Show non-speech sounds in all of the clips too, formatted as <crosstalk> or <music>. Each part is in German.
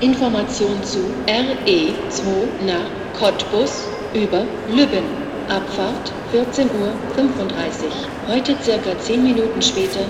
Information zu RE2 nach Cottbus über Lübben. Abfahrt 14.35 Uhr. Heute circa 10 Minuten später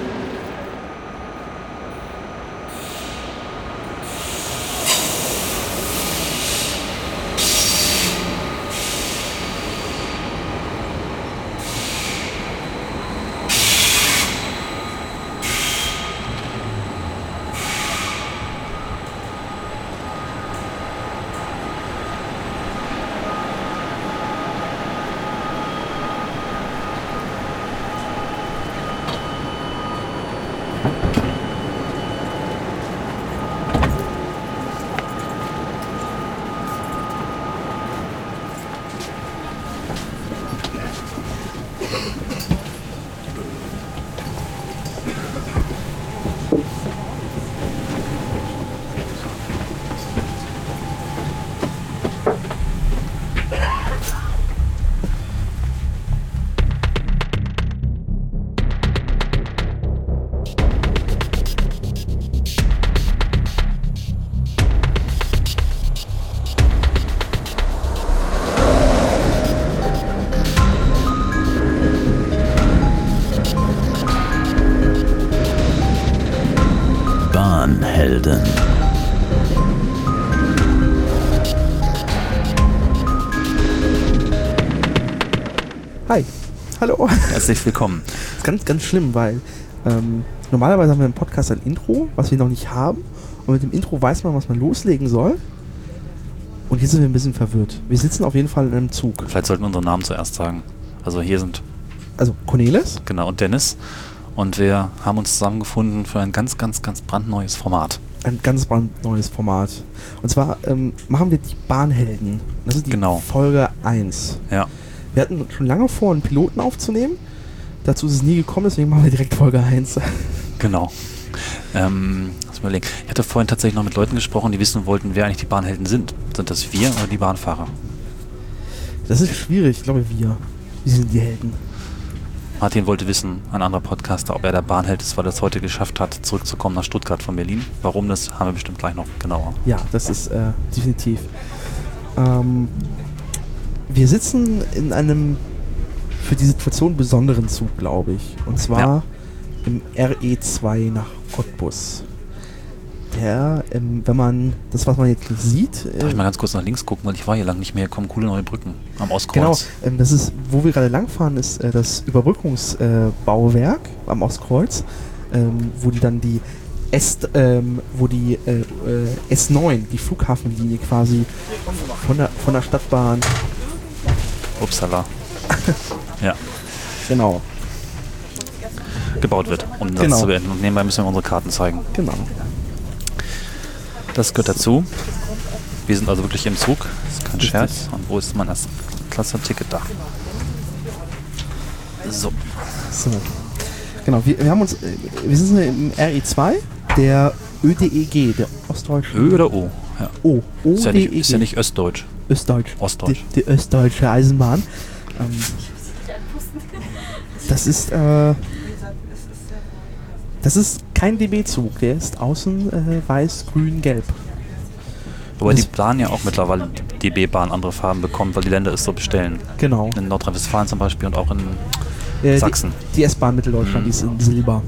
Herzlich willkommen. Das ist ganz, ganz schlimm, weil ähm, normalerweise haben wir im Podcast ein Intro, was wir noch nicht haben. Und mit dem Intro weiß man, was man loslegen soll. Und hier sind wir ein bisschen verwirrt. Wir sitzen auf jeden Fall in einem Zug. Vielleicht sollten wir unseren Namen zuerst sagen. Also hier sind Also Cornelis, genau und Dennis. Und wir haben uns zusammengefunden für ein ganz, ganz, ganz brandneues Format. ein ganz brandneues Format. Und zwar ähm, machen wir die Bahnhelden. Das ist die Genau. Folge 1. Ja. Wir hatten schon lange vor, einen Piloten aufzunehmen. Dazu ist es nie gekommen, deswegen machen wir direkt Folge 1. Genau. Ähm, lass mal überlegen. Ich hatte vorhin tatsächlich noch mit Leuten gesprochen, die wissen wollten, wer eigentlich die Bahnhelden sind. Sind das wir oder die Bahnfahrer? Das ist schwierig, ich glaube wir. Wir sind die Helden. Martin wollte wissen, ein anderer Podcaster, ob er der Bahnheld ist, weil er es heute geschafft hat, zurückzukommen nach Stuttgart von Berlin. Warum das, haben wir bestimmt gleich noch genauer. Ja, das ist äh, definitiv. Ähm, wir sitzen in einem für die Situation besonderen Zug, glaube ich. Und zwar Ja. im RE2 nach Cottbus. Der, ähm, wenn man das, was man jetzt nicht sieht, äh, Darf ich mal ganz kurz nach links gucken, weil ich war hier lang nicht mehr. Hier kommen coole neue Brücken am Genau, Ostkreuz. ähm, das ist, wo wir gerade langfahren, ist äh, das Überbrückungsbauwerk äh, am Ostkreuz, ähm, wo die dann die S, ähm, wo die äh, äh, S9, die Flughafenlinie quasi von der, von der Stadtbahn, Upsala. <laughs> ja, genau, gebaut wird, um das Genau. zu beenden. Und nebenbei müssen wir unsere Karten zeigen. genau. Das gehört dazu. Wir sind also wirklich im Zug. Das ist kein. Scherz. Und wo ist mein Klasse-Ticket da? So. So. Genau, wir, wir haben uns, äh, wir sind im RE2, der ÖDEG, der Ostdeutsche. Ö oder O? Ja. O, Ist ja, nicht, ODEG. ist ja nicht Östdeutsch. Östdeutsch. Ostdeutsch. Die, die Östdeutsche Eisenbahn. Ähm, das ist, äh, das ist kein DB-Zug, der ist außen äh, weiß, grün, gelb. Wobei die Bahn ja auch mittlerweile die DB-Bahn andere Farben bekommt, weil die Länder es so bestellen. Genau. In Nordrhein-Westfalen zum Beispiel und auch in Äh, Sachsen. Die, die S-Bahn Mitteldeutschland, Mhm. die ist in Silber.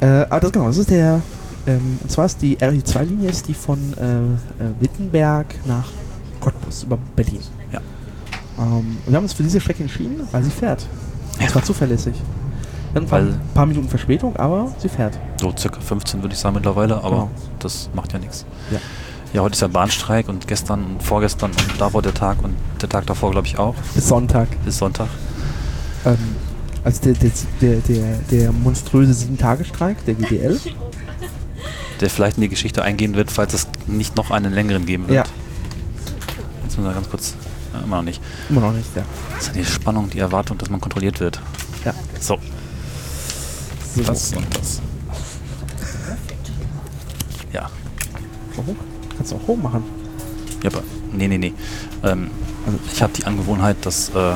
Ja. Äh, aber das genau, das ist der, ähm, und zwar ist die RE2-Linie ist die von äh, äh, Wittenberg nach Cottbus über Berlin. Ähm, wir haben uns für diese Strecke entschieden, weil sie fährt. Ja. Und zwar zuverlässig. Zwar Weil- ein paar Minuten Verspätung, aber sie fährt. so circa 15 würde ich sagen mittlerweile, aber Genau. das macht ja nichts. Ja. Ja, heute ist ja Bahnstreik und gestern und vorgestern und davor der Tag und der Tag davor glaube ich auch, Bis Sonntag. bis Sonntag. Ähm, also der, der, der, der, der monströse Sieben-Tage-Streik, der GDL. <laughs> der vielleicht in die Geschichte eingehen wird, falls es nicht noch einen längeren geben wird. Ja. Jetzt müssen wir ganz kurz, ja, immer noch nicht. Immer noch nicht, ja. Das ist ja die Spannung, die Erwartung, dass man kontrolliert wird. Ja. So, So. das und das. Ja, Warum? Kannst du auch hoch machen. ja, aber nee, nee, nee. Ähm, Also ich habe die Angewohnheit, dass äh,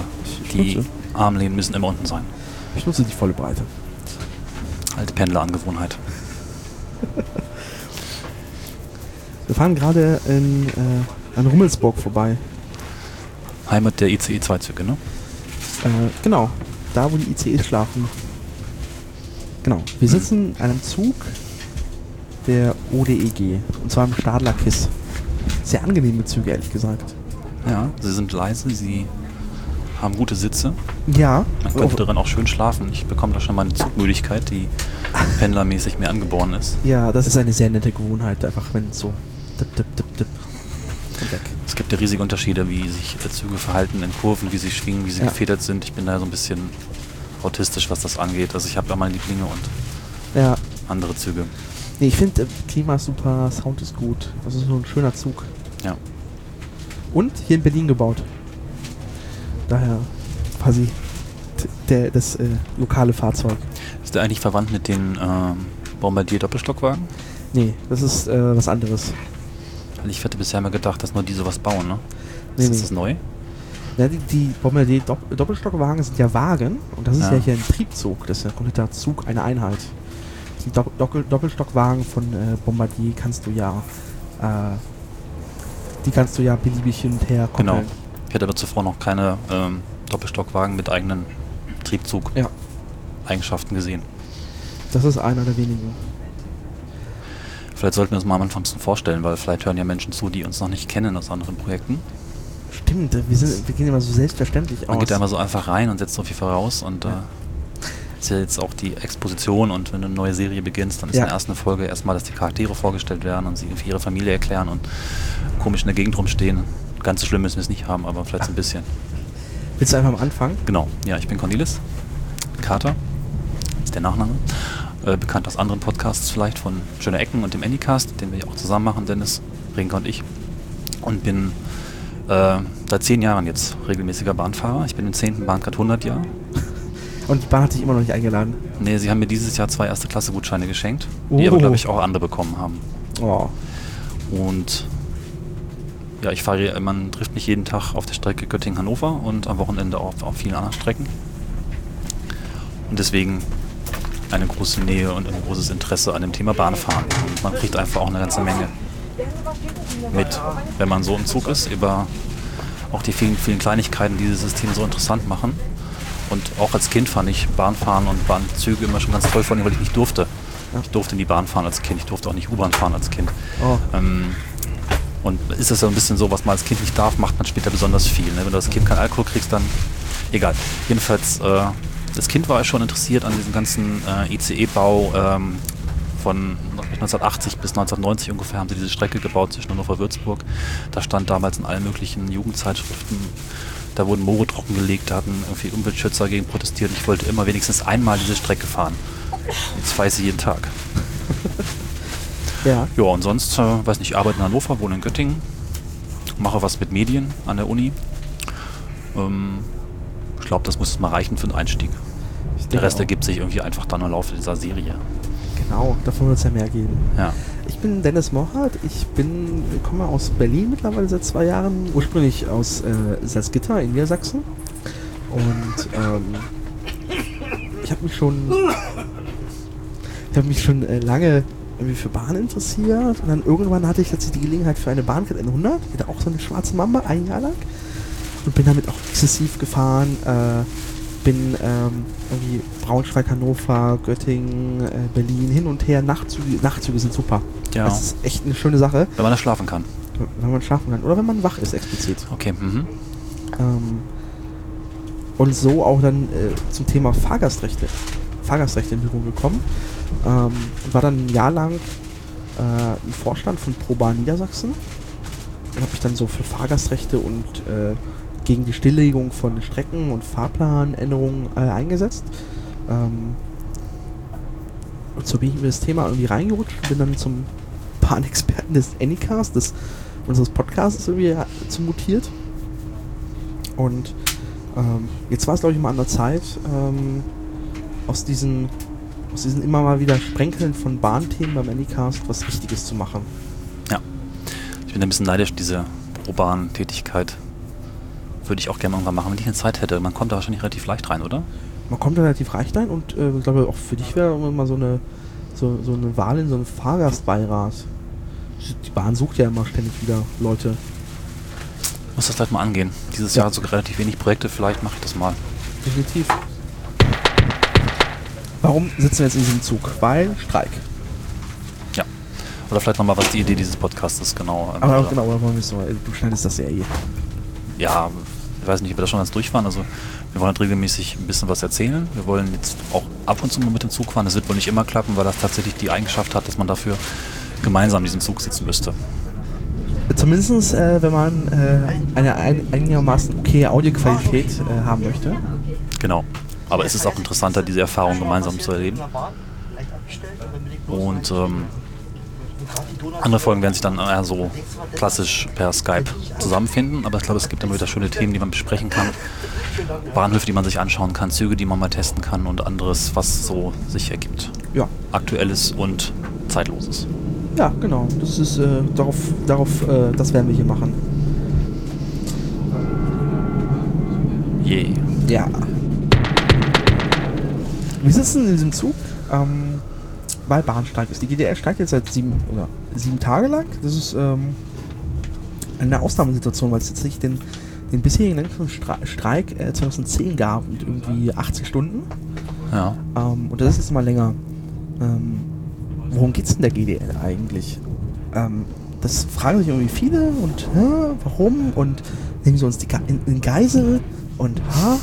die nutze, Armlehnen müssen immer unten sein. ich nutze die volle Breite. Alte Pendlerangewohnheit. <laughs> Wir fahren gerade in, äh, an Rummelsburg vorbei. Heimat der ICE-2-Züge, ne? Äh, genau, da wo die ICEs schlafen. Genau, wir sitzen in einem Zug der ODEG. Und zwar im Stadler Kiss. Sehr angenehme Züge, ehrlich gesagt. Ja, sie sind leise, sie haben gute Sitze. Ja. Man könnte darin auch schön schlafen. Ich bekomme da schon mal eine Zugmüdigkeit, die pendlermäßig mir angeboren ist. Ja, das ist eine sehr nette Gewohnheit, einfach wenn es so dip, dip, dip, dip weg. Es gibt ja riesige Unterschiede, wie sich äh, Züge verhalten in Kurven, wie sie schwingen, wie sie Ja. gefedert sind. Ich bin da so ein bisschen autistisch, was das angeht. Also ich habe da meine Lieblinge und Ja, andere Züge. nee, ich finde, äh, Klima ist super, Sound ist gut. Das ist so ein schöner Zug. Ja. Und hier in Berlin gebaut. Daher quasi der, das äh, lokale Fahrzeug. Ist der eigentlich verwandt mit den ähm, Bombardier-Doppelstockwagen? Nee, das ist äh, was anderes. Ich hätte bisher immer gedacht, dass nur die sowas bauen, ne? Nee, ist nee. das neu? Ja, die, die Bombardier Dopp Doppelstockwagen sind ja Wagen und das ist ja. Ja. hier ein Triebzug. Das ist ja ein kompletter Zug, eine Einheit. Die Dopp Doppel Doppelstockwagen von äh, Bombardier kannst du ja, äh, die kannst du ja beliebig hin und her koppeln. Genau. Ich hatte aber zuvor noch keine ähm, Doppelstockwagen mit eigenen Triebzug-Eigenschaften Ja. gesehen. Das ist einer der wenigen. Vielleicht sollten wir uns mal am Anfang ein bisschen vorstellen, weil vielleicht hören ja Menschen zu, die uns noch nicht kennen aus anderen Projekten. Stimmt, wir, sind, wir gehen immer so selbstverständlich Man aus. geht da immer so einfach rein und setzt so viel voraus und äh, Ja. ist ja jetzt auch die Exposition und wenn du eine neue Serie beginnst, dann ist Ja. in der ersten Folge erstmal, dass die Charaktere vorgestellt werden und sie irgendwie ihre Familie erklären und komisch in der Gegend rumstehen. Ganz so schlimm müssen wir es nicht haben, aber vielleicht so ein bisschen. Willst du einfach am Anfang? Genau, ja, ich bin Cornelis. Carter ist der Nachname. Äh, bekannt aus anderen Podcasts vielleicht von Schöne Ecken und dem Anycast, den wir ja auch zusammen machen, Dennis, Renke und ich. Und bin äh, seit zehn Jahren jetzt regelmäßiger Bahnfahrer. Ich bin im 10. Bahncard 100 Jahr. <laughs> Und die Bahn hat dich immer noch nicht eingeladen. Nee, sie haben mir dieses Jahr zwei erste Klasse Gutscheine geschenkt, die Oh. aber, glaube ich, auch andere bekommen haben. Oh. Und ja, ich fahre, man trifft mich jeden Tag auf der Strecke Göttingen-Hannover und am Wochenende auf, auf vielen anderen Strecken. Und deswegen eine große Nähe und ein großes Interesse an dem Thema Bahnfahren. Und man kriegt einfach auch eine ganze Menge mit, wenn man so im Zug ist, über auch die vielen, vielen Kleinigkeiten, die dieses System so interessant machen. Und auch als Kind fand ich Bahnfahren und Bahnzüge immer schon ganz toll, vor allem, weil ich nicht durfte. Ich durfte nie Bahn fahren als Kind, ich durfte auch nicht U-Bahn fahren als Kind. Oh. Ähm, und ist das so ein bisschen so, was man als Kind nicht darf, macht man später besonders viel. Ne? Wenn du als Kind keinen Alkohol kriegst, dann egal. Jedenfalls, äh, das Kind war schon interessiert an diesem ganzen äh, ICE-Bau. Ähm, von 1980 bis 1990 ungefähr haben sie diese Strecke gebaut zwischen Hannover und Würzburg. Da stand damals in allen möglichen Jugendzeitschriften, da wurden Moore trockengelegt, da hatten irgendwie Umweltschützer gegen protestiert. Ich wollte immer wenigstens einmal diese Strecke fahren. Jetzt fahre ich sie jeden Tag. <laughs> Ja. Ja, und sonst, äh, weiß nicht, ich arbeite in Hannover, wohne in Göttingen, mache was mit Medien an der Uni. Ähm, ich glaube, das muss mal reichen für den Einstieg. Der Rest auch. ergibt sich irgendwie einfach dann im Laufe dieser Serie. Genau, davon wird es ja mehr geben. Ja. Ich bin Dennis Mochert, ich bin, komme aus Berlin mittlerweile seit zwei Jahren, ursprünglich aus äh, Salzgitter in Niedersachsen. Und <laughs> ähm, ich habe mich schon, ich habe mich schon äh, lange irgendwie für Bahn interessiert und dann irgendwann hatte ich tatsächlich die Gelegenheit für eine Bahncard 100, wieder auch so eine schwarze Mamba, ein Jahr lang und bin damit auch exzessiv gefahren. Äh, bin ähm, irgendwie Braunschweig, Hannover, Göttingen, äh, Berlin hin und her. Nachtzüge, Nachtzüge sind super. Ja. Das ist echt eine schöne Sache, Wenn man da schlafen kann. wenn man schlafen kann. Oder wenn man wach ist, explizit. Okay, mhm. Ähm, und so auch dann äh, zum Thema Fahrgastrechte. Fahrgastrechte in Berührung gekommen. Ähm, war dann ein Jahr lang äh, im Vorstand von ProBahn Niedersachsen. Und habe mich dann so für Fahrgastrechte und äh, gegen die Stilllegung von Strecken und Fahrplanänderungen äh, eingesetzt. Ähm, und so bin ich in das Thema irgendwie reingerutscht und bin dann zum Bahnexperten des Anycast, des, unseres Podcasts irgendwie zu mutiert. Und ähm, jetzt war es, glaube ich, mal an der Zeit, ähm, aus diesen aus diesen immer mal wieder Sprenkeln von Bahnthemen beim Anycast was Wichtiges zu machen. Ich bin ein bisschen neidisch, diese Pro-Bahn-Tätigkeit. Würde ich auch gerne irgendwann machen, wenn ich eine Zeit hätte. Man kommt da wahrscheinlich relativ leicht rein, oder? Man kommt relativ reich rein und äh, ich glaube auch für dich wäre mal so eine so, so eine Wahl in so einen Fahrgastbeirat Die Bahn sucht ja immer ständig wieder Leute. Muss das gleich mal angehen. Dieses Ja. Jahr hat sogar relativ wenig Projekte, vielleicht mache ich das mal. Definitiv. Warum sitzen wir jetzt in diesem Zug? Weil Streik. Ja. Oder vielleicht nochmal, was die Idee dieses Podcasts ist, genau. Aber genau, oder wollen wir es? Du schneidest das ja eh. Ja, weiß nicht, ob wir das schon ganz durchfahren. Also wir wollen halt regelmäßig ein bisschen was erzählen. Wir wollen jetzt auch ab und zu mal mit dem Zug fahren. Das wird wohl nicht immer klappen, weil das tatsächlich die Eigenschaft hat, dass man dafür gemeinsam in diesem Zug sitzen müsste. Zumindest, äh, wenn man äh, eine ein, einigermaßen okay Audioqualität äh, haben möchte. Genau. Aber es ist auch interessanter, diese Erfahrung gemeinsam zu erleben. Und ähm, andere Folgen werden sich dann eher so klassisch per Skype zusammenfinden. Aber ich glaube, es gibt immer wieder schöne Themen, die man besprechen kann. Bahnhöfe, die man sich anschauen kann, Züge, die man mal testen kann und anderes, was so sich ergibt. Ja. Aktuelles und Zeitloses. Ja, genau. Das ist äh, darauf, darauf äh, das werden wir hier machen. Je. Ja. Wir sitzen in diesem Zug, ähm, weil Bahnstreik ist. Die GDL streikt jetzt seit sieben oder sieben Tage lang. Das ist ähm, eine Ausnahmesituation, weil es jetzt nicht den, den bisherigen Streik äh, 2010 gab mit irgendwie 80 Stunden. Ja. Ähm, und das ist jetzt mal länger. Ähm, worum geht's denn der GDL eigentlich? Ähm, das fragen sich irgendwie viele und hä, warum und nehmen sie uns die Ge in, in Geisel und ha?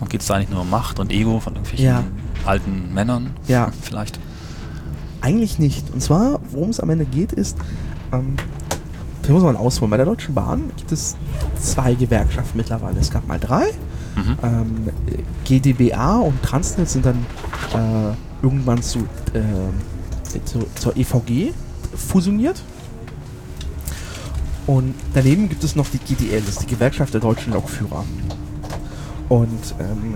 Und geht es da eigentlich nur um Macht und Ego von irgendwelchen Ja. alten Männern? Ja. <laughs> Vielleicht. Eigentlich nicht. Und zwar, worum es am Ende geht, ist, ähm, hier muss man ausholen. Bei der Deutschen Bahn gibt es zwei Gewerkschaften mittlerweile. Es gab mal drei. Mhm. Ähm, GdBA und Transnet sind dann äh, irgendwann zu, äh, zu, zur EVG fusioniert. Und daneben gibt es noch die GDL, das ist die Gewerkschaft der deutschen Lokführer. Und ähm,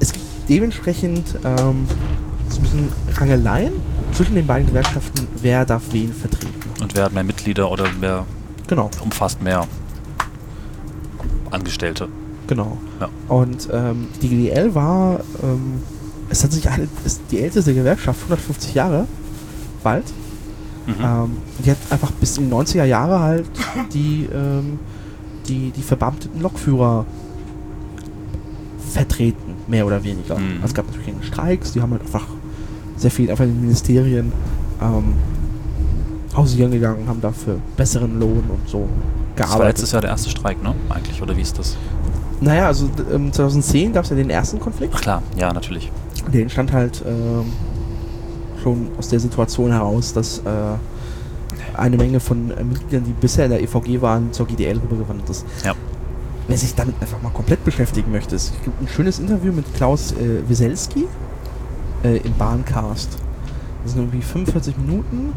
es gibt dementsprechend ähm, so ein bisschen Rangeleien zwischen den beiden Gewerkschaften, wer darf wen vertreten. Und wer hat mehr Mitglieder oder wer Genau, umfasst mehr Angestellte? genau. Ja. Und ähm, die GDL war, ähm, es hat sich ist die älteste Gewerkschaft, 150 Jahre bald. Mhm. Ähm, die hat einfach bis in die 90er Jahre halt die, ähm, die, die verbeamteten Lokführer vertreten, mehr oder weniger. Mhm. Es gab natürlich keine Streiks, die haben halt einfach sehr viel einfach in den Ministerien ähm, hausieren gegangen, haben dafür besseren Lohn und so Das war gearbeitet. letztes Jahr der erste Streik, ne? Eigentlich, oder wie ist das? Naja, also ähm, 2010 gab es ja den ersten Konflikt. Ach klar, ja, natürlich. Der entstand halt ähm, schon aus der Situation heraus, dass äh, eine Menge von äh, Mitgliedern, die bisher in der EVG waren, zur GDL rübergewandert ist. Ja. Wer sich damit einfach mal komplett beschäftigen möchte, es gibt ein schönes Interview mit Klaus äh, Wieselski äh, im Bahncast. Das sind irgendwie 45 Minuten.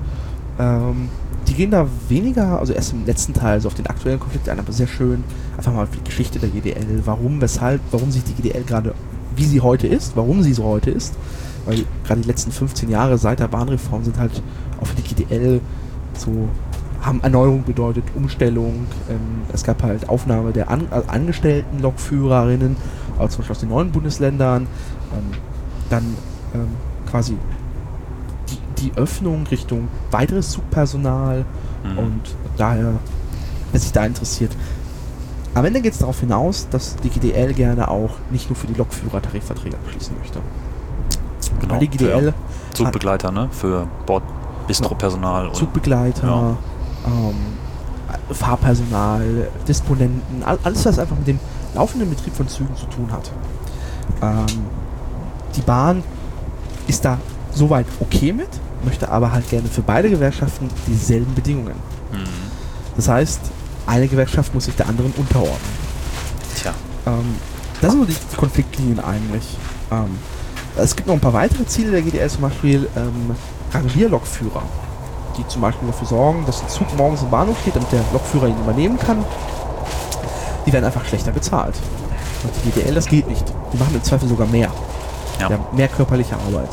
Ähm, die gehen da weniger, also erst im letzten Teil, so auf den aktuellen Konflikt ein, aber sehr schön. Einfach mal auf die Geschichte der GDL, warum, weshalb, warum sich die GDL gerade, wie sie heute ist, warum sie so heute ist. Weil gerade die letzten 15 Jahre seit der Bahnreform sind halt auch für die GDL so, haben Erneuerung bedeutet, Umstellung. Ähm, es gab halt Aufnahme der An äh, angestellten Lokführerinnen, also zum Beispiel aus den neuen Bundesländern. Ähm, dann ähm, quasi die, die Öffnung Richtung weiteres Zugpersonal Mhm. und daher, wer sich da interessiert. Am Ende geht es darauf hinaus, dass die GDL gerne auch nicht nur für die Lokführer Tarifverträge abschließen möchte. genau. Weil die GDL Zugbegleiter, ne? Für Bord, Bistropersonal Zugbegleiter, ähm, Fahrpersonal, Disponenten, all- alles, was einfach mit dem laufenden Betrieb von Zügen zu tun hat. Ähm, die Bahn ist da soweit okay mit, möchte aber halt gerne für beide Gewerkschaften dieselben Bedingungen. Mhm. Das heißt, eine Gewerkschaft muss sich der anderen unterordnen. Tja. Ähm, das sind so die Konfliktlinien eigentlich. Ähm, es gibt noch ein paar weitere Ziele der GDL, zum Beispiel ähm, Rangierlokführer, die zum Beispiel dafür sorgen, dass der Zug morgens im Bahnhof steht, damit der Lokführer ihn übernehmen kann. Die werden einfach schlechter bezahlt. Und die GDL, das geht nicht. Die machen im Zweifel sogar mehr. Ja. Die haben mehr körperliche Arbeit.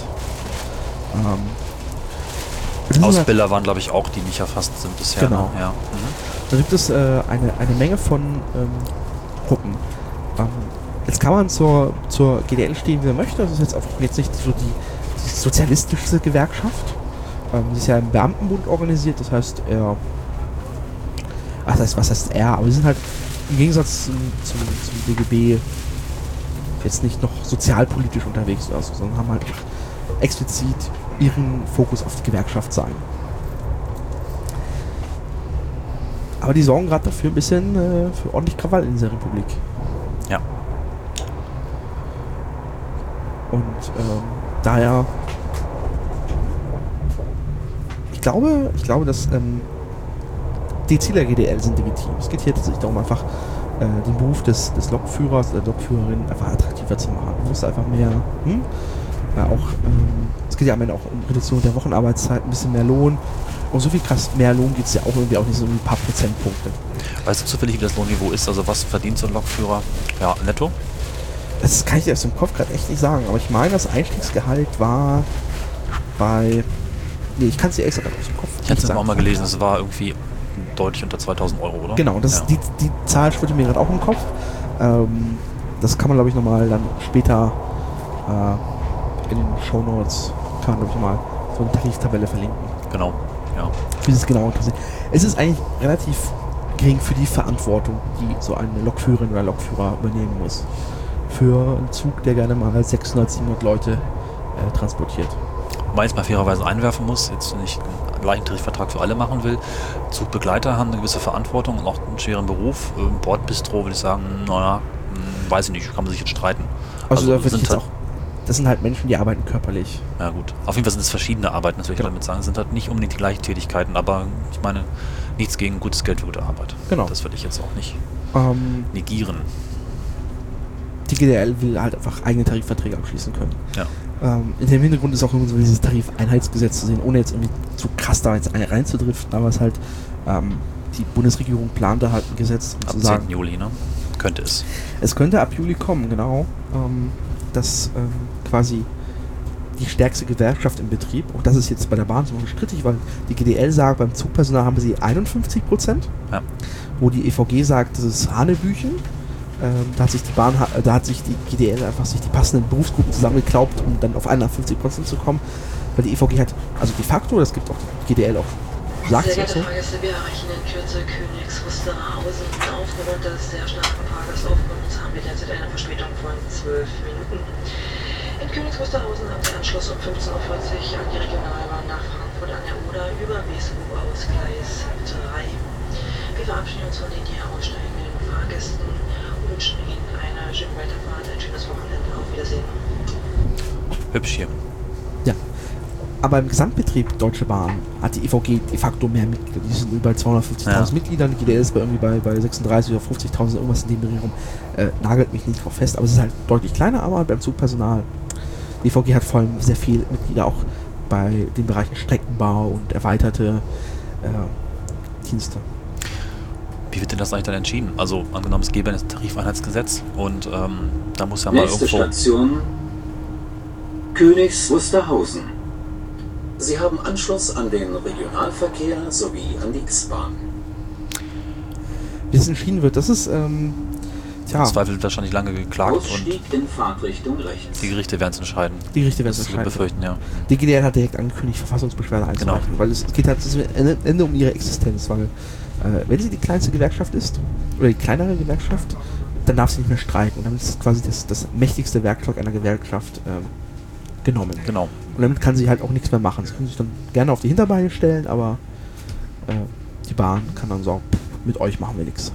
Ähm, Ausbilder waren, glaube ich, auch, die nicht erfasst sind bisher. Genau. Ne? Ja. Mhm. Da gibt es äh, eine, eine Menge von ähm, Gruppen. Ähm, jetzt kann man zur, zur GDL stehen, wie man möchte. Das ist jetzt auch jetzt nicht so die, die sozialistische Gewerkschaft. Ähm, sie ist ja im Beamtenbund organisiert, das heißt, er. Ach, das heißt, was heißt er? Aber sie sind halt im Gegensatz zum, zum, zum DGB jetzt nicht noch sozialpolitisch unterwegs oder so, sondern haben halt explizit ihren Fokus auf die Gewerkschaft sein. Aber die sorgen gerade dafür ein bisschen äh, für ordentlich Krawall in dieser Republik. Ja. Und ähm, daher. Ich glaube, ich glaube, dass ähm, die Ziele der GDL sind legitim. Es geht hier tatsächlich darum, einfach äh, den Beruf des, des Lokführers, der Lokführerin einfach attraktiver zu machen. Du musst einfach mehr, hm? ja, auch, ähm, es geht ja am Ende auch um Reduktion der Wochenarbeitszeit, ein bisschen mehr Lohn. Und so viel krass mehr Lohn geht es ja auch irgendwie auch nicht so ein paar Prozentpunkte. Weißt du zufällig, wie das Lohnniveau ist? Also was verdient so ein Lokführer? Ja, netto? Das kann ich dir aus dem Kopf gerade echt nicht sagen, aber ich meine, das Einstiegsgehalt war bei. Nee, ich kann es dir extra aus dem Kopf Ich hatte es auch mal gelesen, es war irgendwie deutlich unter 2000 Euro, oder? Genau, das, ja. die, die Zahl schwirrte mir gerade auch im Kopf. Ähm, das kann man, glaube ich, nochmal dann später äh, in den Show Notes, kann man, glaube ich, mal so eine Tariftabelle verlinken. Genau, ja. Wie es genau interessiert. Es ist eigentlich relativ gering für die Verantwortung, die so eine Lokführerin oder Lokführer übernehmen muss. Für einen Zug, der gerne mal 600, 700 Leute äh, transportiert. Meins mal fairerweise einwerfen muss, jetzt nicht einen gleichen Tarifvertrag für alle machen will. Zugbegleiter haben eine gewisse Verantwortung und auch einen schweren Beruf. Bordbistro würde ich sagen, naja, weiß ich nicht, kann man sich jetzt streiten. Also, da würde ich sind halt, auch. Das sind halt Menschen, die arbeiten körperlich. ja gut. Auf jeden Fall sind es verschiedene Arbeiten, das will ich Genau. damit sagen. Es sind halt nicht unbedingt die gleichen Tätigkeiten, aber ich meine, nichts gegen gutes Geld für gute Arbeit. Genau. Das würde ich jetzt auch nicht Ähm, negieren. die GDL will halt einfach eigene Tarifverträge abschließen können. Ja. Ähm, in dem Hintergrund ist auch irgendwie so dieses Tarifeinheitsgesetz zu sehen, ohne jetzt irgendwie zu krass da jetzt ein- reinzudriften, aber es halt, ähm, die Bundesregierung plant da halt ein Gesetz, um Ab zu 10. sagen, Juli, ne? Könnte es. es könnte ab Juli kommen, genau, ähm, dass ähm, quasi die stärkste Gewerkschaft im Betrieb, auch das ist jetzt bei der Bahn so strittig, weil die GDL sagt, beim Zugpersonal haben sie 51 Prozent, Ja. wo die EVG sagt, das ist Hanebüchen. Ähm, da hat sich die Bahn, da hat sich die GDL einfach sich die passenden Berufsgruppen zusammengeklaubt, um dann auf 51 Prozent zu kommen, weil die EVG hat, also de facto, das gibt auch die GDL auch, sagt Sehr geehrte so, Fahrgäste, wir erreichen in Kürze Königs Wusterhausen. Aufgrund des sehr starken Fahrgastaufkommens haben wir derzeit eine Verspätung von 12 Minuten. In Königs Wusterhausen haben Sie Anschluss um 15.40 Uhr an die Regionalbahn nach Frankfurt an der Oder über Wesel aus Gleis 3. Wir verabschieden uns von den hier aussteigenden Fahrgästen und wünschen Ihnen eine schöne Weiterfahrt, ein schönes Wochenende. Auf Wiedersehen. Hübsch hier. Aber im Gesamtbetrieb Deutsche Bahn hat die EVG de facto mehr Mitglieder. Die sind über 250.000 Ja. Mitgliedern. Die GDL ist bei irgendwie bei, bei 36 oder 50.000 irgendwas in dem Dreh rum. Äh, nagelt mich nicht drauf fest. Aber es ist halt deutlich kleiner, aber beim Zugpersonal. Die EVG hat vor allem sehr viele Mitglieder auch bei den Bereichen Streckenbau und erweiterte äh, Dienste. Wie wird denn das eigentlich dann entschieden? Also angenommen, es gäbe ein Tarifeinheitsgesetz und ähm, da muss ja mal Nächste irgendwo... Station Königs Wusterhausen. Sie haben Anschluss an den Regionalverkehr sowie an die X-Bahn. Wie es entschieden wird, das ist, ähm, tja, Im Zweifel wahrscheinlich lange geklagt und Ausstieg in Fahrtrichtung rechts. die Gerichte werden es entscheiden. die Gerichte werden es entscheiden. befürchten, ja. Die GDL hat direkt angekündigt, Verfassungsbeschwerde einzureichen, Genau. weil es geht halt am Ende um ihre Existenz, weil äh, wenn sie die kleinste Gewerkschaft ist, oder die kleinere Gewerkschaft, dann darf sie nicht mehr streiken. Und damit ist quasi das, das mächtigste Werkzeug einer Gewerkschaft ähm, genommen. Genau. Und damit kann sie halt auch nichts mehr machen. Sie können sich dann gerne auf die Hinterbeine stellen, aber äh, die Bahn kann dann sagen, mit euch machen wir nichts.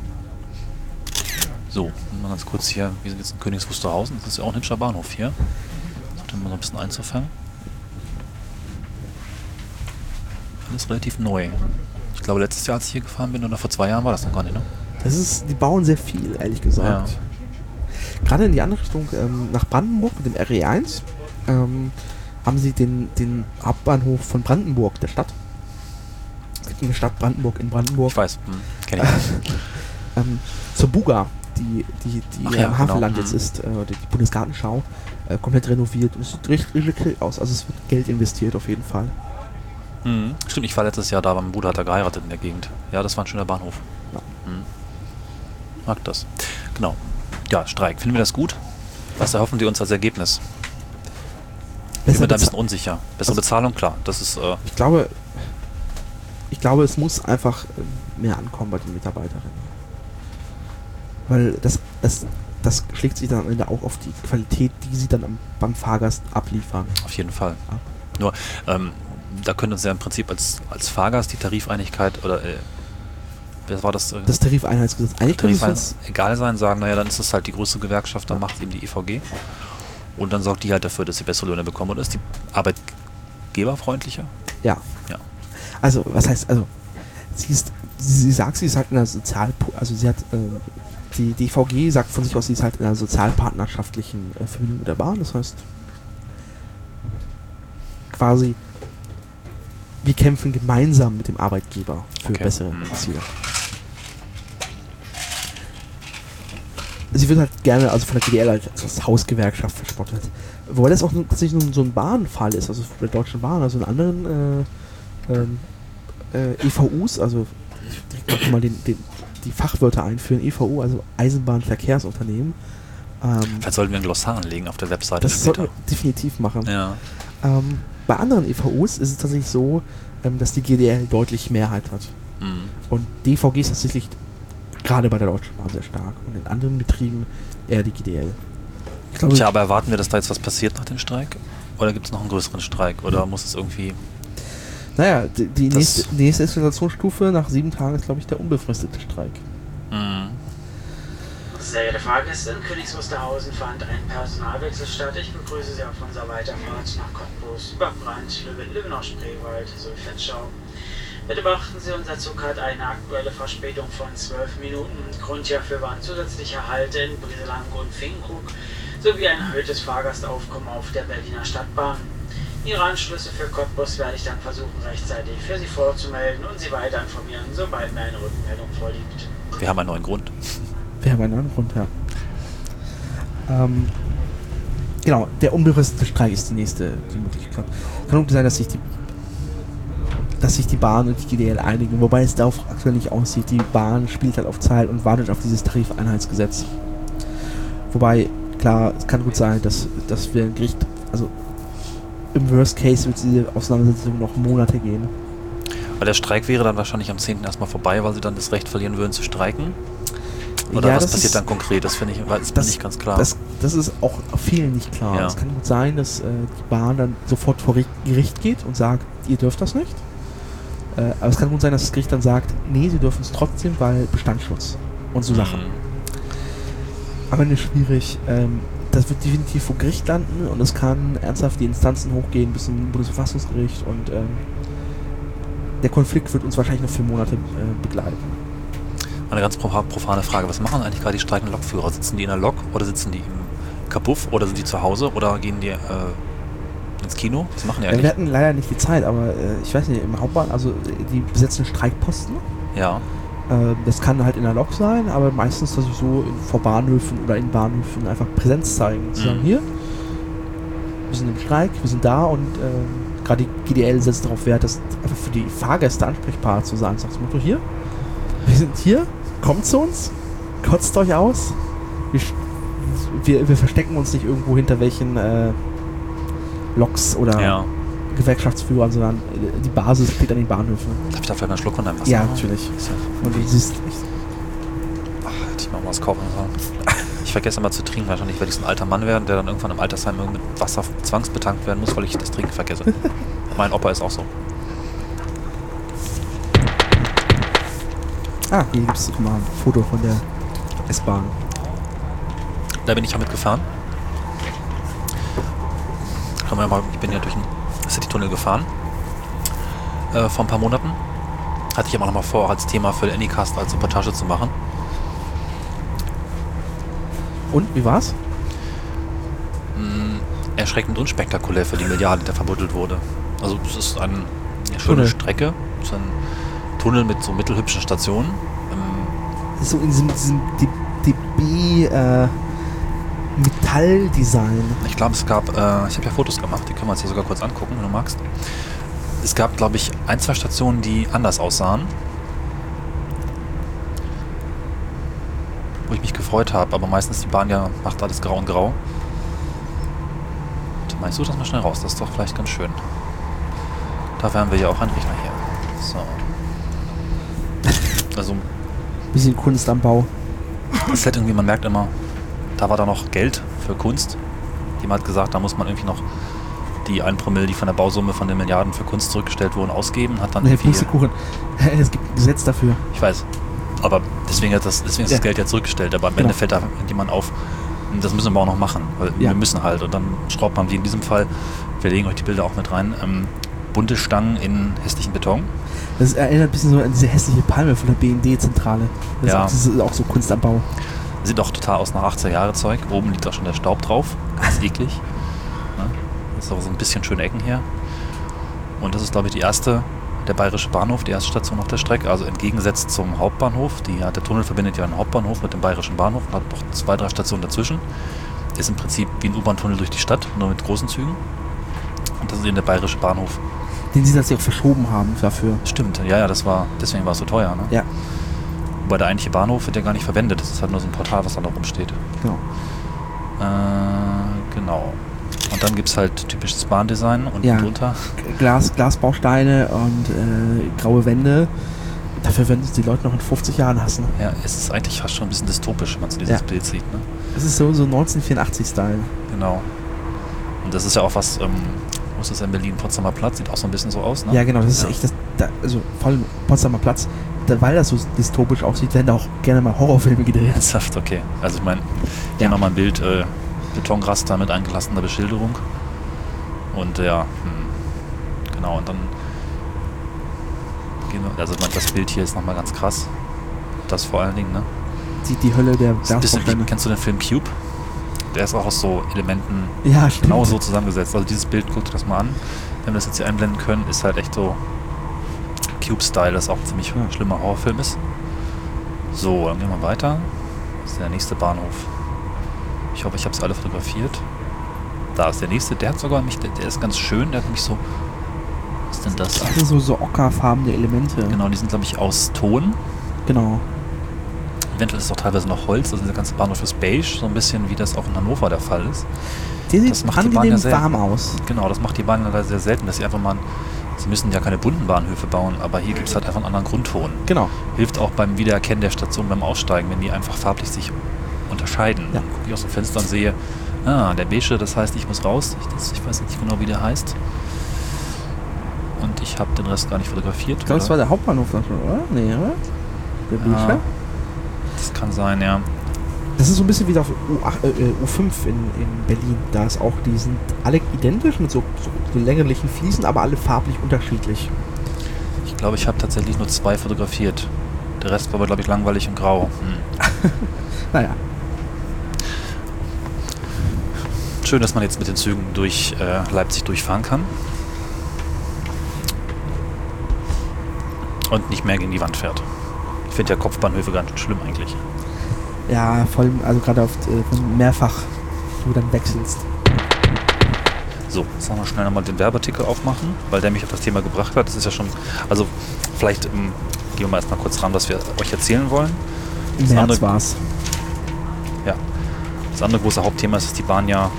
So, mal ganz kurz hier, wir sind jetzt in Königs Wusterhausen, das ist ja auch ein hübscher Bahnhof hier. Sollte mal so ein bisschen einzufangen. Alles relativ neu. Ich glaube, letztes Jahr, als ich hier gefahren bin, oder vor zwei Jahren war das noch gar nicht, ne? Das ist, die bauen sehr viel, ehrlich gesagt. Ja. Gerade in die andere Richtung, ähm, nach Brandenburg mit dem RE1, ähm, haben sie den, den Hauptbahnhof von Brandenburg, der Stadt. Es gibt eine Stadt Brandenburg in Brandenburg. Ich weiß, hm, kenne ich. <laughs> Ähm, zur Buga, die, die, die Ach ja, im Hafenland genau. jetzt ist, äh, die, Bundesgartenschau, äh, komplett renoviert und es sieht richtig, richtig cool aus. Also es wird Geld investiert auf jeden Fall. Mhm. Stimmt, ich war letztes Jahr da, mein Bruder hat da geheiratet in der Gegend. Ja, das war ein schöner Bahnhof. Ja. Mhm. Mag das. Genau. Ja, Streik. Finden wir das gut? Was erhoffen die uns als Ergebnis? Bin mir da ein bisschen unsicher. Bessere Also- Bezahlung, klar. Das ist, äh, Ich glaube, ich glaube, es muss einfach äh, mehr ankommen bei den Mitarbeiterinnen. Weil das, das, das schlägt sich dann am Ende auch auf die Qualität, die sie dann am, beim Fahrgast abliefern. auf jeden Fall. ab. Nur, ähm, da könnte uns ja im Prinzip als, als Fahrgast die Tarifeinigkeit oder, äh, wer war das? Äh, Das Tarifeinheitsgesetz. Eigentlich könnte es Tarifein jetzt, egal sein, sagen, naja, dann ist es halt die größte Gewerkschaft, dann macht eben die EVG. Und dann sorgt die halt dafür, dass sie bessere Löhne bekommen. Oder ist die arbeitgeberfreundlicher? ja. Ja. Also, was heißt, also, sie ist, sie, sagt, sie ist halt in einer Sozial, also sie hat, äh, die DVG sagt von sich aus, sie ist halt in einer sozialpartnerschaftlichen äh, Verbindung mit der Bahn. Das heißt, quasi, wir kämpfen gemeinsam mit dem Arbeitgeber für Okay. bessere Mhm. Ziele. Sie wird halt gerne, also von der GDL halt als Hausgewerkschaft verspottet. Wobei das auch tatsächlich nur so ein Bahnfall ist, also von der Deutschen Bahn, also in anderen äh, ähm, äh, EVUs, also ich direkt mal den, den, die Fachwörter einführen, EVU, also Eisenbahnverkehrsunternehmen. Ähm, Vielleicht sollten wir ein Glossar anlegen auf der Webseite das sollten wir definitiv machen. Ja. Ähm, bei anderen EVUs ist es tatsächlich so, ähm, dass die GDL deutlich Mehrheit hat. Mhm. Und DVG ist tatsächlich gerade bei der Deutschen Bahn sehr stark und in anderen Betrieben eher die GDL. Ich glaube, Tja, aber erwarten wir, dass da jetzt was passiert nach dem Streik? Oder gibt es noch einen größeren Streik? Oder muss es irgendwie. naja, die, die nächste, nächste Eskalationsstufe nach sieben Tagen ist, glaube ich, der unbefristete Streik. Mhm. Sehr geehrte Fahrgäste, in Königs Wusterhausen fand ein Personalwechsel statt. Ich begrüße Sie auf unserer Weiterfahrt nach Cottbus, über Brand, Lübben, Lübbenau, Spreewald sowie Fetschau. Bitte beachten Sie, unser Zug hat eine aktuelle Verspätung von 12 Minuten. Grund hierfür waren zusätzliche Halte in Brieselang und Finkenkrug sowie ein erhöhtes Fahrgastaufkommen auf der Berliner Stadtbahn. Ihre Anschlüsse für Cottbus werde ich dann versuchen, rechtzeitig für Sie vorzumelden und Sie weiter informieren, sobald mir eine Rückmeldung vorliegt. Wir haben einen neuen Grund. <laughs> Wir haben einen anderen Grund, ja. Ähm, genau, der unbefristete Streik ist die nächste die Möglichkeit. Kann auch sein, dass sich die dass sich die Bahn und die GDL einigen, wobei es darauf aktuell nicht aussieht. Die Bahn spielt halt auf Zeit und wartet auf dieses Tarifeinheitsgesetz. Wobei, klar, es kann gut sein, dass, dass wir ein Gericht, also im Worst Case wird diese Auseinandersetzung noch Monate gehen. Weil der Streik wäre dann wahrscheinlich am 10. erstmal vorbei, weil sie dann das Recht verlieren würden zu streiken. Oder Ja, was passiert ist- dann konkret? Das finde ich das das- nicht ganz klar. Das, das ist auch vielen nicht klar. Ja. Es kann gut sein, dass äh, die Bahn dann sofort vor Ri- Gericht geht und sagt, ihr dürft das nicht. Äh, aber es kann gut sein, dass das Gericht dann sagt, nee, sie dürfen es trotzdem, weil Bestandsschutz und so Sachen. Mhm. Aber nicht schwierig. Ähm, das wird definitiv vor Gericht landen und es kann ernsthaft die Instanzen hochgehen bis zum Bundesverfassungsgericht und ähm, der Konflikt wird uns wahrscheinlich noch für Monate äh, begleiten. Eine ganz profa- profane Frage. Was machen eigentlich gerade die streikenden Lokführer? Sitzen die in der Lok oder sitzen die im Kapuff oder sind die zu Hause oder gehen die äh, ins Kino? Was machen die Äh, wir hatten leider nicht die Zeit, aber äh, ich weiß nicht, im Hauptbahn, also äh, die besetzen Streikposten. Ja. Äh, das kann halt in der Lok sein, aber meistens, dass ich so in, vor Bahnhöfen oder in Bahnhöfen einfach Präsenz zeigen. Zu sagen, Mhm. hier, wir sind im Streik, wir sind da und ähm, gerade die GDL setzt darauf Wert, das einfach für die Fahrgäste ansprechbar zu sein. Das Motto hier, wir sind hier, kommt zu uns, kotzt euch aus. Wir, wir, wir verstecken uns nicht irgendwo hinter welchen äh, Loks oder Ja. Gewerkschaftsführern, sondern die Basis steht an den Bahnhöfen. Darf ich da vielleicht einen Schluck von deinem Wasser Ja, natürlich. Und du siehst, Ach, hätte ich mal was kaufen sollen. <laughs> Ich vergesse immer zu trinken. Wahrscheinlich werde ich so ein alter Mann werden, der dann irgendwann im Altersheim mit Wasser zwangsbetankt werden muss, weil ich das Trinken vergesse. <laughs> mein Opa ist auch so. Ah, hier gibt es mal ein Foto von der S-Bahn. Da bin ich ja mitgefahren. Ja mal, ich bin ja durch den City-Tunnel gefahren. Äh, vor ein paar Monaten. Hatte ich aber noch mal vor, als Thema für den Anycast als Reportage zu machen. Und, wie war's? Mm, erschreckend unspektakulär für die Milliarde, die da verbuddelt wurde. Also es ist ein, eine schöne Tunnel. Strecke. Es ist ein Tunnel mit so mittelhübschen Stationen. Ähm, So in diesem, diesem DB äh, Metalldesign. Ich glaube, es gab, äh, ich habe ja Fotos gemacht, die können wir uns hier sogar kurz angucken, wenn du magst. Es gab, glaube ich, ein, zwei Stationen, die anders aussahen. Wo ich mich gefreut habe, aber meistens die Bahn ja macht alles grau und grau. mal, ich suche das mal schnell raus. Das ist doch vielleicht ganz schön. Da wären wir ja auch ein Rechner hier. So. Also, Bisschen Kunst am Bau. das hätte irgendwie, man merkt immer, da war da noch Geld für Kunst. Jemand hat gesagt, da muss man irgendwie noch die 1 Promille, die von der Bausumme von den Milliarden für Kunst zurückgestellt wurden, ausgeben. Hat dann Nee, Pustekuchen. <laughs> Es gibt ein Gesetz dafür. ich weiß, aber deswegen, hat das, deswegen ist das Ja. Geld ja zurückgestellt. Aber am Genau. Ende fällt da jemand auf, das müssen wir auch noch machen, weil Ja. wir müssen halt. Und dann schraubt man wie in diesem Fall, wir legen euch die Bilder auch mit rein, ähm, bunte Stangen in hässlichen Beton. Das erinnert ein bisschen so an diese hässliche Palme von der BND-Zentrale. Das, Ja. ist auch- das ist auch so Kunst am Bau. Sieht auch total aus nach 80er Jahre Zeug. Oben liegt auch schon der Staub drauf. Das <laughs> ist eklig. Ne? Das ist auch so ein bisschen schöne Ecken hier. Und das ist, glaube ich, die erste, der Bayerische Bahnhof, die erste Station auf der Strecke. Also entgegengesetzt zum Hauptbahnhof. Die, der Tunnel verbindet ja den Hauptbahnhof mit dem Bayerischen Bahnhof und hat noch zwei, drei Stationen dazwischen. Ist im Prinzip wie ein U-Bahn-Tunnel durch die Stadt, nur mit großen Zügen. Und das ist eben der Bayerische Bahnhof. Den sie tatsächlich auch verschoben haben dafür. Stimmt, ja, ja, das war, deswegen war es so teuer. Ne? Ja, Wobei der eigentliche Bahnhof wird ja gar nicht verwendet. Das ist halt nur so ein Portal, was da noch rumsteht. genau. Äh, genau. Und dann gibt es halt typisches Bahndesign und Ja. drunter. Glas, Glasbausteine und äh, graue Wände. Dafür werden es die Leute noch in 50 Jahren hassen. Ja, es ist eigentlich fast schon ein bisschen dystopisch, wenn man so dieses Ja. Bild sieht. Ne? Das ist so, so 1984-Style. Genau. Und das ist ja auch was, ähm, wo ist das in Berlin? Potsdamer Platz, sieht auch so ein bisschen so aus, ne? Ja, genau, das ist Ja. echt das, da, also vor allem Potsdamer Platz, weil das so dystopisch aussieht, werden da auch gerne mal Horrorfilme gedreht. Ernsthaft, okay. Also ich meine, hier Ja. nochmal ein Bild, äh, Betonraster mit eingelassener Beschilderung. Und ja, hm, genau, und dann gehen wir, also das Bild hier ist nochmal ganz krass. Das vor allen Dingen, ne? Sieht die Hölle der Glasbausteine. kennst du den Film Cube? Der ist auch aus so Elementen Ja, genau so zusammengesetzt. Also dieses Bild, guckt euch das mal an. Wenn wir das jetzt hier einblenden können, ist halt echt so Cube-Style, das auch ein ziemlich Ja. schlimmer Horrorfilm ist. So, dann gehen wir weiter. Das ist der nächste Bahnhof. Ich hoffe, ich habe es alle fotografiert. Da ist der nächste, der hat sogar mich, der, der ist ganz schön, der hat mich so. Was ist denn das? Das sind so, so ockerfarbene Elemente. Genau, die sind glaube ich aus Ton. Genau. Eventuell ist es auch teilweise noch Holz, also der ganze Bahnhof ist beige, so ein bisschen wie das auch in Hannover der Fall ist. Der Das sieht macht die Bahn ja selten. warm aus. Genau, das macht die Bahn leider sehr selten, dass sie einfach mal. Sie müssen ja keine bunten Bahnhöfe bauen, aber hier gibt es halt einfach einen anderen Grundton. Genau. Hilft auch beim Wiedererkennen der Station beim Aussteigen, wenn die einfach farblich sich unterscheiden. Ja. Dann gucke ich aus dem Fenster und sehe, ah, der beige, das heißt, ich muss raus. Ich, das, ich weiß nicht genau, wie der heißt. Und ich habe den Rest gar nicht fotografiert. Ich glaube, das war der Hauptbahnhof, oder? Nee, oder? Der. Beige? das kann sein, ja. Das ist so ein bisschen wie auf U8, äh, U5 in, in Berlin. Da ist auch, die sind alle identisch mit so, so, so längerlichen Fliesen, aber alle farblich unterschiedlich. Ich glaube, ich habe tatsächlich nur zwei fotografiert. Der Rest war aber, glaube ich, langweilig und grau. Hm. <laughs> Naja, Schön, dass man jetzt mit den Zügen durch äh, Leipzig durchfahren kann. Und nicht mehr gegen die Wand fährt. Ich finde ja Kopfbahnhöfe ganz schlimm eigentlich. Ja, vor allem, also gerade auf äh, mehrfach du dann wechselst. So, jetzt noch mal schnell nochmal den Werbeartikel aufmachen, weil der mich auf das Thema gebracht hat. Das ist ja schon, also vielleicht ähm, gehen wir mal erstmal kurz ran, was wir euch erzählen wollen. Im Das März andere- war's. Ja. Das andere große Hauptthema ist, dass die Bahn ja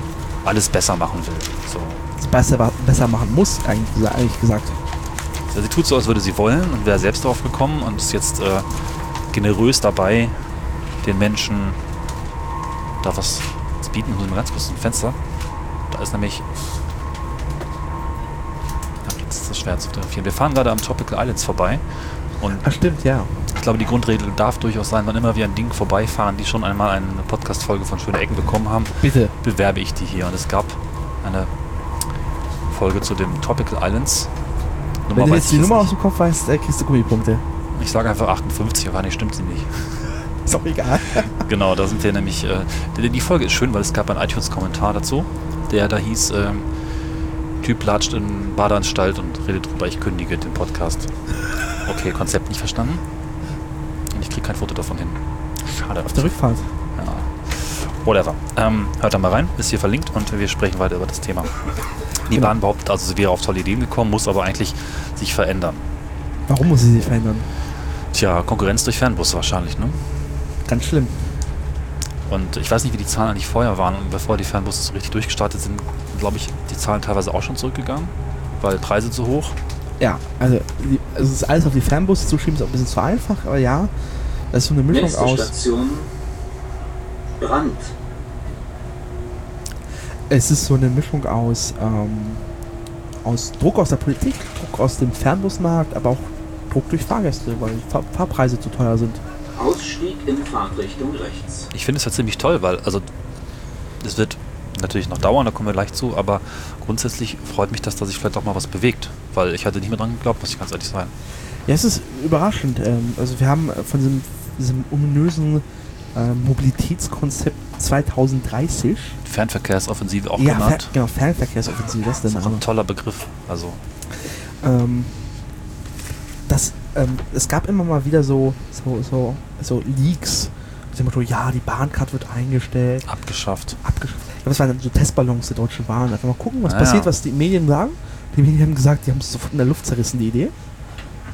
alles besser machen will. So. Das besser, besser machen muss, eigentlich, gesa- eigentlich gesagt. Also sie tut so, als würde sie wollen und wäre selbst drauf gekommen und ist jetzt äh, generös dabei, den Menschen da was zu bieten. Ich muss mal ganz kurz ein Fenster. Da ist nämlich. Ja, jetzt ist das schwer zu fotografieren. Wir fahren gerade am Tropical Islands vorbei und Ah, stimmt, ja. ich glaube, die Grundregel darf durchaus sein, wann immer wir an Dingen vorbeifahren, die schon einmal eine Podcast-Folge von Schöne Ecken bekommen haben, Bitte. bewerbe ich die hier. Und es gab eine Folge zu den Tropical Islands. Wenn du jetzt die ich Nummer aus nicht. dem Kopf weißt, äh, kriegst du Gummipunkte. Ich sage einfach 58, aber nee, stimmt sie nicht. Ist auch egal. Genau, da sind wir nämlich. Äh, die, Folge ist schön, weil es gab einen iTunes-Kommentar dazu, der da hieß: ähm, Typ latscht in Badeanstalt und redet drüber, ich kündige den Podcast. Okay, Konzept nicht verstanden. Und ich kriege kein Foto davon hin. Schade. Auf der Rückfahrt. Ja. Whatever. Ähm, hört da mal rein, ist hier verlinkt und wir sprechen weiter über das Thema. Die Genau. Bahn behauptet, also sie wäre auf tolle Ideen gekommen, muss aber eigentlich sich verändern. Warum muss sie sich verändern? Tja, Konkurrenz durch Fernbusse wahrscheinlich, ne? Ganz schlimm. Und ich weiß nicht, wie die Zahlen eigentlich vorher waren, bevor die Fernbusse so richtig durchgestartet sind, glaube ich, die Zahlen teilweise auch schon zurückgegangen, weil Preise zu hoch. Ja, also die, also es ist alles auf die Fernbusse zu schieben, ist auch ein bisschen zu einfach, aber ja, das ist so eine Mischung Nächste aus. Station Brand. Es ist so eine Mischung aus, ähm, aus Druck aus der Politik, Druck aus dem Fernbusmarkt, aber auch Druck durch Fahrgäste, weil die Fahr Fahrpreise zu teuer sind. Ausstieg in Fahrtrichtung rechts. Ich finde es ja ziemlich toll, weil, also, es wird natürlich noch dauern, da kommen wir gleich zu, aber grundsätzlich freut mich das, dass sich vielleicht auch mal was bewegt, weil ich hatte nicht mehr dran geglaubt, muss ich ganz ehrlich sein. Ja, es ist überraschend. Ähm, also wir haben von diesem, diesem ominösen äh, Mobilitätskonzept 2030. Fernverkehrsoffensive auch ja, Fer genannt. genau, Fernverkehrsoffensive, das ist der Das ist auch Name. ein toller Begriff. Also, ähm, das, ähm, es gab immer mal wieder so, so, so, so Leaks. Dem Motto, ja, die Bahncard wird eingestellt, abgeschafft. abgeschafft. Ich glaube, das waren dann so Testballons der Deutschen Bahn. Einfach mal gucken, was Ah, passiert, ja. was die Medien sagen. Die Medien haben gesagt, die haben es sofort in der Luft zerrissen, die Idee.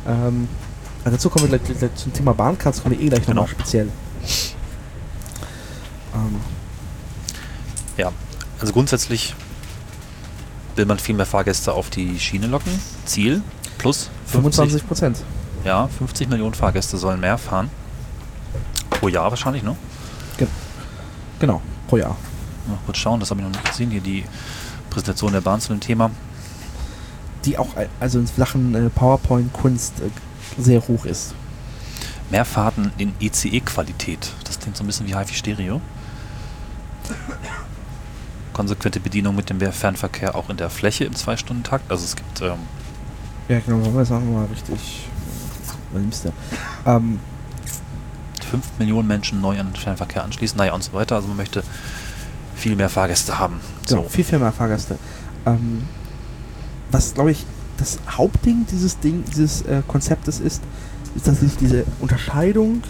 Ähm, also dazu kommen wir gleich, gleich zum Thema Bahncards, kommen wir eh gleich Genau. nochmal speziell. Ähm, Ja, also grundsätzlich will man viel mehr Fahrgäste auf die Schiene locken. Ziel plus 50, 25 Prozent. Ja, 50 Millionen Fahrgäste sollen mehr fahren. Pro Jahr wahrscheinlich, ne? Genau, pro Jahr. Mal kurz schauen, das habe ich noch nicht gesehen. Hier die Präsentation der Bahn zu dem Thema. Die auch äh, also in Sachen äh, PowerPoint-Kunst äh, sehr hoch ist. Mehr Fahrten in ECE-Qualität. Das klingt so ein bisschen wie HiFi Stereo. Konsequente Bedienung mit dem Fernverkehr auch in der Fläche im Zwei-Stunden-Takt. Also es gibt ähm, Ja, genau, das machen wir mal richtig. Du? Ähm, 5 Millionen Menschen neu an den Fernverkehr anschließen, naja und so weiter. Also man möchte viel mehr Fahrgäste haben. Genau, So. viel, viel mehr Fahrgäste. Ähm, was, glaube ich, das Hauptding dieses Ding, dieses äh, Konzeptes ist, ist, dass sich diese Unterscheidung,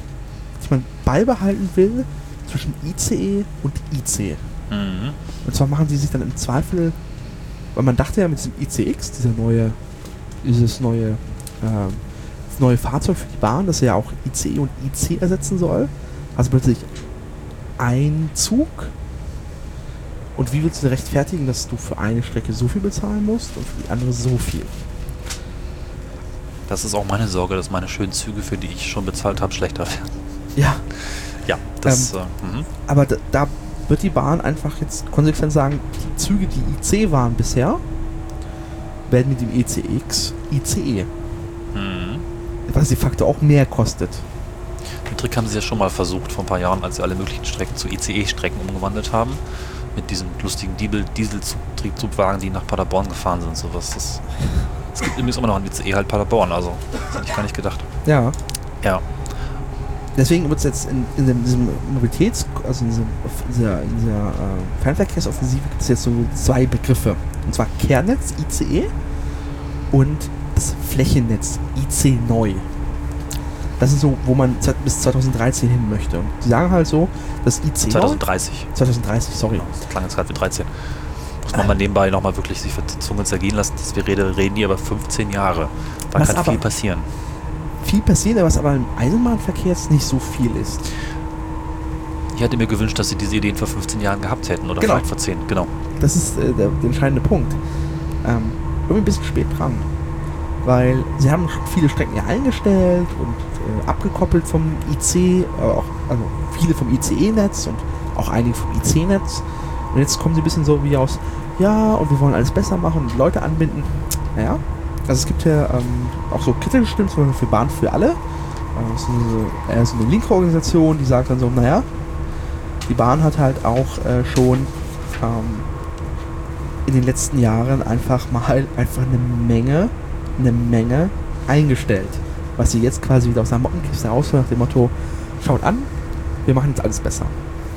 die man beibehalten will, zwischen ICE und IC. Mhm. Und zwar machen sie sich dann im Zweifel, weil man dachte ja mit diesem ICX, dieser neue, dieses neue, ähm, neue Fahrzeug für die Bahn, das ja auch ICE und IC ersetzen soll. Also plötzlich ein Zug. Und wie willst du rechtfertigen, dass du für eine Strecke so viel bezahlen musst und für die andere so viel? Das ist auch meine Sorge, dass meine schönen Züge, für die ich schon bezahlt habe, schlechter werden. Ja, Ja, das. äh, mhm. aber da, da wird die Bahn einfach jetzt konsequent sagen, die Züge, die IC waren bisher, werden mit dem ECX ICE. Was de facto auch mehr kostet. Den Trick haben sie ja schon mal versucht vor ein paar Jahren, als sie alle möglichen Strecken zu ICE-Strecken umgewandelt haben. Mit diesen lustigen Diesel- Dieseltriebzugwagen, die nach Paderborn gefahren sind. Sowas. Das, es gibt übrigens immer noch ein ICE halt Paderborn, also das hätte ich gar nicht gedacht. Ja. Ja. Deswegen wird es jetzt in, in dem, diesem Mobilitäts-, also in, diesem, in dieser, in dieser äh, Fernverkehrsoffensive gibt es jetzt so zwei Begriffe. Und zwar Kernnetz, ICE, und das Flächennetz, IC neu. Das ist so, wo man bis 2013 hin möchte. Und die sagen halt so, das IC neu, 2030. 2030, sorry. Das klang jetzt gerade wie 13. Muss man mal nebenbei nochmal wirklich sich für die Zunge zergehen lassen. dass wir reden, reden hier über 15 Jahre. Da Was kann viel passieren. Viel passiert, was aber im Eisenbahnverkehr jetzt nicht so viel ist. Ich hätte mir gewünscht, dass sie diese Ideen vor 15 Jahren gehabt hätten oder Genau. vielleicht vor 10. Genau. Das ist äh, der, der entscheidende Punkt. Ähm, irgendwie ein bisschen spät dran. Weil sie haben viele Strecken ja eingestellt und äh, abgekoppelt vom IC, äh, auch, also viele vom ICE-Netz und auch einige vom IC-Netz. Und jetzt kommen sie ein bisschen so wie aus, ja, und wir wollen alles besser machen und Leute anbinden. Naja, also es gibt ja ähm, auch so kritische Stimmen, zum Beispiel für Bahn für alle. Äh, das ist so, eher so eine linke Organisation, die sagt dann so, naja, die Bahn hat halt auch äh, schon ähm, in den letzten Jahren einfach mal <laughs> einfach eine Menge, eine Menge eingestellt. Was sie jetzt quasi wieder aus der Mottenkiste rausholen nach dem Motto, schaut an, wir machen jetzt alles besser.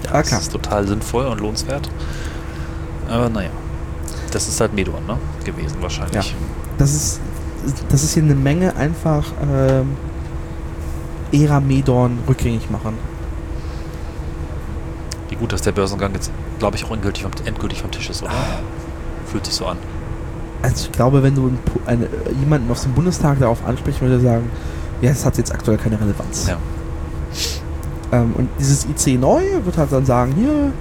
Ja, Ah, das klar. ist total sinnvoll und lohnenswert. Aber naja. Das ist halt Medorn, ne? Gewesen wahrscheinlich. Das ist, das ist hier eine Menge einfach ähm, Ära Medorn rückgängig machen. Wie gut, dass der Börsengang jetzt, glaube ich, auch endgültig vom, endgültig vom Tisch ist, oder? Fühlt sich so an. Also ich glaube, wenn du eine, jemanden aus dem Bundestag darauf ansprichst, würde er sagen, ja, das hat jetzt aktuell keine Relevanz. Ja. Ähm, und dieses IC neu wird halt dann sagen, hier,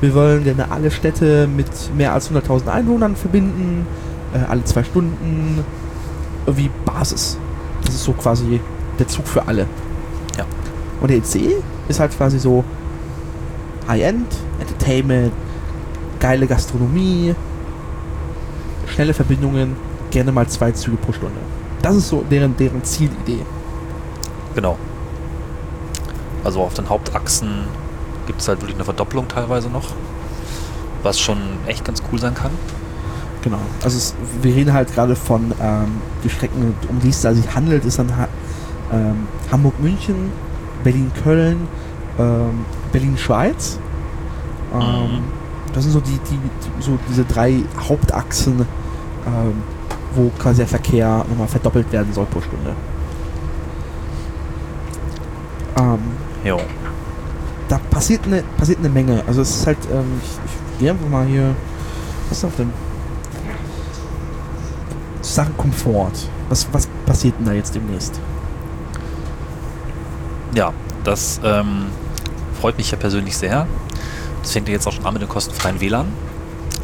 wir wollen gerne alle Städte mit mehr als 100.000 Einwohnern verbinden, äh, alle zwei Stunden, wie Basis. Das ist so quasi der Zug für alle. Ja. Und der EC ist halt quasi so High-End, Entertainment, geile Gastronomie, schnelle Verbindungen, gerne mal zwei Züge pro Stunde. Das ist so deren, deren Zielidee. Genau. Also auf den Hauptachsen gibt es halt wirklich eine Verdopplung teilweise noch. Was schon echt ganz cool sein kann. Genau. Also es, wir reden halt gerade von ähm, die Strecken, um die es da sich handelt, ist dann ha ähm, Hamburg-München, Berlin-Köln, ähm, Berlin-Schweiz. Ähm, Mhm. Das sind so die, die, so diese drei Hauptachsen, wo quasi der Verkehr nochmal verdoppelt werden soll pro Stunde. Ähm, Jo. da passiert eine passiert eine Menge. Also es ist halt, ähm, ich, ich gehe einfach mal hier. Was ist das denn? Sachen Komfort. Was, was passiert denn da jetzt demnächst? Ja, das ähm, freut mich ja persönlich sehr. Das fängt ja jetzt auch schon an mit dem kostenfreien WLAN.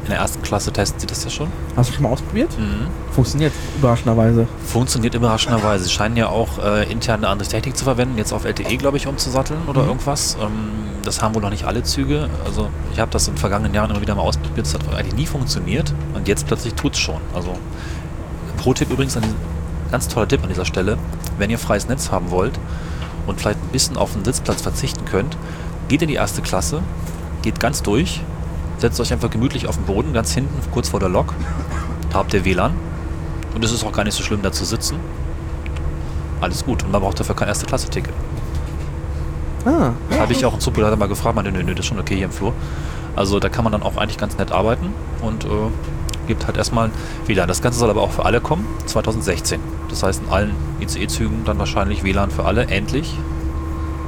In der ersten Klasse testen sie das ja schon. Hast du schon mal ausprobiert? Mhm. Funktioniert überraschenderweise. Funktioniert überraschenderweise. Sie scheinen ja auch äh, intern eine andere Technik zu verwenden, jetzt auf LTE, glaube ich, umzusatteln oder Mhm. irgendwas. Ähm, das haben wohl noch nicht alle Züge. Also ich habe das in den vergangenen Jahren immer wieder mal ausprobiert. Das hat eigentlich nie funktioniert. Und jetzt plötzlich tut es schon. Also Pro-Tipp übrigens, diesem, ganz toller Tipp an dieser Stelle. Wenn ihr freies Netz haben wollt und vielleicht ein bisschen auf den Sitzplatz verzichten könnt, geht in die erste Klasse, geht ganz durch, setzt euch einfach gemütlich auf den Boden, ganz hinten, kurz vor der Lok. Da habt ihr WLAN. Und es ist auch gar nicht so schlimm, da zu sitzen. Alles gut. Und man braucht dafür kein erste Klasse-Ticket. Ah, Habe ich auch einen Zugbegleiter mal gefragt, meinte, nö, nö, das ist schon okay hier im Flur. Also da kann man dann auch eigentlich ganz nett arbeiten und äh, gibt halt erstmal WLAN. Das Ganze soll aber auch für alle kommen, 2016. Das heißt in allen ICE-Zügen dann wahrscheinlich WLAN für alle, endlich.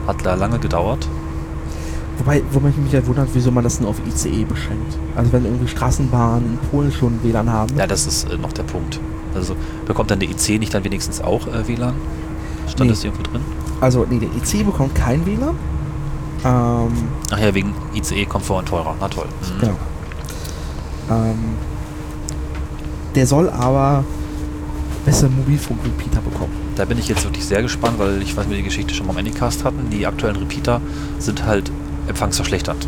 Hat da lange gedauert. Wobei, wo man mich ja wundert, wieso man das nur auf ICE beschränkt. Also wenn irgendwie Straßenbahnen in Polen schon WLAN haben. Ja, das ist äh, noch der Punkt. Also bekommt dann der IC nicht dann wenigstens auch äh, WLAN? Stand Nee. das irgendwo drin? Also nee, der ICE bekommt kein WLAN. Ähm, Ach ja, wegen ICE Komfort und teurer. Na toll. Mhm. Genau. Ähm, der soll aber bessere Mobilfunk-Repeater bekommen. Da bin ich jetzt wirklich sehr gespannt, weil ich weiß, wir die Geschichte schon mal im Anycast hatten. Die aktuellen Repeater sind halt empfangsverschlechternd.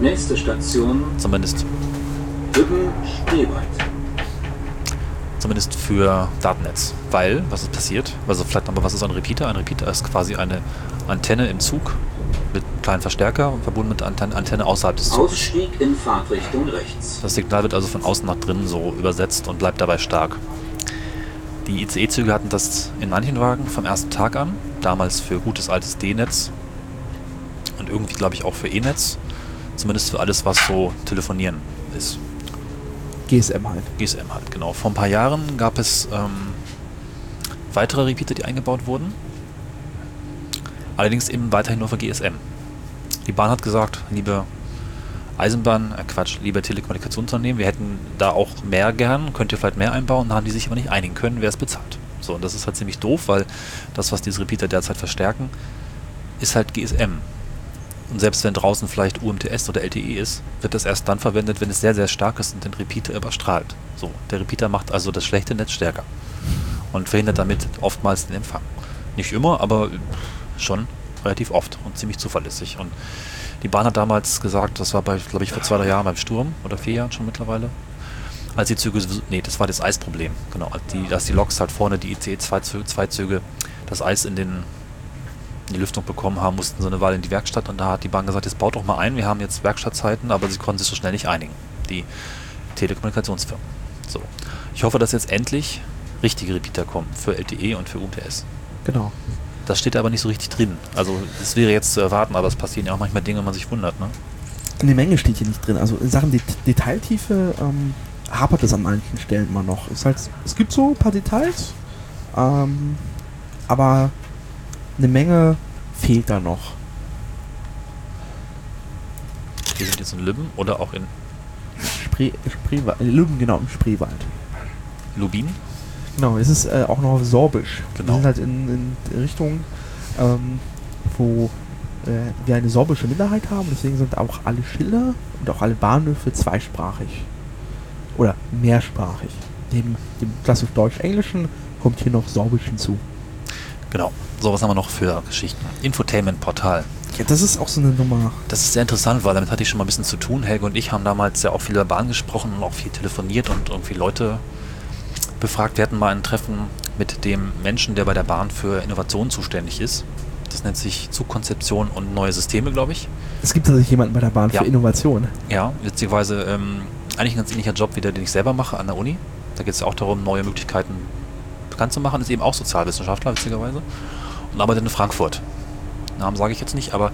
Nächste Station Zumindest, Hübben-Spreewald. zumindest für Datennetz. Weil, was ist passiert? Also vielleicht nochmal, was ist ein Repeater? Ein Repeater ist quasi eine Antenne im Zug mit kleinen Verstärker und verbunden mit Antenne, Antenne außerhalb des Zuges. Ausstieg in Fahrtrichtung rechts. Das Signal wird also von außen nach drinnen so übersetzt und bleibt dabei stark. Die ICE-Züge hatten das in manchen Wagen vom ersten Tag an, damals für gutes altes D-Netz und irgendwie glaube ich auch für E-Netz, zumindest für alles, was so telefonieren ist. GSM halt. GSM halt, genau. Vor ein paar Jahren gab es ähm, weitere Repeater, die eingebaut wurden. Allerdings eben weiterhin nur für GSM. Die Bahn hat gesagt, liebe Eisenbahn, äh Quatsch, liebe Telekommunikationsunternehmen, wir hätten da auch mehr gern, könnt ihr vielleicht mehr einbauen, da haben die sich aber nicht einigen können, wer es bezahlt. So, und das ist halt ziemlich doof, weil das, was diese Repeater derzeit verstärken, ist halt GSM. Und selbst wenn draußen vielleicht UMTS oder LTE ist, wird das erst dann verwendet, wenn es sehr, sehr stark ist und den Repeater überstrahlt. So, der Repeater macht also das schlechte Netz stärker und verhindert damit oftmals den Empfang. Nicht immer, aber schon relativ oft und ziemlich zuverlässig. Und die Bahn hat damals gesagt, das war bei, glaube ich, vor zwei, drei Jahren beim Sturm oder vier Jahren schon mittlerweile, als die Züge, nee, das war das Eisproblem, genau, als die, dass die Loks halt vorne, die ICE-2-Züge, das Eis in den die Lüftung bekommen haben, mussten so eine Weile in die Werkstatt und da hat die Bahn gesagt, jetzt baut doch mal ein, wir haben jetzt Werkstattzeiten, aber sie konnten sich so schnell nicht einigen, die Telekommunikationsfirmen. So. Ich hoffe, dass jetzt endlich richtige Repeater kommen für LTE und für UMTS. Genau. Das steht aber nicht so richtig drin. Also das wäre jetzt zu erwarten, aber es passieren ja auch manchmal Dinge, wo man sich wundert, ne? Eine Menge steht hier nicht drin. Also in Sachen Det Detailtiefe ähm, hapert es an manchen Stellen immer noch. Es, halt, es gibt so ein paar Details, ähm, aber eine Menge fehlt da noch. Wir sind jetzt in Lübben oder auch in Spree, Spreewald, äh, Lübben, genau, im Spreewald. Lubin. Genau, es ist äh, auch noch auf Sorbisch. Genau. Wir sind halt in, in Richtung, ähm, wo äh, wir eine sorbische Minderheit haben. Deswegen sind auch alle Schilder und auch alle Bahnhöfe zweisprachig. Oder mehrsprachig. Neben dem klassisch deutsch-englischen kommt hier noch Sorbisch hinzu. Genau. So, was haben wir noch für Geschichten? Infotainment-Portal. Ja, das ist auch so eine Nummer. Das ist sehr interessant, weil damit hatte ich schon mal ein bisschen zu tun. Helge und ich haben damals ja auch viel über Bahn gesprochen und auch viel telefoniert und irgendwie Leute befragt. Wir hatten mal ein Treffen mit dem Menschen, der bei der Bahn für Innovation zuständig ist. Das nennt sich Zugkonzeption und neue Systeme, glaube ich. Es gibt tatsächlich jemanden bei der Bahn Ja. für Innovation. Ja, witzigerweise ähm, eigentlich ein ganz ähnlicher Job wie der, den ich selber mache an der Uni. Da geht es ja auch darum, neue Möglichkeiten bekannt zu machen. Ist eben auch Sozialwissenschaftler, witzigerweise. Arbeitet in Frankfurt. Namen sage ich jetzt nicht, aber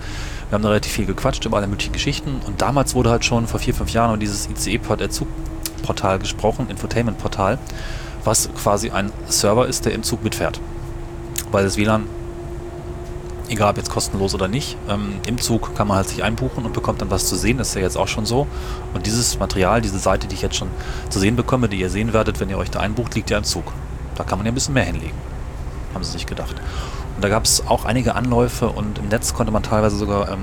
wir haben da relativ viel gequatscht über alle möglichen Geschichten. Und damals wurde halt schon vor vier, fünf Jahren über dieses ICE-Zugportal gesprochen, Infotainment-Portal, was quasi ein Server ist, der im Zug mitfährt. Weil das WLAN, egal ob jetzt kostenlos oder nicht, ähm, im Zug kann man halt sich einbuchen und bekommt dann was zu sehen. Das ist ja jetzt auch schon so. Und dieses Material, diese Seite, die ich jetzt schon zu sehen bekomme, die ihr sehen werdet, wenn ihr euch da einbucht, liegt ja im Zug. Da kann man ja ein bisschen mehr hinlegen. Haben sie sich gedacht. Und da gab es auch einige Anläufe und im Netz konnte man teilweise sogar ähm,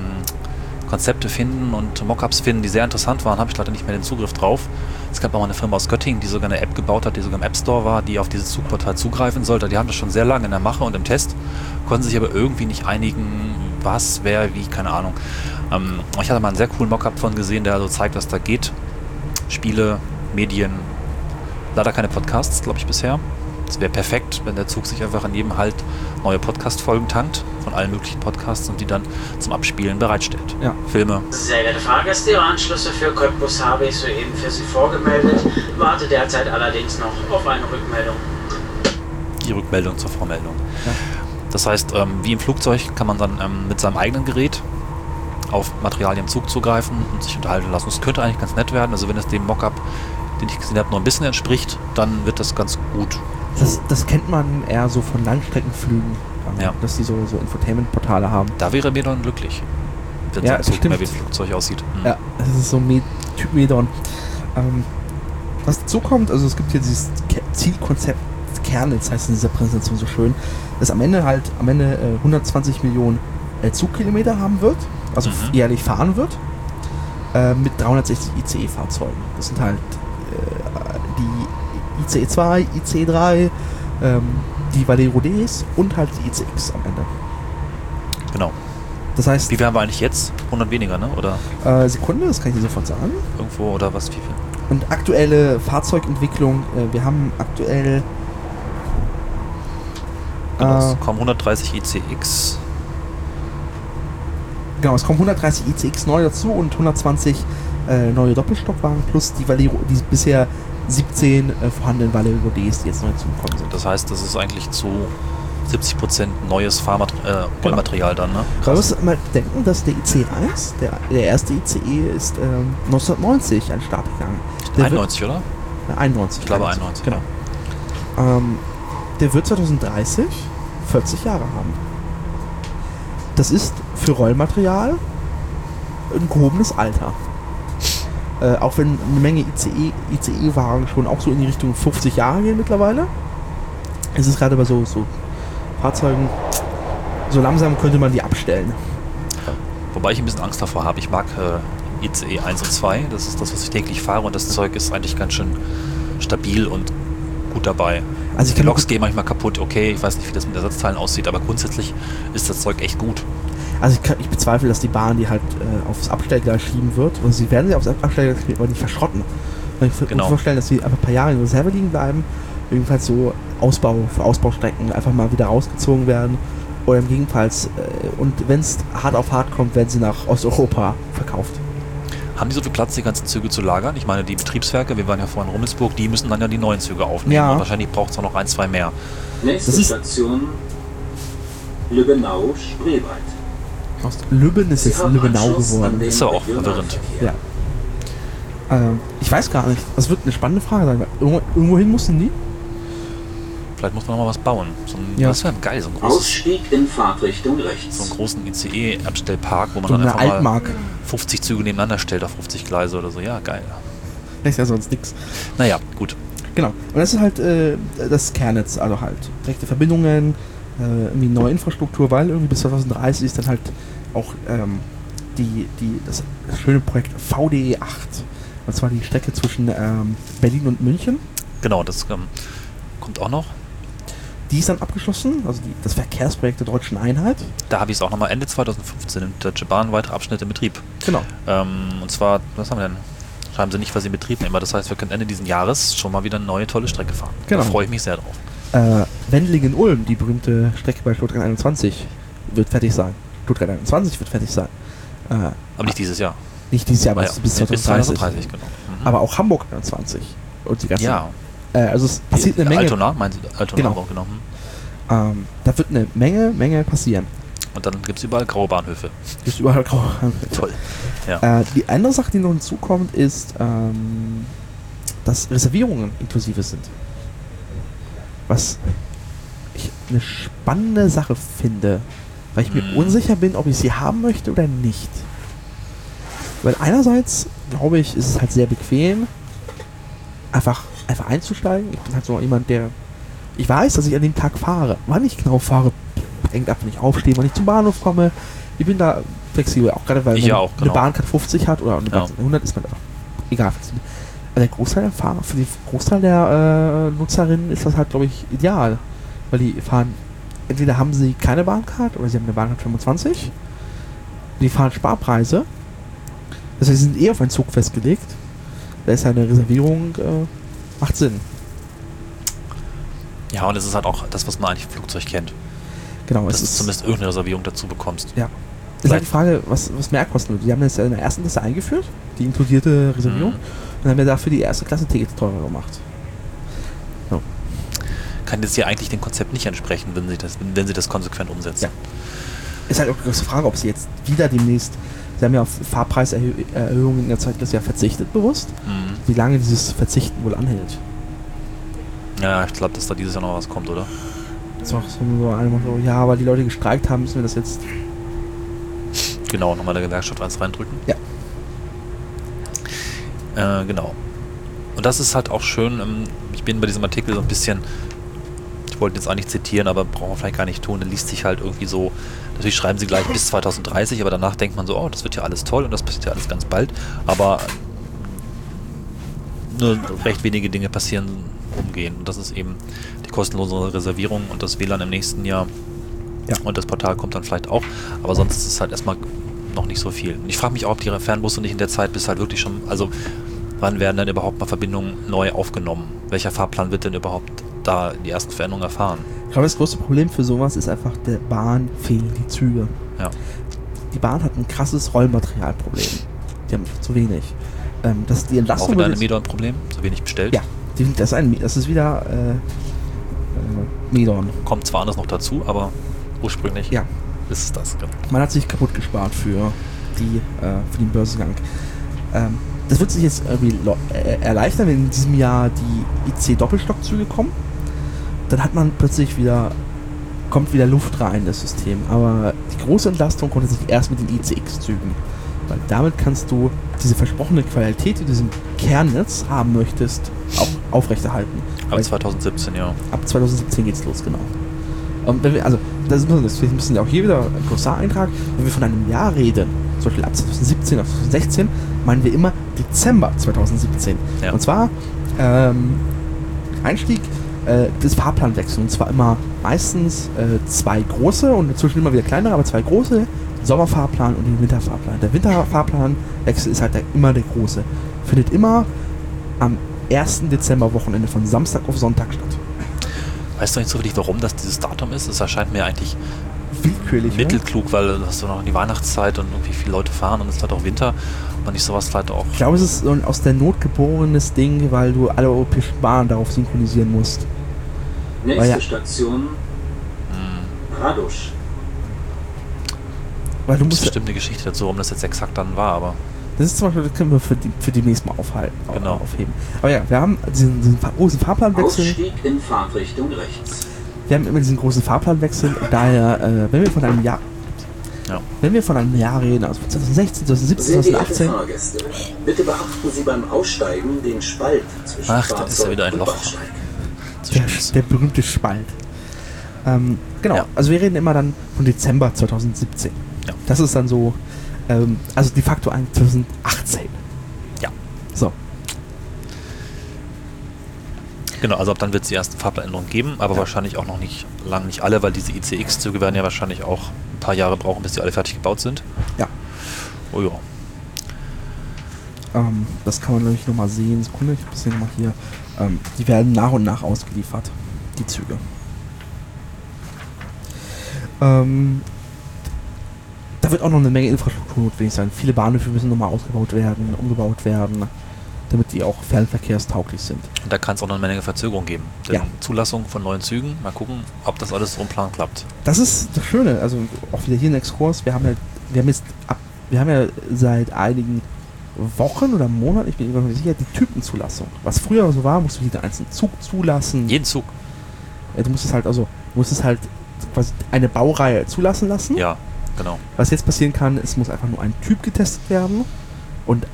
Konzepte finden und Mockups finden, die sehr interessant waren. Habe ich leider nicht mehr den Zugriff drauf. Es gab auch mal eine Firma aus Göttingen, die sogar eine App gebaut hat, die sogar im App Store war, die auf dieses Zugportal zugreifen sollte. Die haben das schon sehr lange in der Mache und im Test, konnten sich aber irgendwie nicht einigen, was, wer, wie, keine Ahnung. Ähm, ich hatte mal einen sehr coolen Mockup von gesehen, der also zeigt, was da geht. Spiele, Medien, leider keine Podcasts, glaube ich, bisher. Es wäre perfekt, wenn der Zug sich einfach an jedem Halt neue Podcast-Folgen tankt, von allen möglichen Podcasts und die dann zum Abspielen bereitstellt. Ja. Filme. Sehr geehrte Fahrgäste, Ihre Anschlüsse für Cottbus habe ich soeben für Sie vorgemeldet, warte derzeit allerdings noch auf eine Rückmeldung. die Rückmeldung zur Vormeldung. Ja. Das heißt, ähm, wie im Flugzeug kann man dann ähm, mit seinem eigenen Gerät auf Materialien im Zug zugreifen und sich unterhalten lassen. Es könnte eigentlich ganz nett werden. Also wenn es dem Mockup, den ich gesehen habe, noch ein bisschen entspricht, dann wird das ganz gut. Das, das kennt man eher so von Langstreckenflügen. ähm, Ja. Dass die so, so Infotainment-Portale haben. Da wäre dann glücklich. Wenn Ja, so mehr wie ein Flugzeug aussieht. Hm. Ja, das ist so Me Typ Medon. Ähm, was dazu kommt, also es gibt hier dieses Zielkonzept Kernetz, heißt in dieser Präsentation so schön, dass am Ende halt am Ende äh, 120 Millionen äh, Zugkilometer haben wird, also Mhm. jährlich fahren wird, äh, mit 360 ICE-Fahrzeugen. Das sind halt äh, ICE 2, ICE 3, ähm, die Valero Ds und halt die ICX am Ende. Genau. Das heißt, Wie viel haben wir eigentlich jetzt? 100 weniger, ne? Oder äh, Sekunde, das kann ich dir sofort sagen. irgendwo, oder was? Wie viel? Und aktuelle Fahrzeugentwicklung, äh, wir haben aktuell Genau, Äh, es kommen 130 ICX. Genau, es kommen 130 ICX neu dazu und 120 äh, neue Doppelstockwagen plus die Valero, die bisher 17 äh, vorhandenen Valero Ds, die jetzt neu zugekommen sind. Das heißt, das ist eigentlich zu 70% neues Fahrmaterial, äh, Rollmaterial dann, ne? Man muss mal denken, dass der IC1, der, der erste ICE, ist ähm, 1990 an den Start gegangen. Der 91, oder? Wird, äh, 91. Ich glaube 91, Genau. Ähm, der wird 2030 40 Jahre haben. Das ist für Rollmaterial ein gehobenes Alter. Äh, auch wenn eine Menge ICE, ICE-Wagen schon auch so in die Richtung 50 Jahre gehen mittlerweile, ist es gerade bei so, so Fahrzeugen, so langsam könnte man die abstellen. Wobei ich ein bisschen Angst davor habe. Ich mag äh, ICE 1 und 2. Das ist das, was ich täglich fahre und das Zeug ist eigentlich ganz schön stabil und gut dabei. Also ich Die Loks gehen manchmal kaputt, okay, ich weiß nicht, wie das mit Ersatzteilen aussieht, aber grundsätzlich ist das Zeug echt gut. Also ich, kann, ich bezweifle, dass die Bahn die halt äh, aufs Abstellgleis schieben wird. Und sie werden sie aufs Abstellgleis schieben, aber nicht verschrotten. Und ich Genau. genau. mir vorstellen, dass sie einfach ein paar Jahre in Reserve liegen bleiben. Jedenfalls so Ausbau für Ausbaustrecken einfach mal wieder rausgezogen werden. Oder im Gegenteil, äh, und wenn es hart auf hart kommt, werden sie nach Osteuropa verkauft. Haben die so viel Platz, die ganzen Züge zu lagern? Ich meine, die Betriebswerke, wir waren ja vorhin in Rummelsburg, die müssen dann ja die neuen Züge aufnehmen. Ja. Und wahrscheinlich braucht es auch noch ein, zwei mehr. Nächste Station Lübbenau-Spreewald. Aus Lübben ist jetzt Lübbenau geworden. den Ist aber auch Regionalverkehr. Ja. Ähm, ich weiß gar nicht. Das wird eine spannende Frage sein. Irgendwo, irgendwohin mussten die? Vielleicht muss man noch mal was bauen. So ein, Ja. Das wäre geil, so ein großes, Ausstieg in Fahrtrichtung so rechts. einen großen ICE-Abstellpark, wo man So dann einfach mal Altmark. 50 Züge nebeneinander stellt auf 50 Gleise oder so. Ja, geil. Ist ja sonst nichts. Naja, gut. Genau. Und das ist halt äh, das Kernnetz, also halt direkte Verbindungen, äh, irgendwie neue Infrastruktur, weil irgendwie bis 2030 ist dann halt auch ähm, die, die, das schöne Projekt VDE 8. Und zwar die Strecke zwischen ähm, Berlin und München. Genau, das ähm, kommt auch noch. Die ist dann abgeschlossen, also die, das Verkehrsprojekt der Deutschen Einheit. Da habe ich es auch nochmal Ende 2015 nimmt Deutsche Bahn weitere Abschnitte in Betrieb. Genau. Ähm, und zwar, was haben wir denn? Schreiben sie nicht, was sie in Betrieb nehmen. aber Das heißt, wir können Ende dieses Jahres schon mal wieder eine neue tolle Strecke fahren. Genau. Da freue ich mich sehr drauf. Äh, Wendlingen-Ulm, die berühmte Strecke bei Stuttgart 21, wird fertig sein. Stuttgart 21 wird fertig sein. Äh, Aber nicht dieses Jahr. nicht dieses Jahr, aber Ah ja, bis nee, 2030. 2030, genau. Mhm. Aber auch Hamburg 21. Und die ganzen, ja, äh, also es passiert eine Menge. Altona, meinen Sie? Altona Genau. Hamburg, genau. Hm. Ähm, da wird eine Menge, Menge passieren. Und dann gibt es überall graue Bahnhöfe. Ist überall grau. Toll. Ja. Äh, die andere Sache, die noch hinzukommt, ist, ähm, dass Reservierungen inklusive sind. Was ich eine spannende Sache finde, weil ich mir Hm. unsicher bin, ob ich sie haben möchte oder nicht. Weil einerseits, glaube ich, ist es halt sehr bequem, einfach, einfach einzusteigen. Ich bin halt so jemand, der. Ich weiß, dass ich an dem Tag fahre. Wann ich genau fahre, hängt ab, wenn ich aufstehe, wann ich zum Bahnhof komme. Ich bin da flexibel, auch gerade weil Ich auch, eine genau. Bahncard 50 hat oder eine Ja. Bahncard 100 ist man einfach egal flexibel. Aber der Großteil der Fahrer, für den Großteil der äh, Nutzerinnen ist das halt, glaube ich, ideal. Weil die fahren, entweder haben sie keine Bahncard oder sie haben eine Bahncard 25. Die fahren Sparpreise. Das heißt, sie sind eh auf einen Zug festgelegt. Da ist eine Reservierung, äh, macht Sinn. ja, und es ist halt auch das, was man eigentlich im Flugzeug kennt. Genau, Dass es du ist, zumindest irgendeine Reservierung dazu bekommst. ja. ist halt die Frage, was, was mehr kosten wird. Die haben das ja in der ersten Klasse eingeführt, die inkludierte Reservierung, Mhm. und haben ja dafür die erste Klasse Tickets teurer gemacht. Kann jetzt hier eigentlich dem Konzept nicht entsprechen, wenn sie das, wenn sie das konsequent umsetzen. Ja. Ist halt auch die große Frage, ob sie jetzt wieder demnächst, sie haben ja auf Fahrpreiserhöhungen in der Zeitklasse ja verzichtet bewusst, Mhm. wie lange dieses Verzichten wohl anhält. Ja, ich glaube, dass da dieses Jahr noch was kommt, oder? Das war so so einmal so, ja, weil die Leute gestreikt haben, müssen wir das jetzt. Genau, nochmal der Gewerkschaft eins reindrücken. Ja. Äh, genau. Und das ist halt auch schön, ähm, ich bin bei diesem Artikel so ein bisschen, ich wollte jetzt eigentlich zitieren, aber brauchen wir vielleicht gar nicht tun, der liest sich halt irgendwie so, natürlich schreiben sie gleich bis 2030, aber danach denkt man so, oh, das wird ja alles toll und das passiert ja alles ganz bald, aber nur recht wenige Dinge passieren umgehen. Und das ist eben die kostenlose Reservierung und das WLAN im nächsten Jahr. Ja. Und das Portal kommt dann vielleicht auch. Aber sonst ist es halt erstmal noch nicht so viel. Und ich frage mich auch, ob die Fernbusse nicht in der Zeit bis halt wirklich schon, also wann werden dann überhaupt mal Verbindungen neu aufgenommen? Welcher Fahrplan wird denn überhaupt da die ersten Veränderungen erfahren? Ich glaube, das größte Problem für sowas ist einfach, der Bahn fehlen die Züge. Ja. Die Bahn hat ein krasses Rollmaterialproblem. Die haben zu wenig. Ähm, das, die Auch Entlastung wieder wird ein jetzt- Medon Problem, so wenig bestellt. Ja, die, das, ist ein, das ist wieder äh, äh, Medon. Kommt zwar anders noch dazu, aber ursprünglich Ja, ist es das. Genau. man hat sich kaputt gespart für, die, äh, für den Börsengang. Ähm, das wird sich jetzt irgendwie lo- äh, erleichtern, wenn in diesem Jahr die IC-Doppelstockzüge kommen. Dann hat man plötzlich wieder, kommt wieder Luft rein in das System. Aber die große Entlastung kommt jetzt erst mit den ICX-Zügen. Weil damit kannst du diese versprochene Qualität, die du diesem Kernnetz haben möchtest, auch aufrechterhalten. Aber Weil- 2017, ja. Ab 2017 geht's los, genau. Und wenn wir, also, das ist deswegen müssen ja auch hier wieder ein großer Eintrag, wenn wir von einem Jahr reden, zum Beispiel ab 2017 auf 2016, meinen wir immer Dezember 2017. Ja. Und zwar ähm, Einstieg äh, des Fahrplanwechsels. Und zwar immer meistens äh, zwei große und inzwischen immer wieder kleinere, aber zwei große, Sommerfahrplan und den Winterfahrplan. Der Winterfahrplanwechsel ist halt der, immer der große. Findet immer am 1. Dezember-Wochenende von Samstag auf Sonntag statt. Weißt du nicht zufällig, warum das dieses Datum ist? Es erscheint mir eigentlich willkürlich. ne? mittelklug, weil du hast du noch die Weihnachtszeit und irgendwie viele Leute fahren und es ist halt auch Winter und man nicht sowas vielleicht auch. Ich glaube, es ist so ein aus der Not geborenes Ding, weil du alle europäischen Bahnen darauf synchronisieren musst. Nächste ja- Station Hm, Radusch. Weil du das ist musst. bestimmt eine Geschichte dazu, warum das jetzt exakt dann war, aber Das ist zum Beispiel, das können wir für, die, für demnächst mal aufhalten, Genau. aufheben. Aber ja, wir haben diesen, diesen fa- großen Fahrplanwechsel. Ausstieg in Fahrtrichtung rechts. Wir haben immer diesen großen Fahrplanwechsel. Und daher, äh, wenn wir von einem Jahr. Ja. Wenn wir von einem Jahr reden, also 2016, 2017, Sehr geehrte 2018, Fahrgäste, bitte beachten Sie beim Aussteigen den Spalt zwischen Ach, da ist ja wieder ein Loch. Der, der berühmte Spalt. Ähm, genau, Ja. also wir reden immer dann von Dezember 2017. Ja. Das ist dann so, ähm, also de facto ein 2018. Ja. So. Genau, also ab dann wird es die ersten Fahrplanänderungen geben, aber wahrscheinlich auch noch nicht lang nicht alle, weil diese ICX-Züge werden ja wahrscheinlich auch ein paar Jahre brauchen, bis die alle fertig gebaut sind. Ja. Oh ja. Ähm, das kann man nämlich nochmal sehen. Sekunde, ich habe das hier nochmal hier. Ähm, die werden nach und nach ausgeliefert, die Züge. Ähm, da wird auch noch eine Menge Infrastruktur notwendig sein. Viele Bahnhöfe müssen nochmal ausgebaut werden, umgebaut werden, damit die auch fernverkehrstauglich sind. Und da kann es auch noch eine Menge Verzögerung geben. Ja. Zulassung von neuen Zügen, mal gucken, ob das alles so im Plan klappt. Das ist das Schöne, also auch wieder hier ein Exkurs. Wir haben ja, wir haben jetzt ab, wir haben ja seit einigen Wochen oder Monaten, ich bin mir nicht sicher, die Typenzulassung. Was früher so war, musst du jeden einzelnen Zug zulassen. Jeden Zug. Ja, du musst es halt, also, du musst es halt quasi eine Baureihe zulassen lassen. Ja, genau. Was jetzt passieren kann, es muss einfach nur ein Typ getestet werden und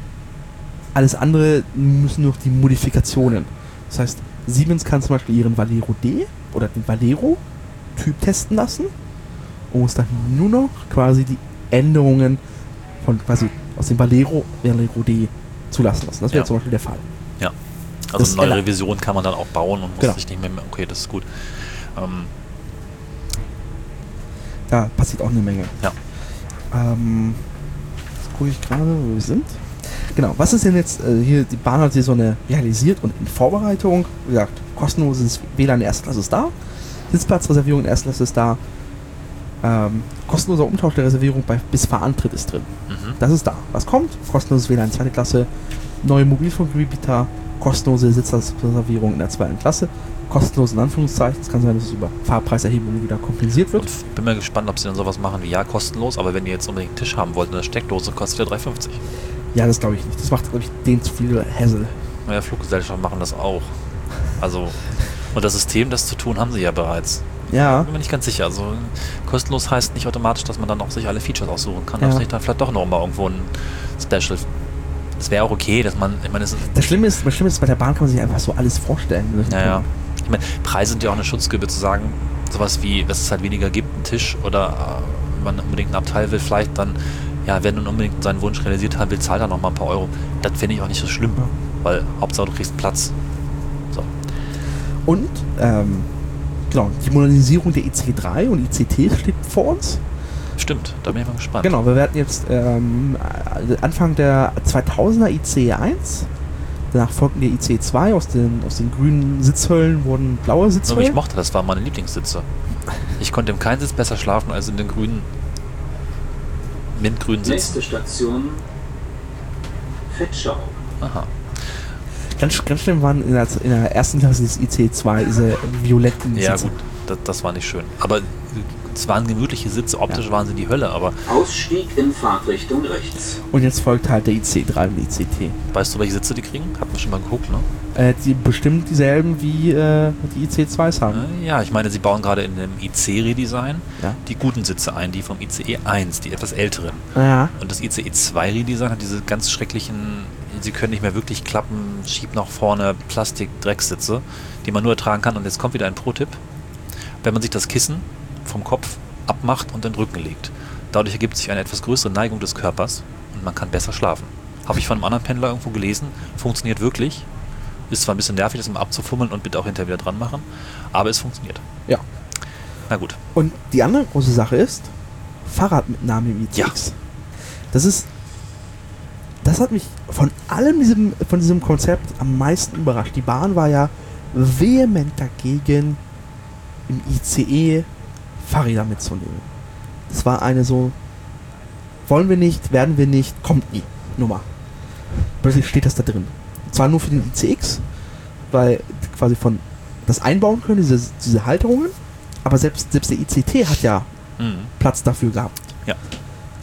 alles andere müssen nur noch die Modifikationen. Das heißt, Siemens kann zum Beispiel ihren Valero D oder den Valero Typ testen lassen und muss dann nur noch quasi die Änderungen von quasi aus dem Valero Valero D zulassen lassen. Das wäre Ja. zum Beispiel der Fall. Also Das eine neue Revision kann man dann auch bauen und muss Genau. sich nicht mehr. Okay, das ist gut. Ähm, Da passiert auch eine Menge. Ja. Ähm, jetzt gucke ich gerade, wo wir sind. Genau, was ist denn jetzt äh, hier, die Bahn hat hier so eine realisiert und in Vorbereitung, wie gesagt, kostenloses WLAN in Erstklasse ist da, Sitzplatzreservierung in Erstklasse ist da, ähm, kostenloser Umtausch der Reservierung bei, bis Fahrantritt ist drin. mhm. Das ist da. Was kommt? Kostenloses WLAN in zweite Klasse, neue Mobilfunkrepeater, kostenlose Sitzplatzreservierung in der zweiten Klasse, kostenlos in Anführungszeichen. Es kann sein, dass es über Fahrpreiserhebungen wieder kompensiert wird. Und bin mal gespannt, ob sie dann sowas machen wie ja, kostenlos, aber wenn ihr jetzt unbedingt einen Tisch haben wollt, eine Steckdose kostet ja 3,50. Ja, das glaube ich nicht. Das macht, glaube ich, denen zu viel Hassel. Naja, Fluggesellschaften machen das auch. Also, und das System, das zu tun, haben sie ja bereits. Ja, Bin mir nicht ganz sicher. Also, kostenlos heißt nicht automatisch, dass man dann auch sich alle Features aussuchen kann. Ja. Dass nicht dann vielleicht doch noch mal irgendwo ein Special. Es wäre auch okay, dass man, ich meine, ist, das Schlimme ist, das Schlimme ist, bei der Bahn kann man sich einfach so alles vorstellen. ja, ja. Ich meine, Preise sind ja auch eine Schutzgebühr zu sagen, sowas wie, dass es halt weniger gibt, einen Tisch oder äh, wenn man unbedingt ein Abteil will, vielleicht dann, ja, wer nun unbedingt seinen Wunsch realisiert haben will, zahlt er noch mal ein paar Euro. Das finde ich auch nicht so schlimm, weil Hauptsache du kriegst Platz. So. Und, ähm, genau, die Modernisierung der IC3 und ICT steht vor uns. Stimmt, da bin ich mal gespannt. Genau, wir werden jetzt ähm, äh, Anfang der 2000er IC1, danach folgten die IC2, aus den, aus den grünen Sitzhöllen wurden blaue Nur ich Sitzhöllen. mochte, das waren meine Lieblingssitze. Ich konnte im keinen Sitz besser schlafen als in den grünen, mintgrünen Sitzen. Nächste Station Fetschau. Aha. Ganz, ganz schlimm waren in der, in der ersten Klasse des IC2 diese violetten Ja Sitze. gut, das, das war nicht schön. Aber es waren gemütliche Sitze, optisch waren sie die Hölle, aber Ausstieg in Fahrtrichtung rechts. Und jetzt folgt halt der IC3 und ICT. weißt du, welche Sitze die kriegen? Hat man schon mal geguckt, ne? Äh, die bestimmt dieselben wie äh, die IC2s haben. Äh, Ja, ich meine, sie bauen gerade in dem IC-Redesign Ja. die guten Sitze ein, die vom ICE 1, die etwas älteren. Ja. Und das ICE 2 Redesign hat diese ganz schrecklichen, sie können nicht mehr wirklich klappen, schieb nach vorne Plastik-Drecksitze, die man nur ertragen kann. Und jetzt kommt wieder ein Pro-Tipp. Wenn man sich das Kissen vom Kopf abmacht und in den Rücken legt. Dadurch ergibt sich eine etwas größere Neigung des Körpers und man kann besser schlafen. Habe ich von einem anderen Pendler irgendwo gelesen, funktioniert wirklich. Ist zwar ein bisschen nervig, das mal abzufummeln und bitte auch hinterher wieder dran machen, aber es funktioniert. Ja. Na gut. Und die andere große Sache ist Fahrradmitnahme im ICX. Das ist. Das hat mich von allem diesem, von diesem Konzept am meisten überrascht. Die Bahn war ja vehement dagegen, im ICE Fahrräder mitzunehmen. Das war eine so, wollen wir nicht, werden wir nicht, kommt nie, Nummer. Plötzlich steht das da drin. Und zwar nur für den ICX, weil quasi von das einbauen können, diese, diese Halterungen, aber selbst, selbst der ICT hat ja Mhm. Platz dafür gehabt. Ja.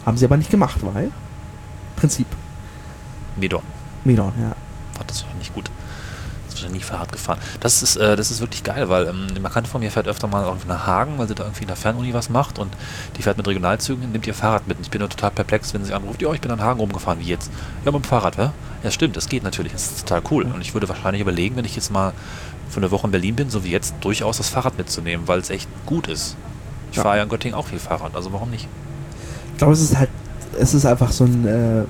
Haben sie aber nicht gemacht, weil Prinzip. Medon. Medon, ja. War das wahrscheinlich nicht gut. Wahrscheinlich nie Fahrrad gefahren. Das ist, äh, das ist wirklich geil, weil ähm, eine Bekannte von mir fährt öfter mal irgendwie nach Hagen, weil sie da irgendwie in der Fernuni was macht und die fährt mit Regionalzügen, nimmt ihr Fahrrad mit. Und ich bin nur total perplex, wenn sie anruft, ja, ich bin an Hagen rumgefahren, wie jetzt? Ja, mit dem Fahrrad, wa? Ja, stimmt, das geht natürlich, das ist total cool. Und ich würde wahrscheinlich überlegen, wenn ich jetzt mal für eine Woche in Berlin bin, so wie jetzt, durchaus das Fahrrad mitzunehmen, weil es echt gut ist. Ich Ja. fahre ja in Göttingen auch viel Fahrrad, also warum nicht? Ich glaube, es ist halt, es ist einfach so ein äh,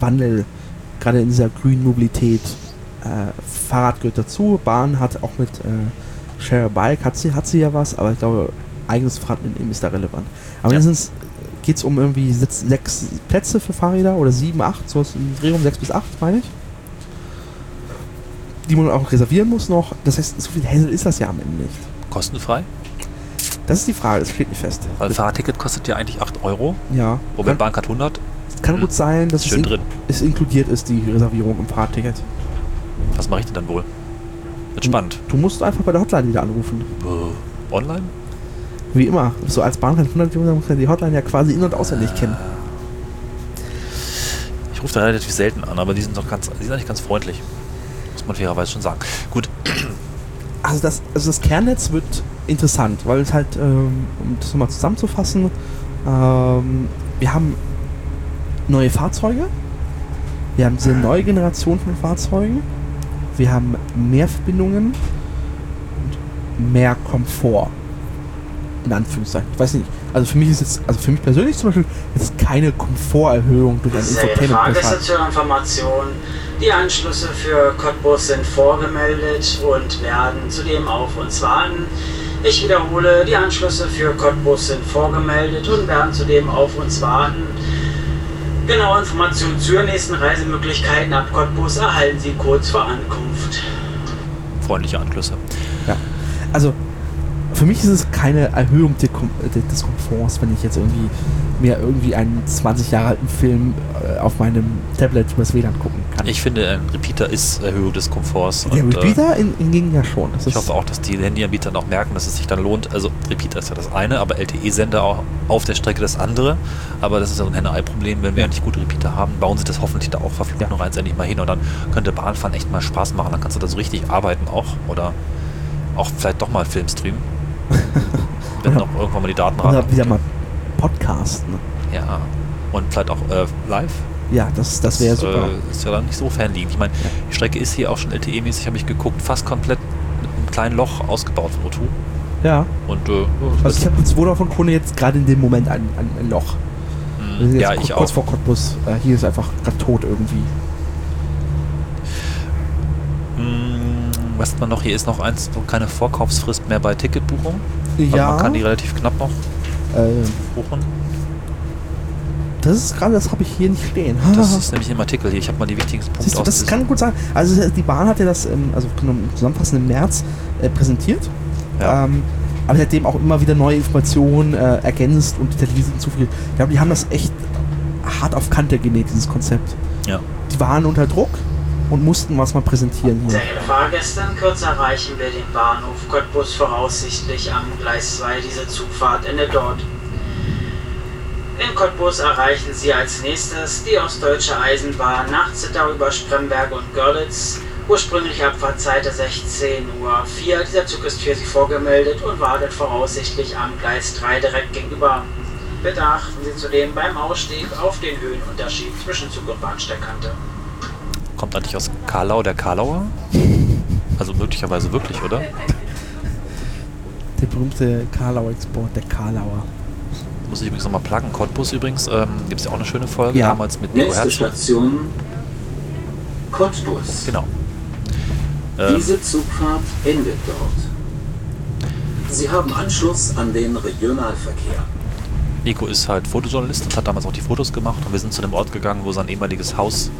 Wandel, gerade in dieser grünen Mobilität. Äh, Fahrrad gehört dazu, Bahn hat auch mit äh, Share Bike, hat sie, hat sie ja was, aber ich glaube, eigenes Fahrrad mitnehmen ist da relevant. Aber Ja. mindestens geht es um irgendwie sechs, sechs Plätze für Fahrräder oder sieben, acht, so was im Dreh um sechs bis acht, meine ich. Die man auch reservieren muss noch. Das heißt, so viel Hassel ist das ja am Ende nicht. Kostenfrei? Das ist die Frage, das steht nicht fest. Weil ein Fahrradticket kostet ja eigentlich 8 Euro, Ja. wobei Bahncard 100 kann gut sein, dass es, schön in, drin. es inkludiert ist, die Reservierung im Fahrradticket. Was mache ich denn dann wohl? Wird spannend. Du musst einfach bei der Hotline wieder anrufen. Äh, online? Wie immer. So als Bahncard 100 User muss man die Hotline ja quasi in- und auswendig kennen. Ich rufe da relativ selten an, aber die sind doch ganz, die sind eigentlich ganz freundlich. Muss man fairerweise schon sagen. Gut, <clears throat> Also das, also das Kernnetz wird interessant, weil es halt, ähm, um das nochmal zusammenzufassen, ähm, wir haben neue Fahrzeuge, wir haben diese neue Generation von Fahrzeugen, wir haben mehr Verbindungen und mehr Komfort. In Anführungszeichen. Ich weiß nicht. Also für mich ist jetzt, also für mich persönlich zum Beispiel, ist keine Komforterhöhung durch ein Infotainment. Information. Die Anschlüsse für Cottbus sind vorgemeldet und werden zudem auf uns warten. Ich wiederhole, die Anschlüsse für Cottbus sind vorgemeldet und werden zudem auf uns warten. Genaue Informationen zur nächsten Reisemöglichkeiten ab Cottbus erhalten Sie kurz vor Ankunft. freundliche Anschlüsse. Ja. Also, für mich ist es keine Erhöhung des Komforts, wenn ich jetzt irgendwie mir irgendwie einen 20 Jahre alten Film äh, auf meinem Tablet übers WLAN gucken kann. Ich finde, ein Repeater ist Erhöhung des Komforts. der und, äh, Repeater in, hingegen ja schon. Das Ich hoffe auch, dass die Handyanbieter noch merken, dass es sich dann lohnt. Also Repeater ist ja das eine, aber LTE-Sender auch auf der Strecke das andere. Aber das ist ja so ein Henne-Ei-Problem. Wenn wir eigentlich gute Repeater haben, bauen sie das hoffentlich da auch verflucht Ja. noch eins endlich mal hin. Und dann könnte Bahnfahren echt mal Spaß machen. Dann kannst du da so richtig arbeiten auch. Oder auch vielleicht doch mal Film streamen. Wenn noch irgendwann mal die Daten ran. wieder mal Podcasten. Ja. Und vielleicht auch äh, live. Ja, das, das wäre super. Äh, ist ja dann nicht so fernliegend. Ich meine, die Strecke ist hier auch schon LTE-mäßig, habe ich geguckt, fast komplett mit einem kleinen Loch ausgebaut von O2. ja. Und äh, Also ich habe jetzt Vodafone Krone jetzt gerade in dem Moment ein, ein, ein Loch. Wir sind mh, jetzt ja, ich kurz auch. vor Cottbus. Äh, hier ist einfach gerade tot irgendwie. Hm, was man noch? Hier ist noch eins, keine Vorkaufsfrist mehr bei Ticketbuchung. Also Ja, man kann die relativ knapp noch äh, buchen. das ist gerade, das habe ich hier nicht stehen. Das <laughs> ist nämlich im Artikel hier. Ich habe mal die wichtigsten Punkte du, das kann gut sein. Also die Bahn hat ja das, ähm, also zusammenfassend im März äh, präsentiert. Ja. Ähm, aber seitdem auch immer wieder neue Informationen äh, ergänzt und detailliert hinzufügt. Ich glaube, die haben das echt hart auf Kante genäht, dieses Konzept. Ja. Die waren unter Druck und mussten was mal präsentieren hier. Sehr geehrte Fahrgäste, in Kürze erreichen wir den Bahnhof Cottbus voraussichtlich am Gleis 2. Diese Zugfahrt endet dort. In Cottbus erreichen Sie als nächstes die Ostdeutsche Eisenbahn nach Zittau über Spremberg und Görlitz. Ursprüngliche Abfahrtzeit 16.04 Uhr. Dieser Zug ist für Sie vorgemeldet und wartet voraussichtlich am Gleis 3 direkt gegenüber. Bitte achten Sie zudem beim Ausstieg auf den Höhenunterschied zwischen Zug und Bahnsteigkante. Kommt eigentlich aus Karlau der Karlauer? Also möglicherweise wirklich, oder? Der berühmte Karlauer Export, der Karlauer. Muss ich übrigens nochmal pluggen. Cottbus übrigens, ähm, gibt es ja auch eine schöne Folge Ja. damals mit Nico Nächste Herzog. Station Cottbus. Genau. Ähm, Diese Zugfahrt endet dort. Sie haben Anschluss an den Regionalverkehr. Nico ist halt Fotojournalist und hat damals auch die Fotos gemacht und wir sind zu dem Ort gegangen, wo sein ehemaliges Haus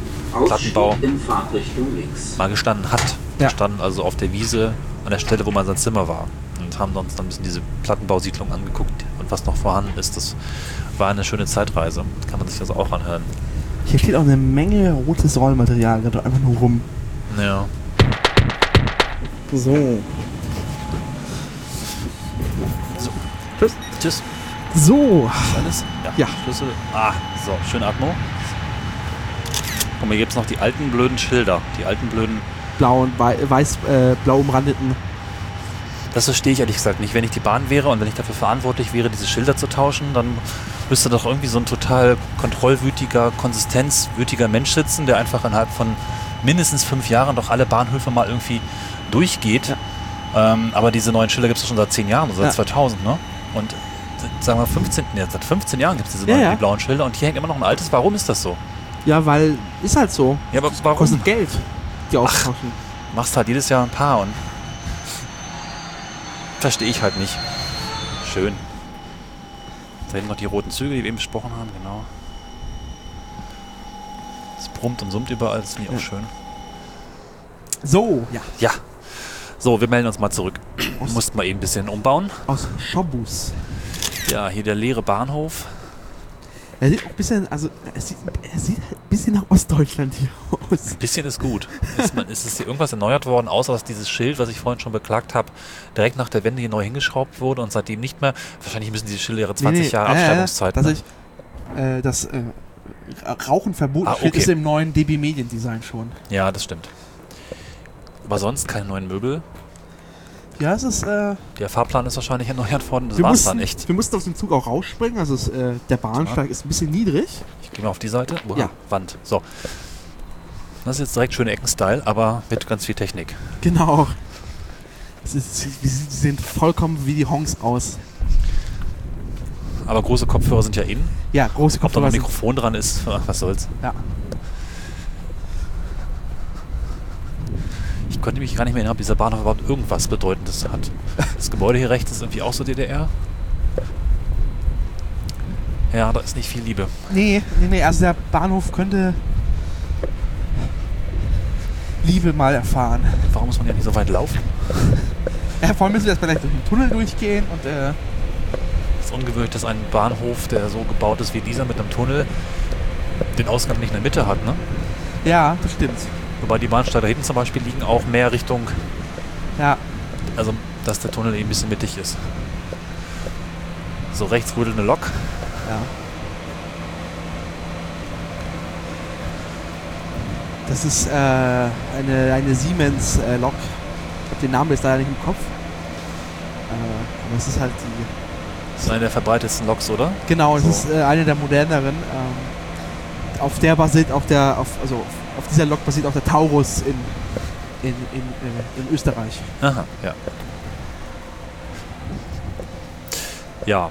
Plattenbau in Fahrtrichtung links. mal gestanden hat. Ja. Wir standen also auf der Wiese an der Stelle, wo mal sein Zimmer war und haben uns dann ein bisschen diese Plattenbausiedlung angeguckt und was noch vorhanden ist. Das war eine schöne Zeitreise. Kann man sich also auch anhören. Hier steht auch eine Menge rotes Rollmaterial gerade einfach nur rum. Ja. So. So. Tschüss. Tschüss. So. Alles? Ja. Schlüssel. Ah, so, schön Atmo. Guck mal, hier gibt es noch die alten blöden Schilder. Die alten blöden. Blau und wei weiß, äh, blau umrandeten. Das verstehe ich ehrlich gesagt nicht. Wenn ich die Bahn wäre und wenn ich dafür verantwortlich wäre, diese Schilder zu tauschen, dann müsste doch irgendwie so ein total kontrollwütiger, konsistenzwütiger Mensch sitzen, der einfach innerhalb von mindestens fünf Jahren doch alle Bahnhöfe mal irgendwie durchgeht. Ähm, aber diese neuen Schilder gibt es schon seit zehn Jahren, seit Ja. 2000, ne? Und sagen wir 15. Jetzt, seit 15 Jahren gibt es diese Ja, neuen, ja. die blauen Schilder und hier hängt immer noch ein altes. Warum ist das so? Ja, weil ist halt so. Ja, aber warum? Kostet Geld, die austauschen. Machst halt jedes Jahr ein paar und verstehe ich halt nicht. Schön. Da hinten noch die roten Züge, die wir eben besprochen haben, genau. Es brummt und summt überall, das finde ich auch Ja. schön. So, ja. Ja. So, wir melden uns mal zurück. Aus- Mussten mal eben ein bisschen umbauen. Aus Schobus. Ja, hier der leere Bahnhof. Er sieht auch ein bisschen, also er sieht, er sieht halt ein bisschen nach Ostdeutschland hier aus. Ein bisschen ist gut. Ist, man, ist es hier irgendwas erneuert worden, außer dass dieses Schild, was ich vorhin schon beklagt habe, direkt nach der Wende hier neu hingeschraubt wurde und seitdem nicht mehr. Wahrscheinlich müssen diese Schilder ihre 20 Jahre äh, Abschreibungszeit. dass ne? ich, äh, das äh, Rauchen verboten Ah, okay. ist im neuen DB Mediendesign schon. Ja, das stimmt. Aber sonst keine neuen Möbel. Ja, es ist, äh, Der Fahrplan ist wahrscheinlich erneuert worden. Das war es dann echt. wir mussten aus dem Zug auch rausspringen, also es, äh, der Bahnsteig ist ein bisschen niedrig. Ich gehe mal auf die Seite. Uah, Ja. Wand. So. Das ist jetzt direkt schöne Eckenstyle, aber mit ganz viel Technik. Genau. Sie, sehen vollkommen wie die Honks aus. Aber große Kopfhörer sind ja in. Ja, große Ob da Kopfhörer ein. Mikrofon dran ist, <laughs> was soll's. Ja. Ich konnte mich gar nicht mehr erinnern, ob dieser Bahnhof überhaupt irgendwas Bedeutendes hat. Das Gebäude hier rechts ist irgendwie auch so DDR. Ja, da ist nicht viel Liebe. Nee, nee, nee, also der Bahnhof könnte Liebe mal erfahren. Warum muss man ja nicht so weit laufen? Ja, vor allem müssen wir jetzt vielleicht durch den Tunnel durchgehen und äh, Es ist ungewöhnlich, dass ein Bahnhof, der so gebaut ist wie dieser mit einem Tunnel, den Ausgang nicht in der Mitte hat, ne? ja, das stimmt. Wobei die Bahnsteige da hinten zum Beispiel liegen auch mehr Richtung, Ja, also dass der Tunnel eben ein bisschen mittig ist. So rechts eine Lok. ja. Das ist äh, eine, eine Siemens äh. Ich habe den Namen jetzt leider nicht im Kopf. Äh, aber es ist halt die. Das ist eine der verbreitetsten Loks, oder? Genau, es So. ist äh, eine der moderneren. Ähm, auf der basiert auf der, auf, also auf dieser Lok basiert auch der Taurus in, in, in, in Österreich. Aha, ja. Ja,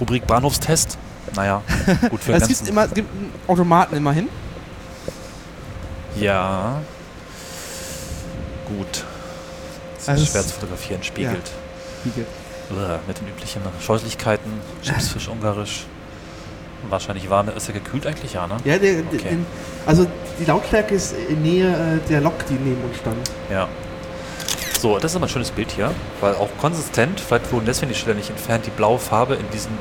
Rubrik Bahnhofstest. Naja, <laughs> gut für den Es gibt, immer, gibt einen Automaten immerhin. Ja. Gut. Das Also ist schwer zu fotografieren, spiegelt. Spiegel. Uah, Mit den üblichen Scheußlichkeiten, Chipsfisch ungarisch. Wahrscheinlich warm. Ist er gekühlt eigentlich? Ja, ne? Ja, der, Okay. in, also die Lautstärke ist in Nähe äh, der Lok, die neben uns stand. Ja. So, das ist aber ein schönes Bild hier, weil auch konsistent, vielleicht wurden deswegen die Schilder nicht entfernt, die blaue Farbe in diesen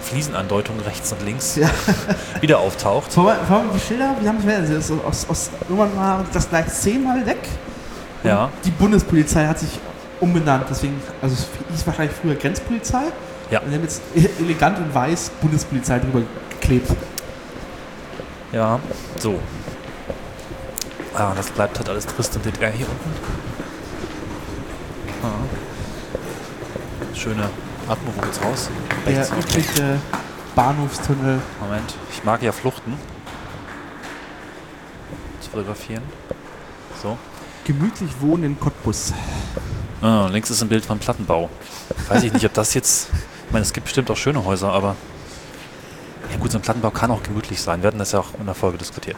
Fliesenandeutungen rechts und links Ja. <laughs> wieder auftaucht. Vor allem die Schilder, wie haben wir das aus, aus, aus Nummern war das gleich zehnmal weg. Und Ja. Die Bundespolizei hat sich umbenannt, deswegen, also es hieß wahrscheinlich früher Grenzpolizei. Ja. Und die haben jetzt elegant in weiß Bundespolizei drüber geklebt. Ja, so. Ah, das bleibt halt alles trist und DDR hier unten. Ah. Schöne Atmo, wo geht's raus? Der übliche Bahnhofstunnel. Moment, ich mag ja Fluchten. Zu fotografieren. So. Gemütlich wohnen in Cottbus. Ah, links ist ein Bild von Plattenbau. Weiß ich nicht, ob das jetzt. Ich meine, es gibt bestimmt auch schöne Häuser, aber. Ja, gut, so ein Plattenbau kann auch gemütlich sein. Wir hatten das ja auch in der Folge diskutiert.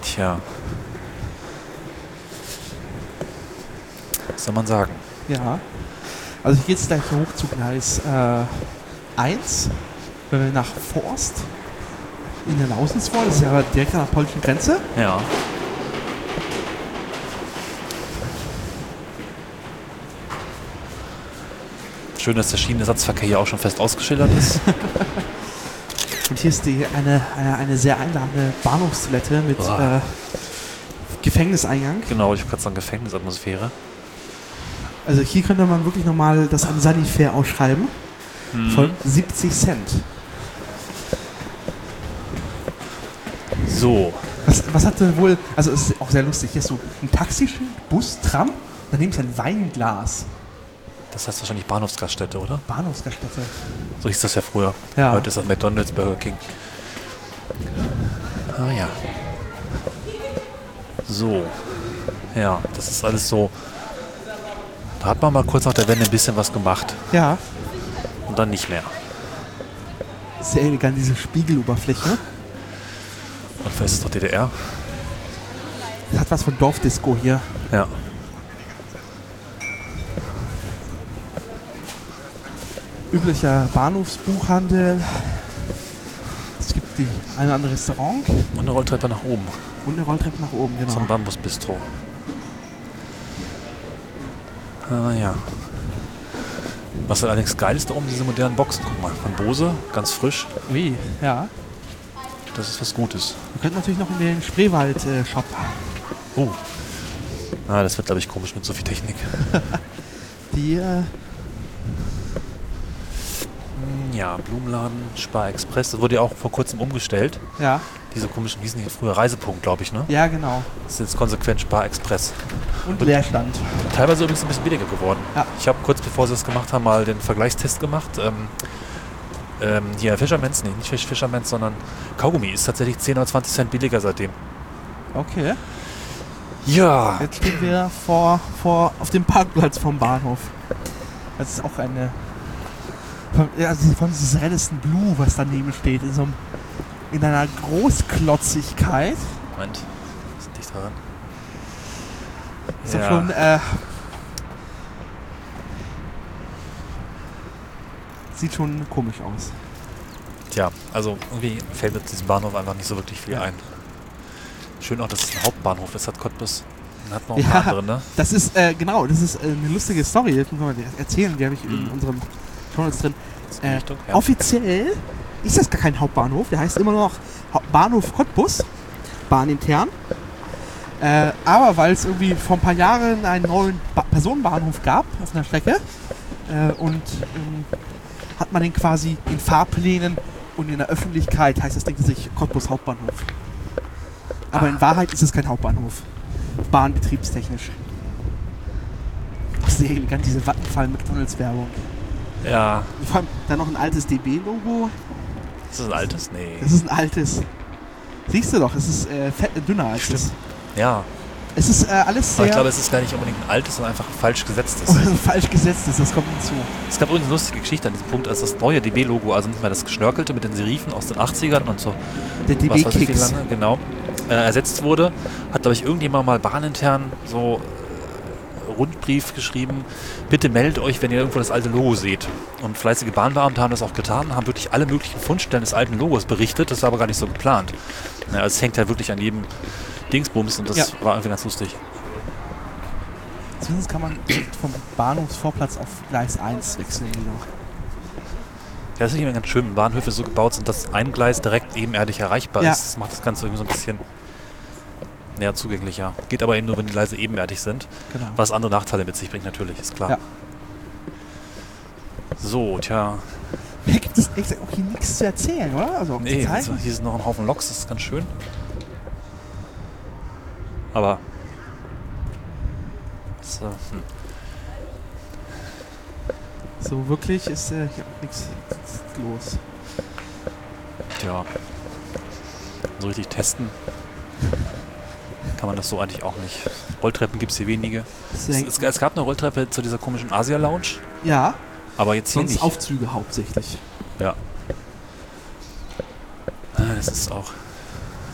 Tja. Was soll man sagen? Ja. Also hier geht es gleich hoch zu Gleis äh, 1. Wenn wir nach Forst in der Lausitz wollen, das ist ja direkt an der polnischen Grenze. Ja. Schön, dass der Schienenersatzverkehr hier auch schon fest ausgeschildert ist. <laughs> Und hier ist die, eine, eine, eine sehr einladende Bahnhofstoilette mit äh, Gefängniseingang. genau, ich habe gerade sagen Gefängnisatmosphäre. Also hier könnte man wirklich nochmal das an Sanifair ausschreiben. Mhm. Von 70 Cent. So, Was, was hat denn wohl, also es ist auch sehr lustig, hier ist so ein Taxischild, Bus, Tram, daneben ist ein Weinglas. Das heißt wahrscheinlich Bahnhofsgaststätte, oder? Bahnhofsgaststätte. So hieß das ja früher. Ja. Heute ist das McDonalds, Burger King. Ah ja. So. Ja, das ist alles so. hat man mal kurz nach der Wende ein bisschen was gemacht Ja, und dann nicht mehr. sehr elegant, diese Spiegeloberfläche. Und vielleicht ist es doch DDR. Das hat was von Dorfdisco hier. Ja. Üblicher Bahnhofsbuchhandel. Es gibt die ein oder andere Restaurant Und eine Rolltreppe nach oben und eine Rolltreppe nach oben, genau. zum Bambusbistro. Ah ja. Was allerdings geil ist da oben, diese modernen Boxen. Guck mal, von Bose, ganz frisch. Wie? Ja. Das ist was Gutes. Wir könnten natürlich noch in den Spreewald-Shop. Oh. Ah, das wird, glaube ich, komisch mit so viel Technik. <laughs> die, äh, Ja, Blumenladen, Spar Express. Das wurde ja auch vor kurzem umgestellt. ja, Diese komischen, hießen hier früher Reisepunkt, glaube ich, ne? ja, genau. Das ist jetzt konsequent Spar Express. Und Leerstand. Teilweise übrigens ein bisschen billiger geworden. Ja. Ich habe kurz bevor sie das gemacht haben, mal den Vergleichstest gemacht. Ähm, ähm, hier Fisherman's, nee, nicht Fish- Fisherman's, sondern Kaugummi ist tatsächlich 10 oder 20 Cent billiger seitdem. Okay. Ja. Jetzt stehen wir vor, vor, auf dem Parkplatz vom Bahnhof. Das ist auch eine. Von, ja, von dieses Radisson Blue, was daneben steht, in so einem, in einer Großklotzigkeit. Moment. Ist dicht dran. Ist doch schon, äh, Sieht schon komisch aus. Tja, also irgendwie fällt mir diesem Bahnhof einfach nicht so wirklich viel Ja. ein. Schön auch, dass es ein Hauptbahnhof ist, hat Cottbus. Hat man auch <laughs> Ja. ja. andere, ne? Das ist, äh, genau, das ist äh, eine lustige Story. Das muss man erzählen, die habe ich in Mhm. unserem Notes drin. Äh, Richtung, ja. Offiziell ist das gar kein Hauptbahnhof, der heißt immer noch Bahnhof Cottbus, bahnintern. Äh, aber weil es irgendwie vor ein paar Jahren einen neuen ba Personenbahnhof gab auf einer Strecke äh, und ähm, hat man den quasi in Fahrplänen und in der Öffentlichkeit heißt das Ding sich Cottbus Hauptbahnhof. Aber in Wahrheit ist es kein Hauptbahnhof. Bahnbetriebstechnisch. Ach, sehr elegant, diese Vattenfall McDonalds-Werbung. Ja. Vor allem dann noch ein altes DB-Logo. Ist das ein altes? Nee. Das ist ein altes. Siehst du doch, es ist äh, fett, dünner als Stimmt. es. Ja. Es ist äh, alles Aber sehr ich glaube, es ist gar nicht unbedingt ein altes, sondern einfach falsch gesetztes. <laughs> falsch gesetzt ist, das kommt hinzu. Es gab übrigens eine lustige Geschichte an diesem Punkt, als das neue DB-Logo, also nicht mehr das geschnörkelte mit den Serifen aus den 80ern und so, Der DB-Kicks. genau, äh, ersetzt wurde, hat, glaube ich, irgendjemand mal bahnintern so äh, Rundbrief geschrieben, bitte meldet euch, wenn ihr irgendwo das alte Logo seht. Und fleißige Bahnbeamte haben das auch getan, haben wirklich alle möglichen Fundstellen des alten Logos berichtet, das war aber gar nicht so geplant. Ja, es hängt halt wirklich an jedem Dingsbums und das Ja. war irgendwie ganz lustig. Zumindest kann man <clears throat> vom Bahnhofsvorplatz auf Gleis 1 wechseln. Ja, das ist immer ganz schön, wenn Bahnhöfe so gebaut sind, dass ein Gleis direkt ebenerdig erreichbar Ja. ist. Das macht das Ganze irgendwie so ein bisschen näher zugänglicher. Geht aber eben nur, wenn die Gleise ebenerdig sind. Genau. Was andere Nachteile mit sich bringt, natürlich, ist klar. Ja. So, tja. Hier gibt es echt auch hier nichts zu erzählen, oder? Also, Nee, also hier sind noch ein Haufen Loks, das ist ganz schön. Aber. So, hm. So wirklich ist äh, hier auch nichts los. Tja. So richtig testen kann man das so eigentlich auch nicht. Rolltreppen gibt es hier wenige. Es, es, es gab eine Rolltreppe zu dieser komischen Asia-Lounge, ja, aber jetzt hier sonst nicht. Aufzüge hauptsächlich. Ja. Ah, Das ist auch.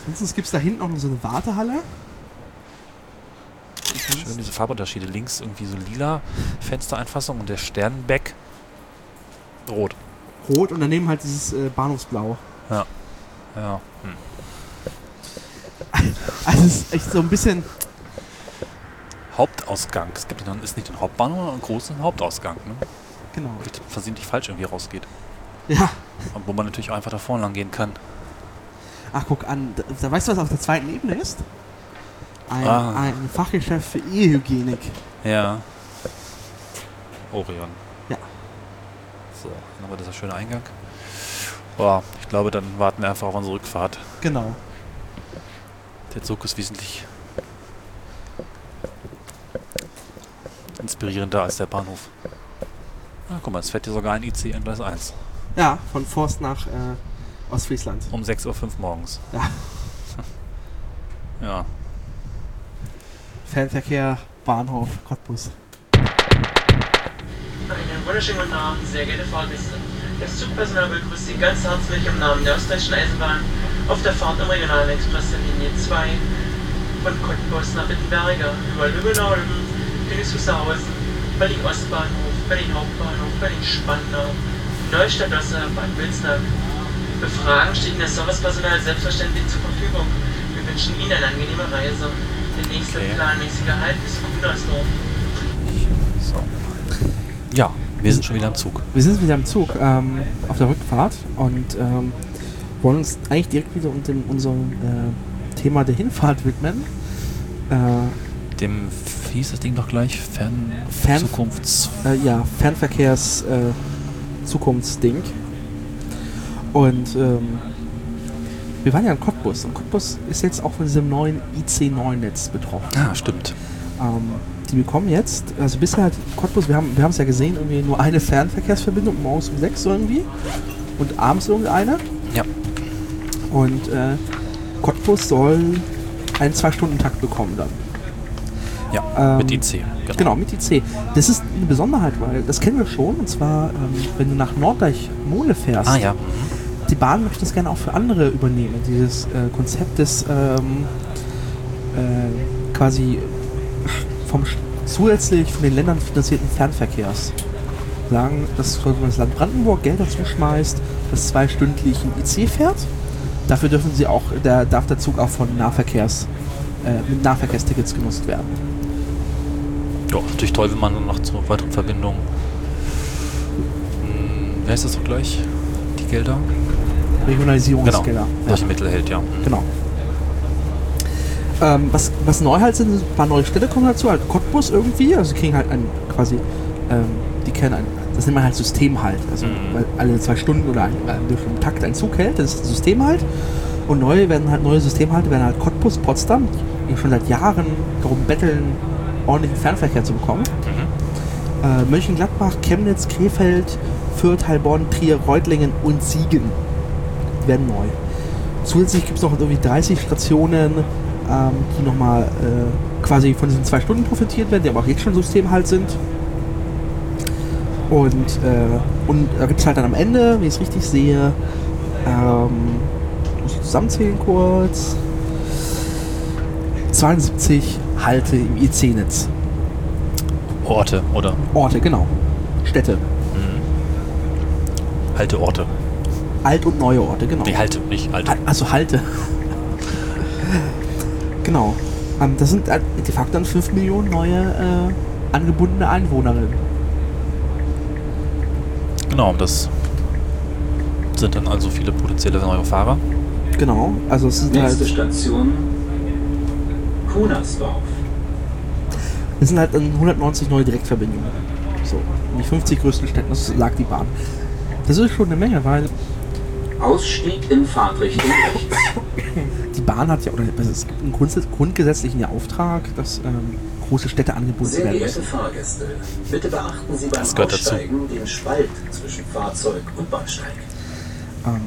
Ansonsten gibt es da hinten auch noch so eine Wartehalle. Schön, diese Farbunterschiede. Links irgendwie so lila Fenstereinfassung und der Sternbeck rot. Rot und daneben halt dieses äh, Bahnhofsblau. Ja. Hm. Also es ist echt so ein bisschen. Hauptausgang. Es gibt nicht, ist nicht den Hauptbahnhof, sondern einen großen Hauptausgang, ne? Genau. Nicht versehentlich falsch irgendwie rausgeht. Ja. Und wo man natürlich auch einfach da vorne lang gehen kann. Ach, guck an. Da, da weißt du, was auf der zweiten Ebene ist? Ein, Ah. ein Fachgeschäft für Ehehygienik. Ja. Orion. Ja. So, dann haben wir dieser schöne Eingang. Boah, ich glaube, dann warten wir einfach auf unsere Rückfahrt. Genau. Der Zug ist wesentlich inspirierender als der Bahnhof. Ah, guck mal, es fährt hier sogar ein IC in Gleis 1. Ja, von Forst nach äh, Ostfriesland. Um 6.05 Uhr morgens. Ja. Ja. Fernverkehr, Bahnhof, Cottbus. Wunderschönen guten Abend, sehr geehrte Fahrgäste. Das Zugpersonal begrüßt Sie ganz herzlich im Namen der Österreichischen Eisenbahn auf der Fahrt im Regionalen Express der Linie 2 von Cottbus nach Wittenberger über Lübbenau, Lübben, Königs Wusterhausen, Berlin Ostbahnhof, Berlin Hauptbahnhof, Berlin Spandau, Neustadt Osse, Bad Wilsnack. Für Fragen steht Ihnen das Servicepersonal selbstverständlich zur Verfügung. Wir wünschen Ihnen eine angenehme Reise. Der nächste Okay. planmäßige Halt ist Kunersdorf. So. Ja, wir sind schon wieder im Zug. Wir sind wieder im Zug ähm, auf der Rückfahrt und ähm, wollen uns eigentlich direkt wieder unter unserem äh, Thema der Hinfahrt widmen. Äh, Dem wie hieß das Ding doch gleich? Fern, Fern- Zukunfts. äh, ja, Fernverkehrs äh, Zukunftsding. Und ähm, wir waren ja in Cottbus und Cottbus ist jetzt auch von diesem neuen IC9-Netz betroffen. Ah, stimmt. Ähm, die bekommen jetzt, also bisher hat Cottbus, wir haben wir haben es ja gesehen, irgendwie nur eine Fernverkehrsverbindung, morgens um 6 irgendwie und abends irgendeine. Ja. Und äh, Cottbus soll einen 2-Stunden-Takt bekommen dann. Ja, Ähm, mit IC. Genau, mit IC. Das ist eine Besonderheit, weil das kennen wir schon. Und zwar, ähm, wenn du nach Norddeich-Mole fährst, Ah ja. Mhm. die Bahn möchte das gerne auch für andere übernehmen. Dieses äh, Konzept des ähm, äh, quasi vom zusätzlich von den Ländern finanzierten Fernverkehrs. Sagen, dass das Land Brandenburg Geld dazu schmeißt, das zweistündlich ein IC fährt. Dafür dürfen sie auch, der, darf der Zug auch von Nahverkehrs, äh, mit Nahverkehrstickets genutzt werden. Ja, natürlich toll, wenn man dann noch zur weiteren Verbindung. Hm, wer ist das doch gleich? Die Gelder? Genau. Regionalisierungsgelder. Ja. Solche Mittel hält, ja. Mhm. Genau. Ähm, was, was neu halt sind, ein paar neue Städte kommen dazu, halt Cottbus irgendwie, also die kriegen halt ein, quasi, ähm, die kennen ein, das nennt man halt System halt, also Mhm. weil alle zwei Stunden oder ein, ein bestimmten Takt ein Zug hält, das ist ein System halt. Und neue werden halt neue Systemhalte werden halt Cottbus, Potsdam, die schon seit Jahren darum betteln, ordentlichen Fernverkehr zu bekommen. Mhm. Äh, Mönchengladbach, Chemnitz, Krefeld, Fürth, Heilbronn, Trier, Reutlingen und Siegen die werden neu. Zusätzlich gibt es noch irgendwie 30 Stationen, ähm, die nochmal äh, quasi von diesen zwei Stunden profitiert werden, die aber auch jetzt schon System halt sind. Und, äh, und da gibt es halt dann am Ende, wenn ich es richtig sehe, ähm, muss ich zusammenzählen kurz, 72 Halte im IC-Netz. Orte oder Orte, genau. Städte. mhm. alte Orte. Alt- und neue Orte, genau. Nee, Halte, nicht alte. Ha- Also Halte. <laughs> genau. Ähm, das sind äh, de facto dann 5 Millionen neue äh, angebundene Einwohnerinnen. Genau, das sind dann also viele potenzielle neue Fahrer. Genau. Also es sind Nächste halt, Station Kunersdorf. es sind halt dann 190 neue Direktverbindungen. So. In die 50 größten Städten, das lag die Bahn. Das ist schon eine Menge, weil Ausstieg in Fahrtrichtung rechts. <laughs> die Bahn hat ja, oder es gibt einen grundgesetzlichen Auftrag, dass ähm, große Städte angebunden Sehr werden geehrte müssen. Fahrgäste, bitte beachten Sie beim Das gehört dazu. Aussteigen den Spalt zwischen Fahrzeug und Bahnsteig. ähm,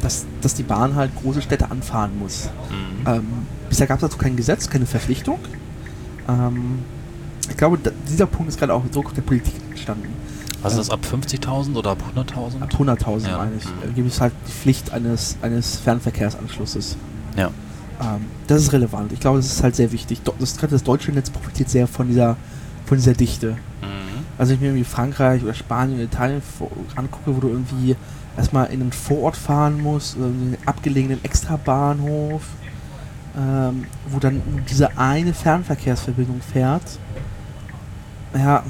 dass, dass die Bahn halt große Städte anfahren muss. Mhm. Ähm, bisher gab es dazu kein Gesetz, keine Verpflichtung. Ähm, ich glaube, da, dieser Punkt ist gerade auch mit Druck der Politik entstanden. Was ist das ab 50.000 oder ab 100.000? Ab 100.000 Ja. meine ich. Mhm. Äh, gibt es halt die Pflicht eines, eines Fernverkehrsanschlusses. Ja. Ähm, das ist relevant. Ich glaube, das ist halt sehr wichtig. Das, gerade das deutsche Netz profitiert sehr von dieser, von dieser Dichte. Mhm. Also wenn ich mir irgendwie Frankreich oder Spanien oder Italien angucke, wo du irgendwie erstmal in einen Vorort fahren musst, in einen abgelegenen Extrabahnhof, ähm, wo dann diese eine Fernverkehrsverbindung fährt. Ja?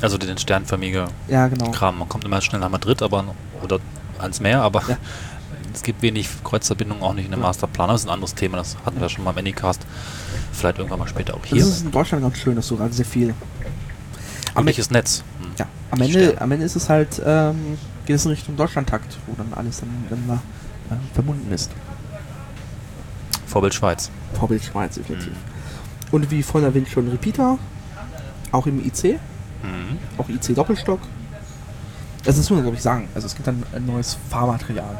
Also den sternförmige ja, genau. Kram. Man kommt immer schnell nach Madrid, aber oder ans Meer, aber Ja. <laughs> es gibt wenig Kreuzverbindungen, auch nicht in dem Ja. Masterplan. Das ist ein anderes Thema, das hatten wir schon mal im Anycast. Vielleicht irgendwann mal später auch hier. Das ist in Deutschland ganz schön, dass du gerade sehr viel. Am, Wirkliches Netz. Hm. ja, am, Ende, am Ende ist es halt, ähm, geht es in Richtung Deutschlandtakt, wo dann alles dann, dann mal, äh, verbunden ist. Vorbild Schweiz. Vorbild Schweiz, definitiv. Mhm. Und wie vorhin erwähnt schon Repeater, auch im IC, Mhm. auch IC Doppelstock. Das ist nur, glaube ich, sagen. Also es gibt dann ein neues Fahrmaterial.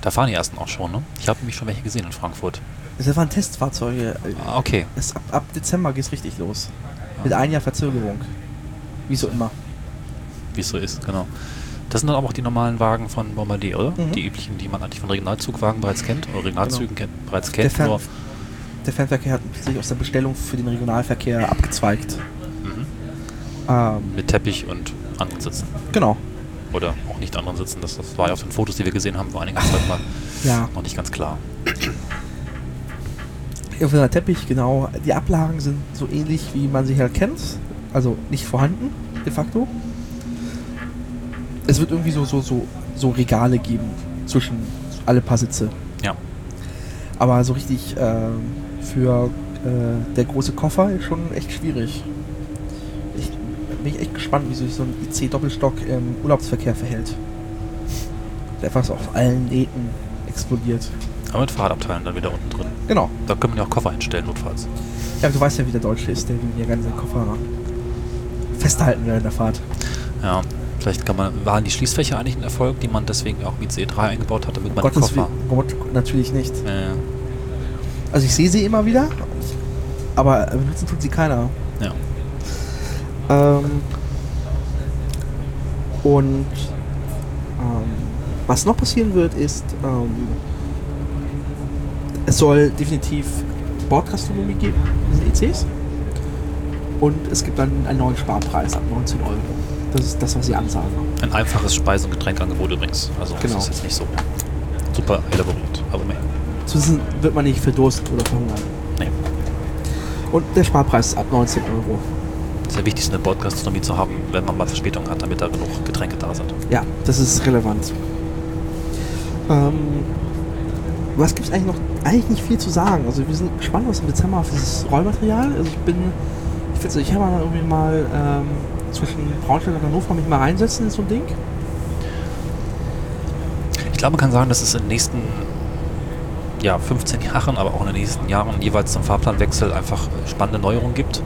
Da fahren die ersten auch schon, ne? Ich habe nämlich schon welche gesehen in Frankfurt. Das waren Testfahrzeuge. Ah, okay. Es, ab, ab Dezember geht es richtig los. Mit ein Jahr Verzögerung. Wie so immer. wie es so ist, genau. Das sind dann aber auch die normalen Wagen von Bombardier, oder? Mhm. Die üblichen, die man eigentlich von Regionalzugwagen bereits kennt, oder Regionalzügen kennt, bereits Der, kennt. Fern Nur, der Fernverkehr hat sich aus der Bestellung für den Regionalverkehr abgezweigt. Ähm, Mit Teppich und anderen Sitzen. genau. Oder auch nicht anderen Sitzen. Das, das war ja auf den Fotos, die wir gesehen haben, war einige Zeit mal Ja. noch nicht ganz klar. Auf der Teppich, genau. Die Ablagen sind so ähnlich, wie man sie halt kennt. Also nicht vorhanden, de facto. Es wird irgendwie so, so, so, so Regale geben zwischen alle paar Sitze. Ja. Aber so richtig ähm, für äh, der große Koffer ist schon echt schwierig. Ich bin ich echt gespannt, wie sich so ein IC-Doppelstock im Urlaubsverkehr verhält. Der so auf allen Nähten explodiert. Aber mit Fahrradabteilen dann wieder unten drin. Genau. Da können wir ja auch Koffer hinstellen, notfalls. Ja, du weißt ja, wie der Deutsche ist, der will ja seinen Koffer festhalten während der Fahrt. Ja, vielleicht kann man, waren die Schließfächer eigentlich ein Erfolg, die man deswegen auch mit C3 eingebaut hat, damit man den Gottes Koffer. Willen, Gott, natürlich nicht. Äh, Also ich sehe sie immer wieder, aber benutzen tut sie keiner. ja. Ähm, und ähm, was noch passieren wird, ist, ähm, es soll definitiv Bordgastronomie geben, diese ECs. Und es gibt dann einen neuen Sparpreis ab 19 Euro. Das ist das, was sie ansagen. Ein einfaches Speise- und Getränkangebot übrigens. Also Genau. das ist jetzt nicht so super elaboriert, aber mehr. Zumindest wird man nicht verdursten oder verhungern. Nee. Und der Sparpreis ist ab 19 Euro. Sehr wichtig ist eine Bordgastronomie zu haben, wenn man mal Verspätung hat, damit da genug Getränke da sind. Ja, das ist relevant. Ähm, was gibt es eigentlich noch? Eigentlich nicht viel zu sagen. Also wir sind gespannt, was im Dezember auf dieses Rollmaterial. Also ich bin, ich finde, ich habe mal irgendwie mal ähm, zwischen Braunschweig und Hannover mich mal reinsetzen in so ein Ding. Ich glaube, man kann sagen, dass es den nächsten ja, 15 Jahren, aber auch in den nächsten Jahren jeweils zum Fahrplanwechsel einfach spannende Neuerungen gibt.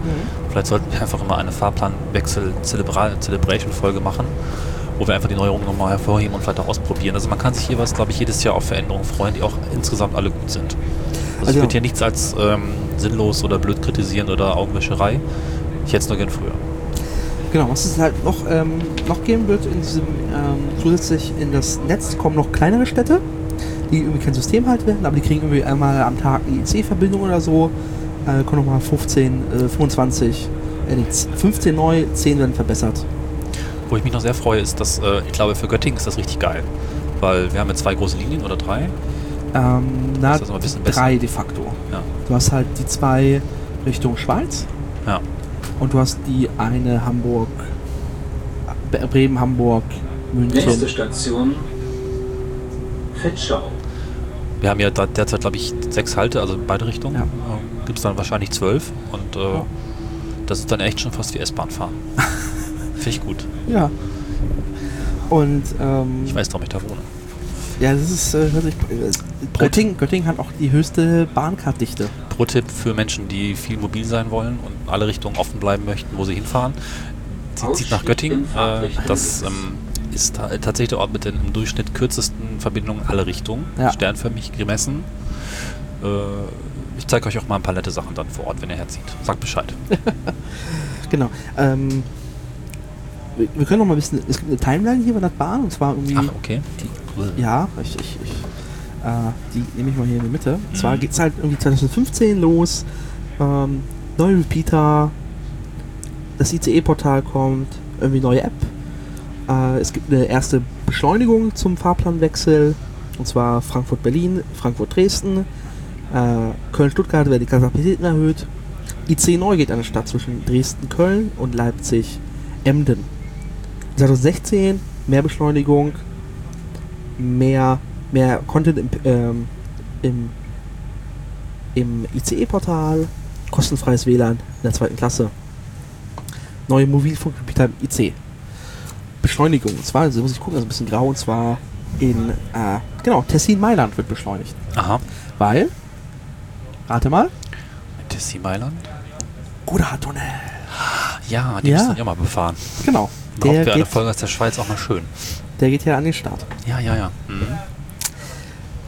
Vielleicht sollten wir einfach immer eine Fahrplanwechsel-Celebration-Folge machen, wo wir einfach die Neuerungen nochmal hervorheben und vielleicht auch ausprobieren. Also man kann sich jeweils, glaube ich, jedes Jahr auf Veränderungen freuen, die auch insgesamt alle gut sind. Also, Also- ich würde hier nichts als ähm, sinnlos oder blöd kritisieren oder Augenwischerei. Ich hätte es nur gern früher. Genau, was es halt noch, ähm, noch geben wird in diesem, ähm, zusätzlich in das Netz kommen noch kleinere Städte, die irgendwie kein System halt werden, aber die kriegen irgendwie einmal am Tag eine IC-Verbindung oder so. Äh, kommen nochmal 15, äh, 25, äh, nee, 15 neu, 10 werden verbessert. Wo ich mich noch sehr freue, ist, dass äh, ich glaube, für Göttingen ist das richtig geil. Weil wir haben jetzt zwei große Linien oder drei. Ähm, na, Ist das ein bisschen besser? drei de facto. Ja. Du hast halt die zwei Richtung Schweiz Ja. und du hast die eine Hamburg, Bre- Bremen, Hamburg, Nächste München. Station Fetschau. Wir haben ja da derzeit, glaube ich, sechs Halte, also in beide Richtungen. Ja. Gibt es dann wahrscheinlich zwölf. Und äh, Ja. das ist dann echt schon fast wie S-Bahn fahren. <laughs> Finde ich gut. Ja. Und ähm, Ich weiß, warum ich da wohne. Ja, das ist, äh, hört sich, äh, Göttingen, Göttingen hat auch die höchste Bahnkartdichte. Pro-Tipp für Menschen, die viel mobil sein wollen und alle Richtungen offen bleiben möchten, wo sie hinfahren. Sie zieht nach Göttingen. Äh, das ähm, ist ta tatsächlich der Ort mit den im Durchschnitt kürzesten Verbindungen alle Richtungen. Ja. Sternförmig gemessen. Äh, ich zeige euch auch mal ein paar nette Sachen dann vor Ort, wenn ihr herzieht. Sagt Bescheid. <laughs> Genau. Ähm, wir, wir können noch mal ein bisschen, es gibt eine Timeline hier bei der Bahn und zwar irgendwie, Ach, okay. ja, ich, ich, ich äh, die nehme ich mal hier in die Mitte. Und zwar Mhm. geht es halt irgendwie 2015 los, ähm, neue Repeater, das ICE-Portal kommt, irgendwie neue App. Äh, es gibt eine erste Beschleunigung zum Fahrplanwechsel, und zwar Frankfurt-Berlin, Frankfurt-Dresden, äh, Köln-Stuttgart werden die Kapazitäten erhöht. IC neu geht an der Stadt zwischen Dresden-Köln und Leipzig-Emden. 2016 mehr Beschleunigung, mehr, mehr Content im, ähm, im, im ICE-Portal, kostenfreies WLAN in der zweiten Klasse. Neue Mobilfunkrepeater im IC. Beschleunigung, und zwar, muss ich gucken, also ein bisschen grau, und zwar in, äh, genau, Tessin-Mailand wird beschleunigt. Aha. Weil, rate mal, Tessie Mailand? Gouda-Tunnel. Ja, die Ja. müssen ja mal befahren. Genau. Braucht Der wir eine Folge aus der Schweiz auch mal schön. der geht ja an den Start. Ja, ja, ja. Mhm.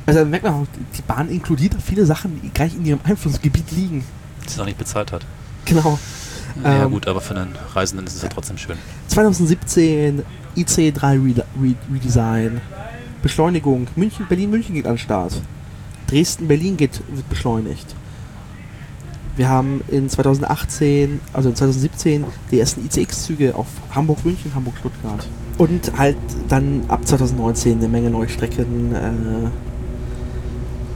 Also da merkt man auch, die Bahn inkludiert viele Sachen, die gleich in ihrem Einflussgebiet liegen. Die es noch nicht bezahlt hat. Genau. Ja Ähm, gut, aber für einen Reisenden ist es ja trotzdem schön. 2017 IC3 Re Re Redesign. Beschleunigung. München, Berlin-München geht an den Start. Dresden-Berlin geht, wird beschleunigt. Wir haben in 2018, also in 2017, die ersten ICX-Züge auf Hamburg-München, Hamburg-Stuttgart. Und halt dann ab 2019 eine Menge neue Strecken. Äh,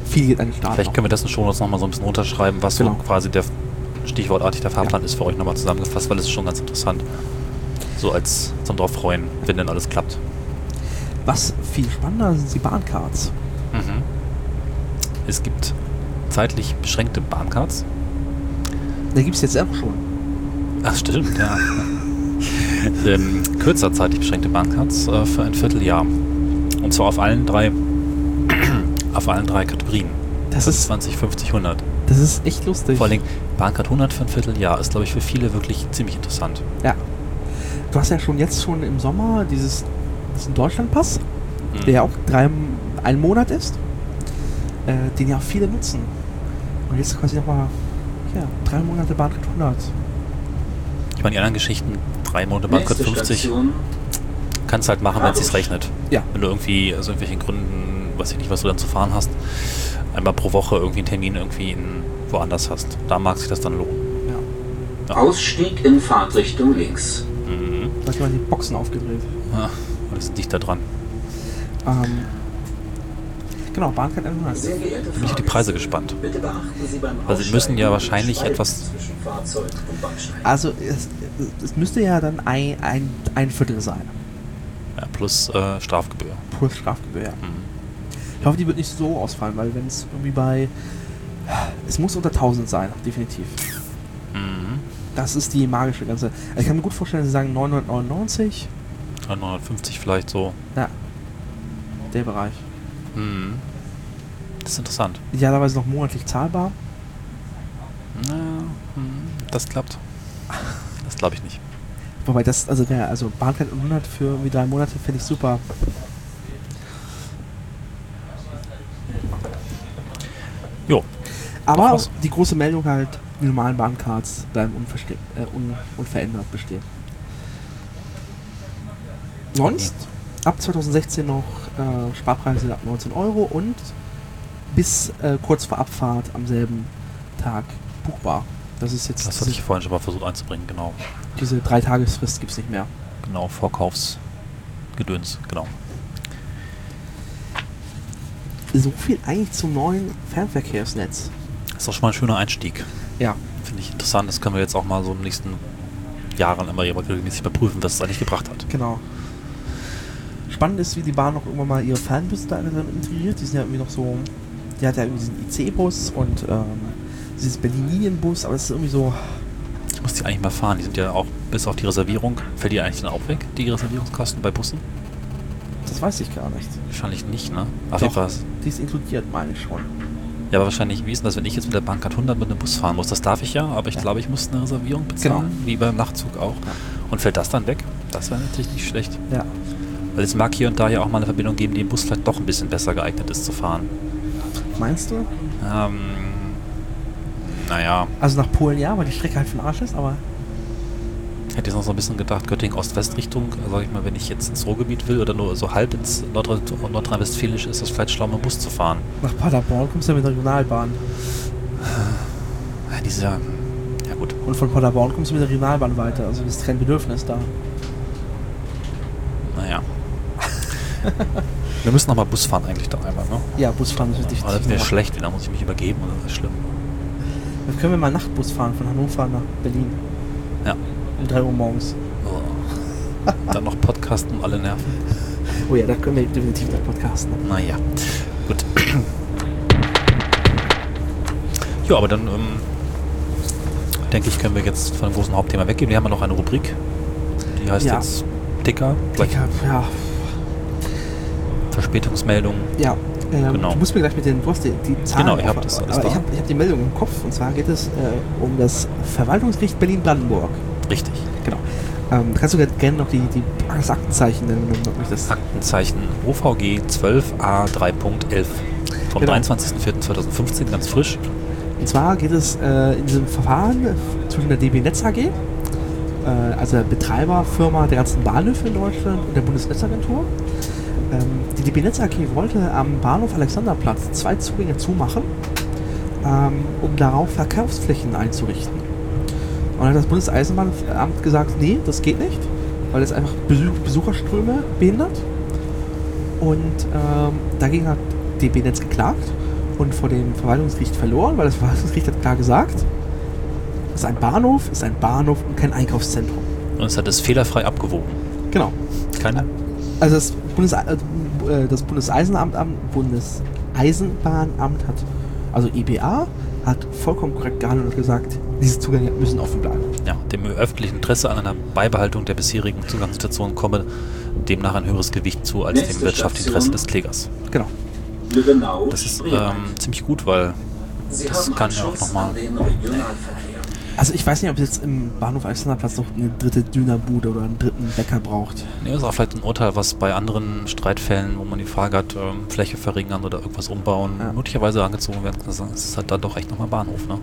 viel geht an den Start. Vielleicht können wir das in Shownotes nochmal so ein bisschen runterschreiben, was Genau. so quasi der stichwortartig der Fahrplan ist für euch nochmal zusammengefasst, weil es ist schon ganz interessant. So als zum drauf freuen, wenn denn alles klappt. Was viel spannender sind die Bahncards. Mhm. Es gibt zeitlich beschränkte Bahncards. Da gibt es jetzt auch schon. Ach stimmt, ja. <laughs> ähm, kürzer zeitlich beschränkte Bahncards äh, für ein Vierteljahr. Und zwar auf allen drei <clears throat> auf allen drei Kategorien. Das ist, 20, 50, 100. das ist echt lustig. Vor allen Dingen Bahncard 100 für ein Vierteljahr ist, glaube ich, für viele wirklich ziemlich interessant. Ja. Du hast ja schon jetzt schon im Sommer dieses, diesen Deutschlandpass, Mhm. der ja auch drei, ein Monat ist, äh, den ja auch viele nutzen. Und jetzt quasi nochmal, ja, drei Monate Bahncard 100. Ich meine, die anderen Geschichten, drei Monate Bahncard Nächste 50, Station, kannst halt machen, wenn es sich rechnet. Ja. Wenn du irgendwie aus irgendwelchen Gründen, weiß ich nicht, was du dann zu fahren hast, einmal pro Woche irgendwie einen Termin irgendwie in, woanders hast. Da mag sich das dann lohnen. Ja. Ausstieg in Fahrtrichtung links. Mhm. Da du mal die Boxen aufgedreht. Ja, das ist dicht da dran. Ähm, genau, Bahncard 100. Sehr geehrte Bin ich auf die Preise gespannt. Bitte beachten Sie beim Weil sie müssen ja wahrscheinlich etwas-. Also, es, es müsste ja dann ein, ein, ein Viertel sein. Ja, plus äh, Strafgebühr. Plus Strafgebühr, ja. Mhm. Ich hoffe, die wird nicht so ausfallen, weil wenn es irgendwie bei. Es muss unter 1000 sein, definitiv. Mhm. Das ist die magische Grenze. Also ich kann mir gut vorstellen, sie sagen 999. 950 vielleicht so. Ja. Der Bereich. Mhm. Das ist interessant. Idealerweise noch monatlich zahlbar. Na, mhm, das klappt. Das glaube ich nicht. Wobei das, also der, also Bahncard 100 für irgendwie drei Monate finde ich super. Jo. Aber die große Meldung halt, die normalen Bahncards bleiben äh, un unverändert bestehen. Sonst ab 2016 noch äh, Sparpreise ab 19 Euro und bis äh, kurz vor Abfahrt am selben Tag buchbar. Das ist jetzt Das hatte ich vorhin schon mal versucht einzubringen, genau. diese drei Tagesfrist gibt es nicht mehr. Genau, Vorkaufsgedöns, genau. So viel eigentlich zum neuen Fernverkehrsnetz. Das ist auch schon mal ein schöner Einstieg. Ja, Finde ich interessant. Das können wir jetzt auch mal so in den nächsten Jahren immer regelmäßig überprüfen, was es eigentlich gebracht hat. genau. Spannend ist, wie die Bahn noch irgendwann mal ihre Fernbusse da integriert. Die sind ja irgendwie noch so. Die hat ja irgendwie diesen IC-Bus und ähm, dieses Berlin-Linienbus, aber es ist irgendwie so. Ich muss die eigentlich mal fahren. Die sind ja auch bis auf die Reservierung. Fällt die eigentlich dann auch weg, die Reservierungskosten bei Bussen? Das weiß ich gar nicht. Wahrscheinlich nicht, ne? Auf jeden Fall. Die ist inkludiert, meine ich schon. Ja, aber wahrscheinlich, wie ist denn das, wenn ich jetzt mit der Bahncard 100 mit einem Bus fahren muss? Das darf ich ja, aber ich Ja. glaube, ich muss eine Reservierung bezahlen, wie beim Nachtzug auch. Ja. Und fällt das dann weg? Das wäre natürlich nicht schlecht. Ja. Weil es mag hier und da ja auch mal eine Verbindung geben, die im Bus vielleicht doch ein bisschen besser geeignet ist zu fahren. Meinst du? Ähm, naja, Also nach Polen ja, weil die Strecke halt für den Arsch ist, aber. Ich hätte jetzt noch so ein bisschen gedacht, Göttingen-Ost-West-Richtung, sag ich mal, wenn ich jetzt ins Ruhrgebiet will oder nur so halb ins Nordrhein- Nordrhein-Westfälisch, ist das vielleicht schlau, mit dem Bus zu fahren. Nach Paderborn kommst du ja mit der Regionalbahn. Ja, dieser, ja gut, Und von Paderborn kommst du mit der Regionalbahn weiter. Also ist kein Bedürfnis da. naja. Wir müssen noch mal Bus fahren eigentlich dann einmal, ne? Ja, Busfahren ist definitiv. Aber das noch- schlecht, wieder muss ich mich übergeben und das ist schlimm. Dann können wir mal Nachtbus fahren von Hannover nach Berlin. Um 3 Uhr morgens. Oh. Dann noch Podcasten um alle Nerven. Oh ja, da können wir definitiv noch podcasten. Naja, gut. Ja, aber dann ähm, denke ich, können wir jetzt von dem großen Hauptthema weggehen. Wir haben ja noch eine Rubrik, die heißt Ja. jetzt Ich hab, ja, Verspätungsmeldung. ja. Ähm, Genau. Du musst mir gleich mit den, du hast die, die Zahlen. Genau, ich hab auf- das alles aber da. ich habe ich hab die Meldung im Kopf und zwar geht es äh, um das Verwaltungsgericht Berlin-Brandenburg. Richtig. Genau. Ähm, kannst du gerne noch die, die das Aktenzeichen nennen, wenn du möchtest? Aktenzeichen OVG 12a 3.11 vom Genau. 23.04.2015, ganz frisch. Und zwar geht es äh, in diesem Verfahren zwischen der DB Netz AG, äh, also der Betreiberfirma der ganzen Bahnhöfe in Deutschland und der Bundesnetzagentur. Ähm, die DB Netz AG wollte am Bahnhof Alexanderplatz zwei Zugänge zumachen, ähm, um darauf Verkaufsflächen einzurichten. Und dann hat das Bundeseisenbahnamt gesagt, nee, das geht nicht, weil es einfach Besuch Besucherströme behindert. Und ähm, dagegen hat DB Netz geklagt und vor dem Verwaltungsgericht verloren, weil das Verwaltungsgericht hat klar gesagt, es ist ein Bahnhof, ist ein Bahnhof und kein Einkaufszentrum. Und es hat es fehlerfrei abgewogen. Genau. Keine? Also das, Bundes äh, das Bundeseisenamt, Bundeseisenbahnamt hat, also EBA, hat vollkommen korrekt gehandelt und gesagt, diese Zugänge müssen offen bleiben. Ja, dem öffentlichen Interesse an einer Beibehaltung der bisherigen Zugangssituation komme demnach ein höheres Gewicht zu als Nächste dem wirtschaftlichen Interesse des Klägers. Genau. Lübbenau, Das ist ähm, ziemlich gut, weil Sie das kann ja auch nochmal. Also ich weiß nicht, ob es jetzt im Bahnhof Alexanderplatz noch eine dritte Dönerbude oder einen dritten Bäcker braucht. Nee, das ist auch vielleicht ein Urteil, was bei anderen Streitfällen, wo man die Frage hat, ähm, Fläche verringern oder irgendwas umbauen, Ja. möglicherweise angezogen werden kann. Es ist halt dann doch echt nochmal Bahnhof, ne?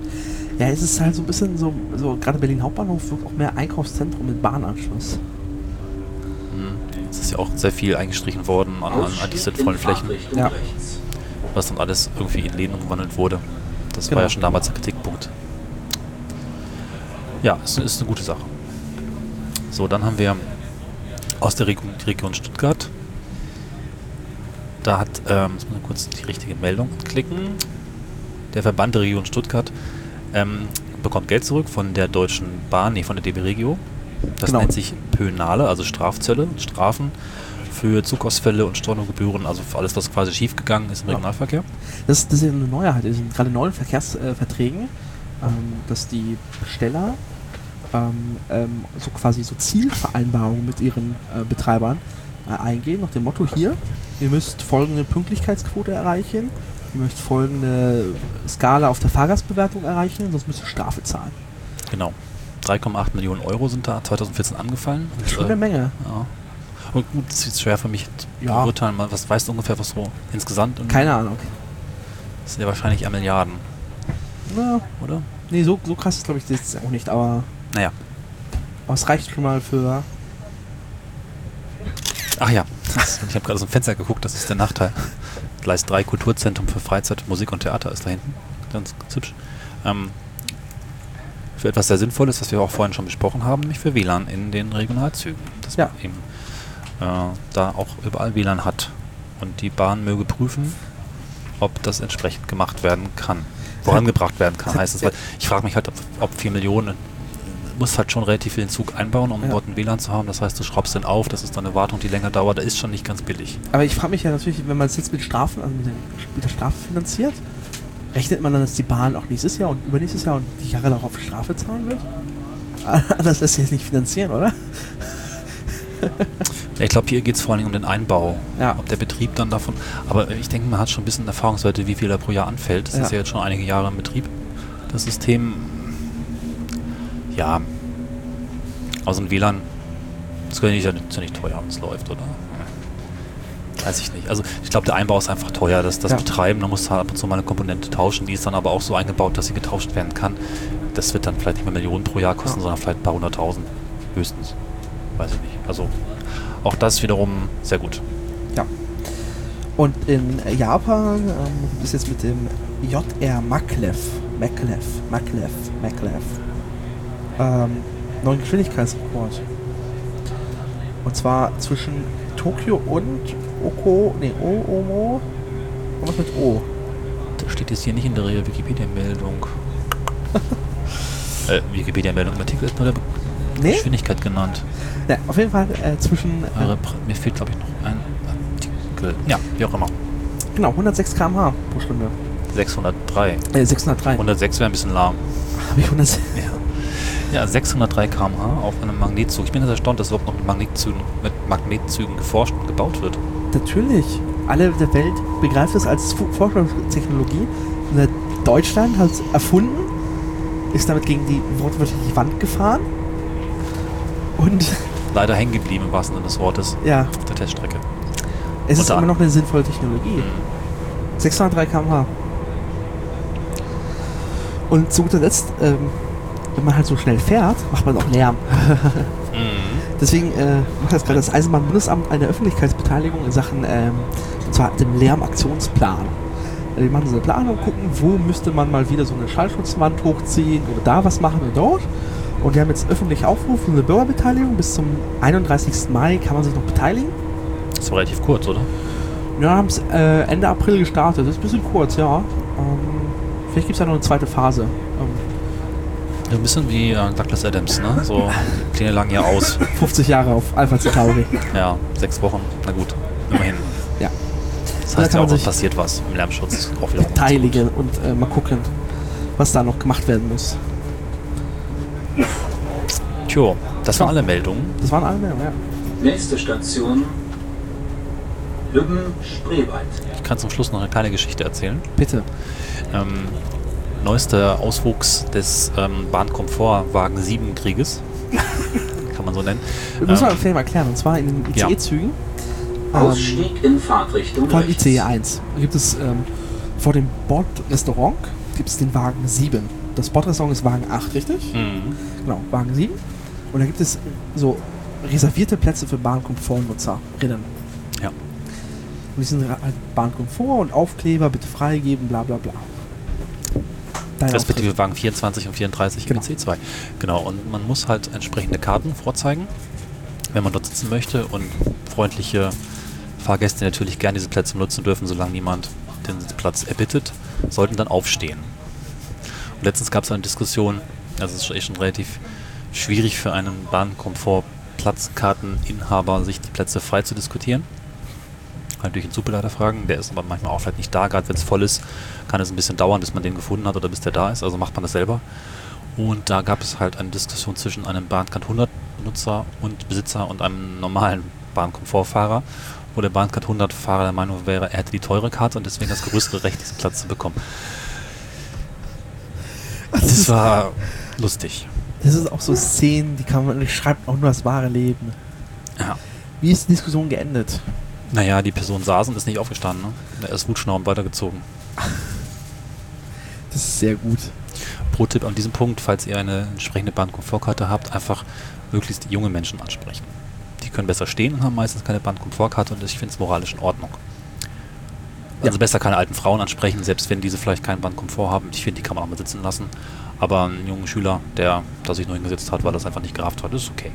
Ja, es ist halt so ein bisschen so, so gerade Berlin Hauptbahnhof wirkt auch mehr Einkaufszentrum mit Bahnanschluss. Hm. Es ist ja auch sehr viel eingestrichen worden an, an eigentlich sinnvollen Flächen, Ja. was dann alles irgendwie in Läden umgewandelt wurde. Das Genau. war ja schon damals der Kritikpunkt. Ja, es ist eine gute Sache. So, dann haben wir aus der Region, Region Stuttgart. Da hat, ähm, jetzt muss ich kurz die richtige Meldung klicken. Der Verband der Region Stuttgart ähm, bekommt Geld zurück von der Deutschen Bahn, nee, von der DB Regio. Das Genau. nennt sich Pönale, also Strafzölle, Strafen für Zugausfälle und Stornogebühren, also für alles, was quasi schiefgegangen ist im. Regionalverkehr. Das, das ist ja eine Neuheit. Gerade neuen Verkehrsverträgen, ähm, dass die Besteller ähm, ähm, so quasi so Zielvereinbarungen mit ihren äh, Betreibern äh, eingehen, nach dem Motto hier, ihr müsst folgende Pünktlichkeitsquote erreichen, ihr müsst folgende Skala auf der Fahrgastbewertung erreichen, sonst müsst ihr Strafe zahlen. Genau. 3,8 Millionen Euro sind da 2014 angefallen. Und, Schon eine äh, Menge. ja. Und gut, es ist schwer für mich zu Ja. beurteilen. Was weißt du ungefähr, was so insgesamt? Keine Ahnung. Das sind ja wahrscheinlich Milliarden, Na, oder? nee, so, so krass ist glaube ich das jetzt auch nicht, aber, Naja. aber es reicht schon mal für Ach ja, <laughs> ich habe gerade aus dem Fenster geguckt, das ist der Nachteil. Gleis 3 Kulturzentrum für Freizeit, Musik und Theater ist da hinten. Ganz, ganz hübsch. Ähm, für etwas sehr Sinnvolles, was wir auch vorhin schon besprochen haben, nämlich für WLAN in den Regionalzügen. Dass Ja. man eben äh, da auch überall WLAN hat. Und die Bahn möge prüfen, ob das entsprechend gemacht werden kann. Vorangebracht werden kann, heißt. Weil ich frage mich halt, ob, ob 4 Millionen muss halt schon relativ viel in den Zug einbauen, um Ja. dort ein WLAN zu haben. Das heißt, du schraubst den auf, das ist dann eine Wartung, die länger dauert. Das ist schon nicht ganz billig. Aber ich frage mich ja natürlich, wenn man es jetzt mit Strafen, also mit der Strafe finanziert, rechnet man dann, dass die Bahn auch nächstes Jahr und übernächstes Jahr und die Jahre darauf Strafe zahlen wird? <laughs> Das lässt sich jetzt nicht finanzieren, oder? Ich glaube, hier geht es vor allem um den Einbau. Ja. Ob der Betrieb dann davon. Aber ich denke, man hat schon ein bisschen Erfahrungswerte, wie viel da pro Jahr anfällt. Das Ja. ist ja jetzt schon einige Jahre im Betrieb. Das System. Ja. Also ein WLAN. Das ist ja nicht, nicht teuer, wenn es läuft, oder? Weiß ich nicht. Also ich glaube, der Einbau ist einfach teuer. Das, das Ja. Betreiben, da muss halt ab und zu mal eine Komponente tauschen. Die ist dann aber auch so eingebaut, dass sie getauscht werden kann. Das wird dann vielleicht nicht mehr Millionen pro Jahr kosten, Ja. sondern vielleicht ein paar hunderttausend höchstens. Weiß ich nicht. Also auch das wiederum sehr gut. Ja. Und in Japan ähm, ist jetzt mit dem JR Maklev, Maklev, Maklev, Maklev, ähm, neuen Geschwindigkeitsrekord. Und zwar zwischen Tokio und Oko, nee, O, Omo, was mit O? Das steht jetzt hier nicht in der Wikipedia-Meldung. <laughs> äh, Wikipedia-Meldung im Artikel ist nur der Nee? Geschwindigkeit genannt. Ja, auf jeden Fall äh, zwischen, äh, Mir fehlt, glaube ich, noch ein Artikel. Ja, wie auch immer. genau, 106 km/h pro Stunde. 603. Äh, 603. 106 wäre ein bisschen lahm. Habe ich 106? <laughs> Ja. ja, 603 km/h auf einem Magnetzug. Ich bin jetzt erstaunt, dass überhaupt noch mit Magnetzügen, mit Magnetzügen geforscht und gebaut wird. Natürlich. Alle der Welt begreift es als Forschungstechnologie. Äh, Deutschland hat es erfunden, ist damit gegen die wortwörtliche Wand gefahren. Und Leider hängen geblieben im wahrsten Sinne des Wortes ja, auf der Teststrecke. es ist Unter immer noch eine sinnvolle Technologie. Mhm. 603 km/h. Und zu guter Letzt, ähm, wenn man halt so schnell fährt, macht man auch Lärm. <laughs> Deswegen äh, macht jetzt gerade das Eisenbahnbundesamt eine Öffentlichkeitsbeteiligung in Sachen, ähm, und zwar dem Lärmaktionsplan. Äh, Die machen so eine Planung, gucken, wo müsste man mal wieder so eine Schallschutzwand hochziehen oder da was machen und dort. Und die haben jetzt öffentlich aufgerufen, eine Bürgerbeteiligung. Bis zum 31. Mai kann man sich noch beteiligen. Das war relativ kurz, oder? Ja, haben es äh, Ende April gestartet. Das ist ein bisschen kurz, ja. Ähm, vielleicht gibt es ja noch eine zweite Phase. Ähm, Ja, ein bisschen wie äh, Douglas Adams, ne? So <laughs> Pläne lang ja aus. 50 Jahre auf Alpha Centauri. Ja, sechs Wochen. Na gut, immerhin. Ja. Das Da heißt kann ja auch, passiert was im Lärmschutz. Auch wieder Beteiligen und äh, mal gucken, was da noch gemacht werden muss. Tjo, das waren alle Meldungen. Das waren alle Meldungen, ja. Nächste Station Lübben-Spreewald. Ich kann zum Schluss noch eine kleine Geschichte erzählen. Bitte. Ähm, neuester Auswuchs des ähm, Bahnkomfortwagen 7 Krieges. <laughs> kann man so nennen. Wir müssen Ähm, mal vielleicht mal erklären. Und zwar in den Ja. ICE-Zügen. Ausstieg in Fahrtrichtung Vor rechts. ICE 1 gibt es ähm, vor dem Bordrestaurant gibt es den Wagen 7. Das Bordrestaurant ist Wagen 8, richtig? Mhm. Genau, Wagen 7. Und da gibt es so reservierte Plätze für Bahnkomfortnutzerinnen. Ja. Und die sind halt Bahnkomfort und Aufkleber, bitte freigeben, bla bla bla. Dein Respektive Wagen 24 und 34 Genau. genau. C2. Genau, und man muss halt entsprechende Karten vorzeigen, wenn man dort sitzen möchte und freundliche Fahrgäste, die natürlich gerne diese Plätze nutzen dürfen, solange niemand den Platz erbittet, sollten dann aufstehen. Und letztens gab es eine Diskussion, also es ist echt schon relativ schwierig für einen Bahnkomfort-Platzkarteninhaber, sich die Plätze frei zu diskutieren. Kann natürlich den Superleiter fragen, der ist aber manchmal auch vielleicht nicht da, gerade wenn es voll ist, kann es ein bisschen dauern, bis man den gefunden hat oder bis der da ist, also macht man das selber. Und da gab es halt eine Diskussion zwischen einem Bahncard 100 Nutzer und Besitzer und einem normalen Bahnkomfortfahrer, wo der Bahncard 100 Fahrer der Meinung wäre, er hätte die teure Karte und deswegen das größere Recht, diesen Platz zu bekommen. Das war lustig. Das ist auch so Szenen, die kann man, die schreibt auch nur das wahre Leben. Ja. Wie ist die Diskussion geendet? Naja, die Person saß und ist nicht aufgestanden. Ne? Er ist wutschnaubend weitergezogen. Das ist sehr gut. Pro-Tipp an diesem Punkt, falls ihr eine entsprechende Bahnkomfortkarte habt, einfach möglichst junge Menschen ansprechen. Die können besser stehen und haben meistens keine Bahnkomfortkarte und ich finde es moralisch in Ordnung. Also Ja. besser keine alten Frauen ansprechen, selbst wenn diese vielleicht keinen Bahnkomfort haben. Ich finde, die kann man auch mal sitzen lassen. Aber einen jungen Schüler, der da sich nur hingesetzt hat, weil das einfach nicht gerafft hat, ist okay.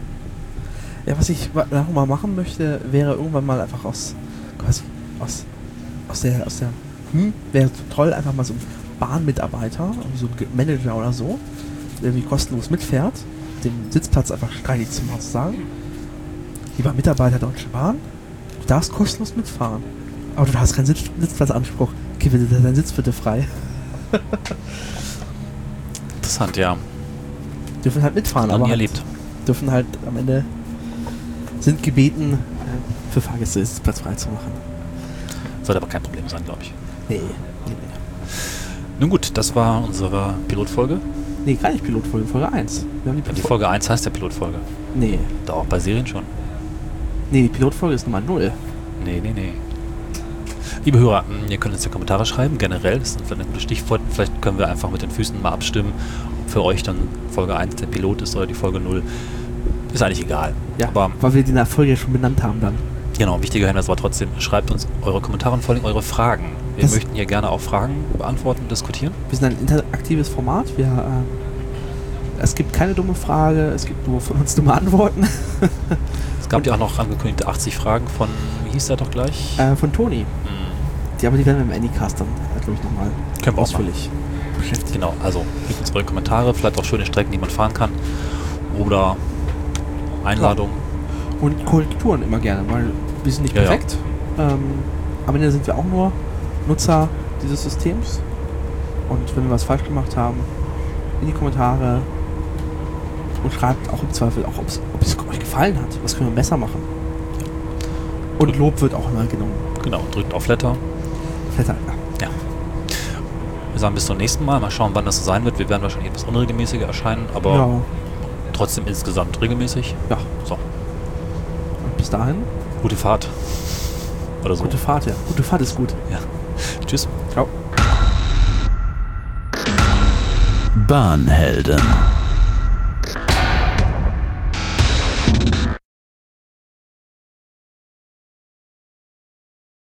Ja, was ich noch mal machen möchte, wäre irgendwann mal einfach aus quasi aus aus der aus der hm, wäre toll einfach mal so ein Bahnmitarbeiter, so ein Ge- Manager oder so, der irgendwie kostenlos mitfährt, den Sitzplatz einfach streitig zu machen, zu sagen, lieber Mitarbeiter der Deutschen Bahn, du darfst kostenlos mitfahren, aber du hast keinen Sitz Sitzplatzanspruch. Okay, bitte dein Sitz bitte frei. Interessant, ja. Dürfen halt mitfahren, Noch aber nie halt erlebt. dürfen halt am Ende sind gebeten, äh, für Fahrgäste Sitzplatz frei zu machen. Sollte aber kein Problem sein, glaube ich. Nee, nee, nee. Nun gut, das war unsere Pilotfolge. Nee, gar nicht Pilotfolge, Folge 1. Wir haben die, Ja, die Pilot- Folge 1 heißt ja Pilotfolge. Nee, Da auch bei Serien schon. nee, die Pilotfolge ist Nummer 0. Nee, nee, nee. Liebe Hörer, mh, ihr könnt uns ja Kommentare schreiben, generell, das sind vielleicht ein gutes Stichwort. Vielleicht können wir einfach mit den Füßen mal abstimmen, ob für euch dann Folge 1 der Pilot ist oder die Folge 0. Ist eigentlich egal. Ja, Aber weil wir die Folge ja schon benannt haben dann. genau, wichtiger Hinweis war trotzdem, schreibt uns eure Kommentare und vor allem eure Fragen. Wir Das- möchten hier gerne auch Fragen beantworten und diskutieren. Wir sind ein interaktives Format. Wir, ähm, es gibt keine dumme Frage, es gibt nur von uns dumme Antworten. Es gab ja auch noch angekündigte 80 Fragen von, hieß der doch gleich? äh, von Toni. Hm, Die, aber die werden wir im Anycast dann, glaube ich, nochmal Können wir auch ausführlich beschäftigen. Genau, also gebt uns eure Kommentare, vielleicht auch schöne Strecken, die man fahren kann. Oder Einladungen. Und Korrekturen immer gerne, weil wir sind nicht Ja, ja. perfekt. Ähm, am Ende sind wir auch nur Nutzer dieses Systems. Und wenn wir was falsch gemacht haben, in die Kommentare und schreibt auch im Zweifel auch, ob es euch gefallen hat. Was können wir besser machen? Und Lob wird auch immer genommen. Genau, drückt auf Letter. Flatter, ja. Wir sagen bis zum nächsten Mal. Mal schauen, wann das so sein wird. Wir werden wahrscheinlich etwas unregelmäßiger erscheinen, aber ja. trotzdem insgesamt regelmäßig. ja. So, Und bis dahin, gute Fahrt. Oder so. gute Fahrt, ja. Gute Fahrt ist gut. Ja. Tschüss. Ciao. Bahnhelden.